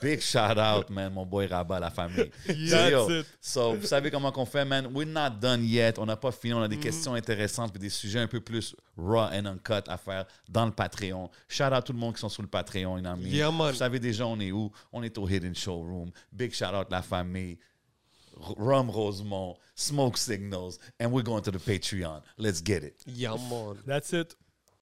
Big shout out, man, mon boy Rabat, la famille. So, That's yo, it. so, vous savez comment qu'on fait, man? We're not done yet. On n'a pas fini. Mm. On a des questions intéressantes et des sujets un peu plus raw and uncut à faire dans le Patreon. Shout out tout le monde qui sont sur le Patreon. You know what I mean? Yeah, man. Vous savez déjà, on est où? On est au Hidden Showroom. Big shout out la famille. R- Rum Rosemont, Smoke Signals, and we're going to the Patreon. Let's get it. Yeah, man. That's it.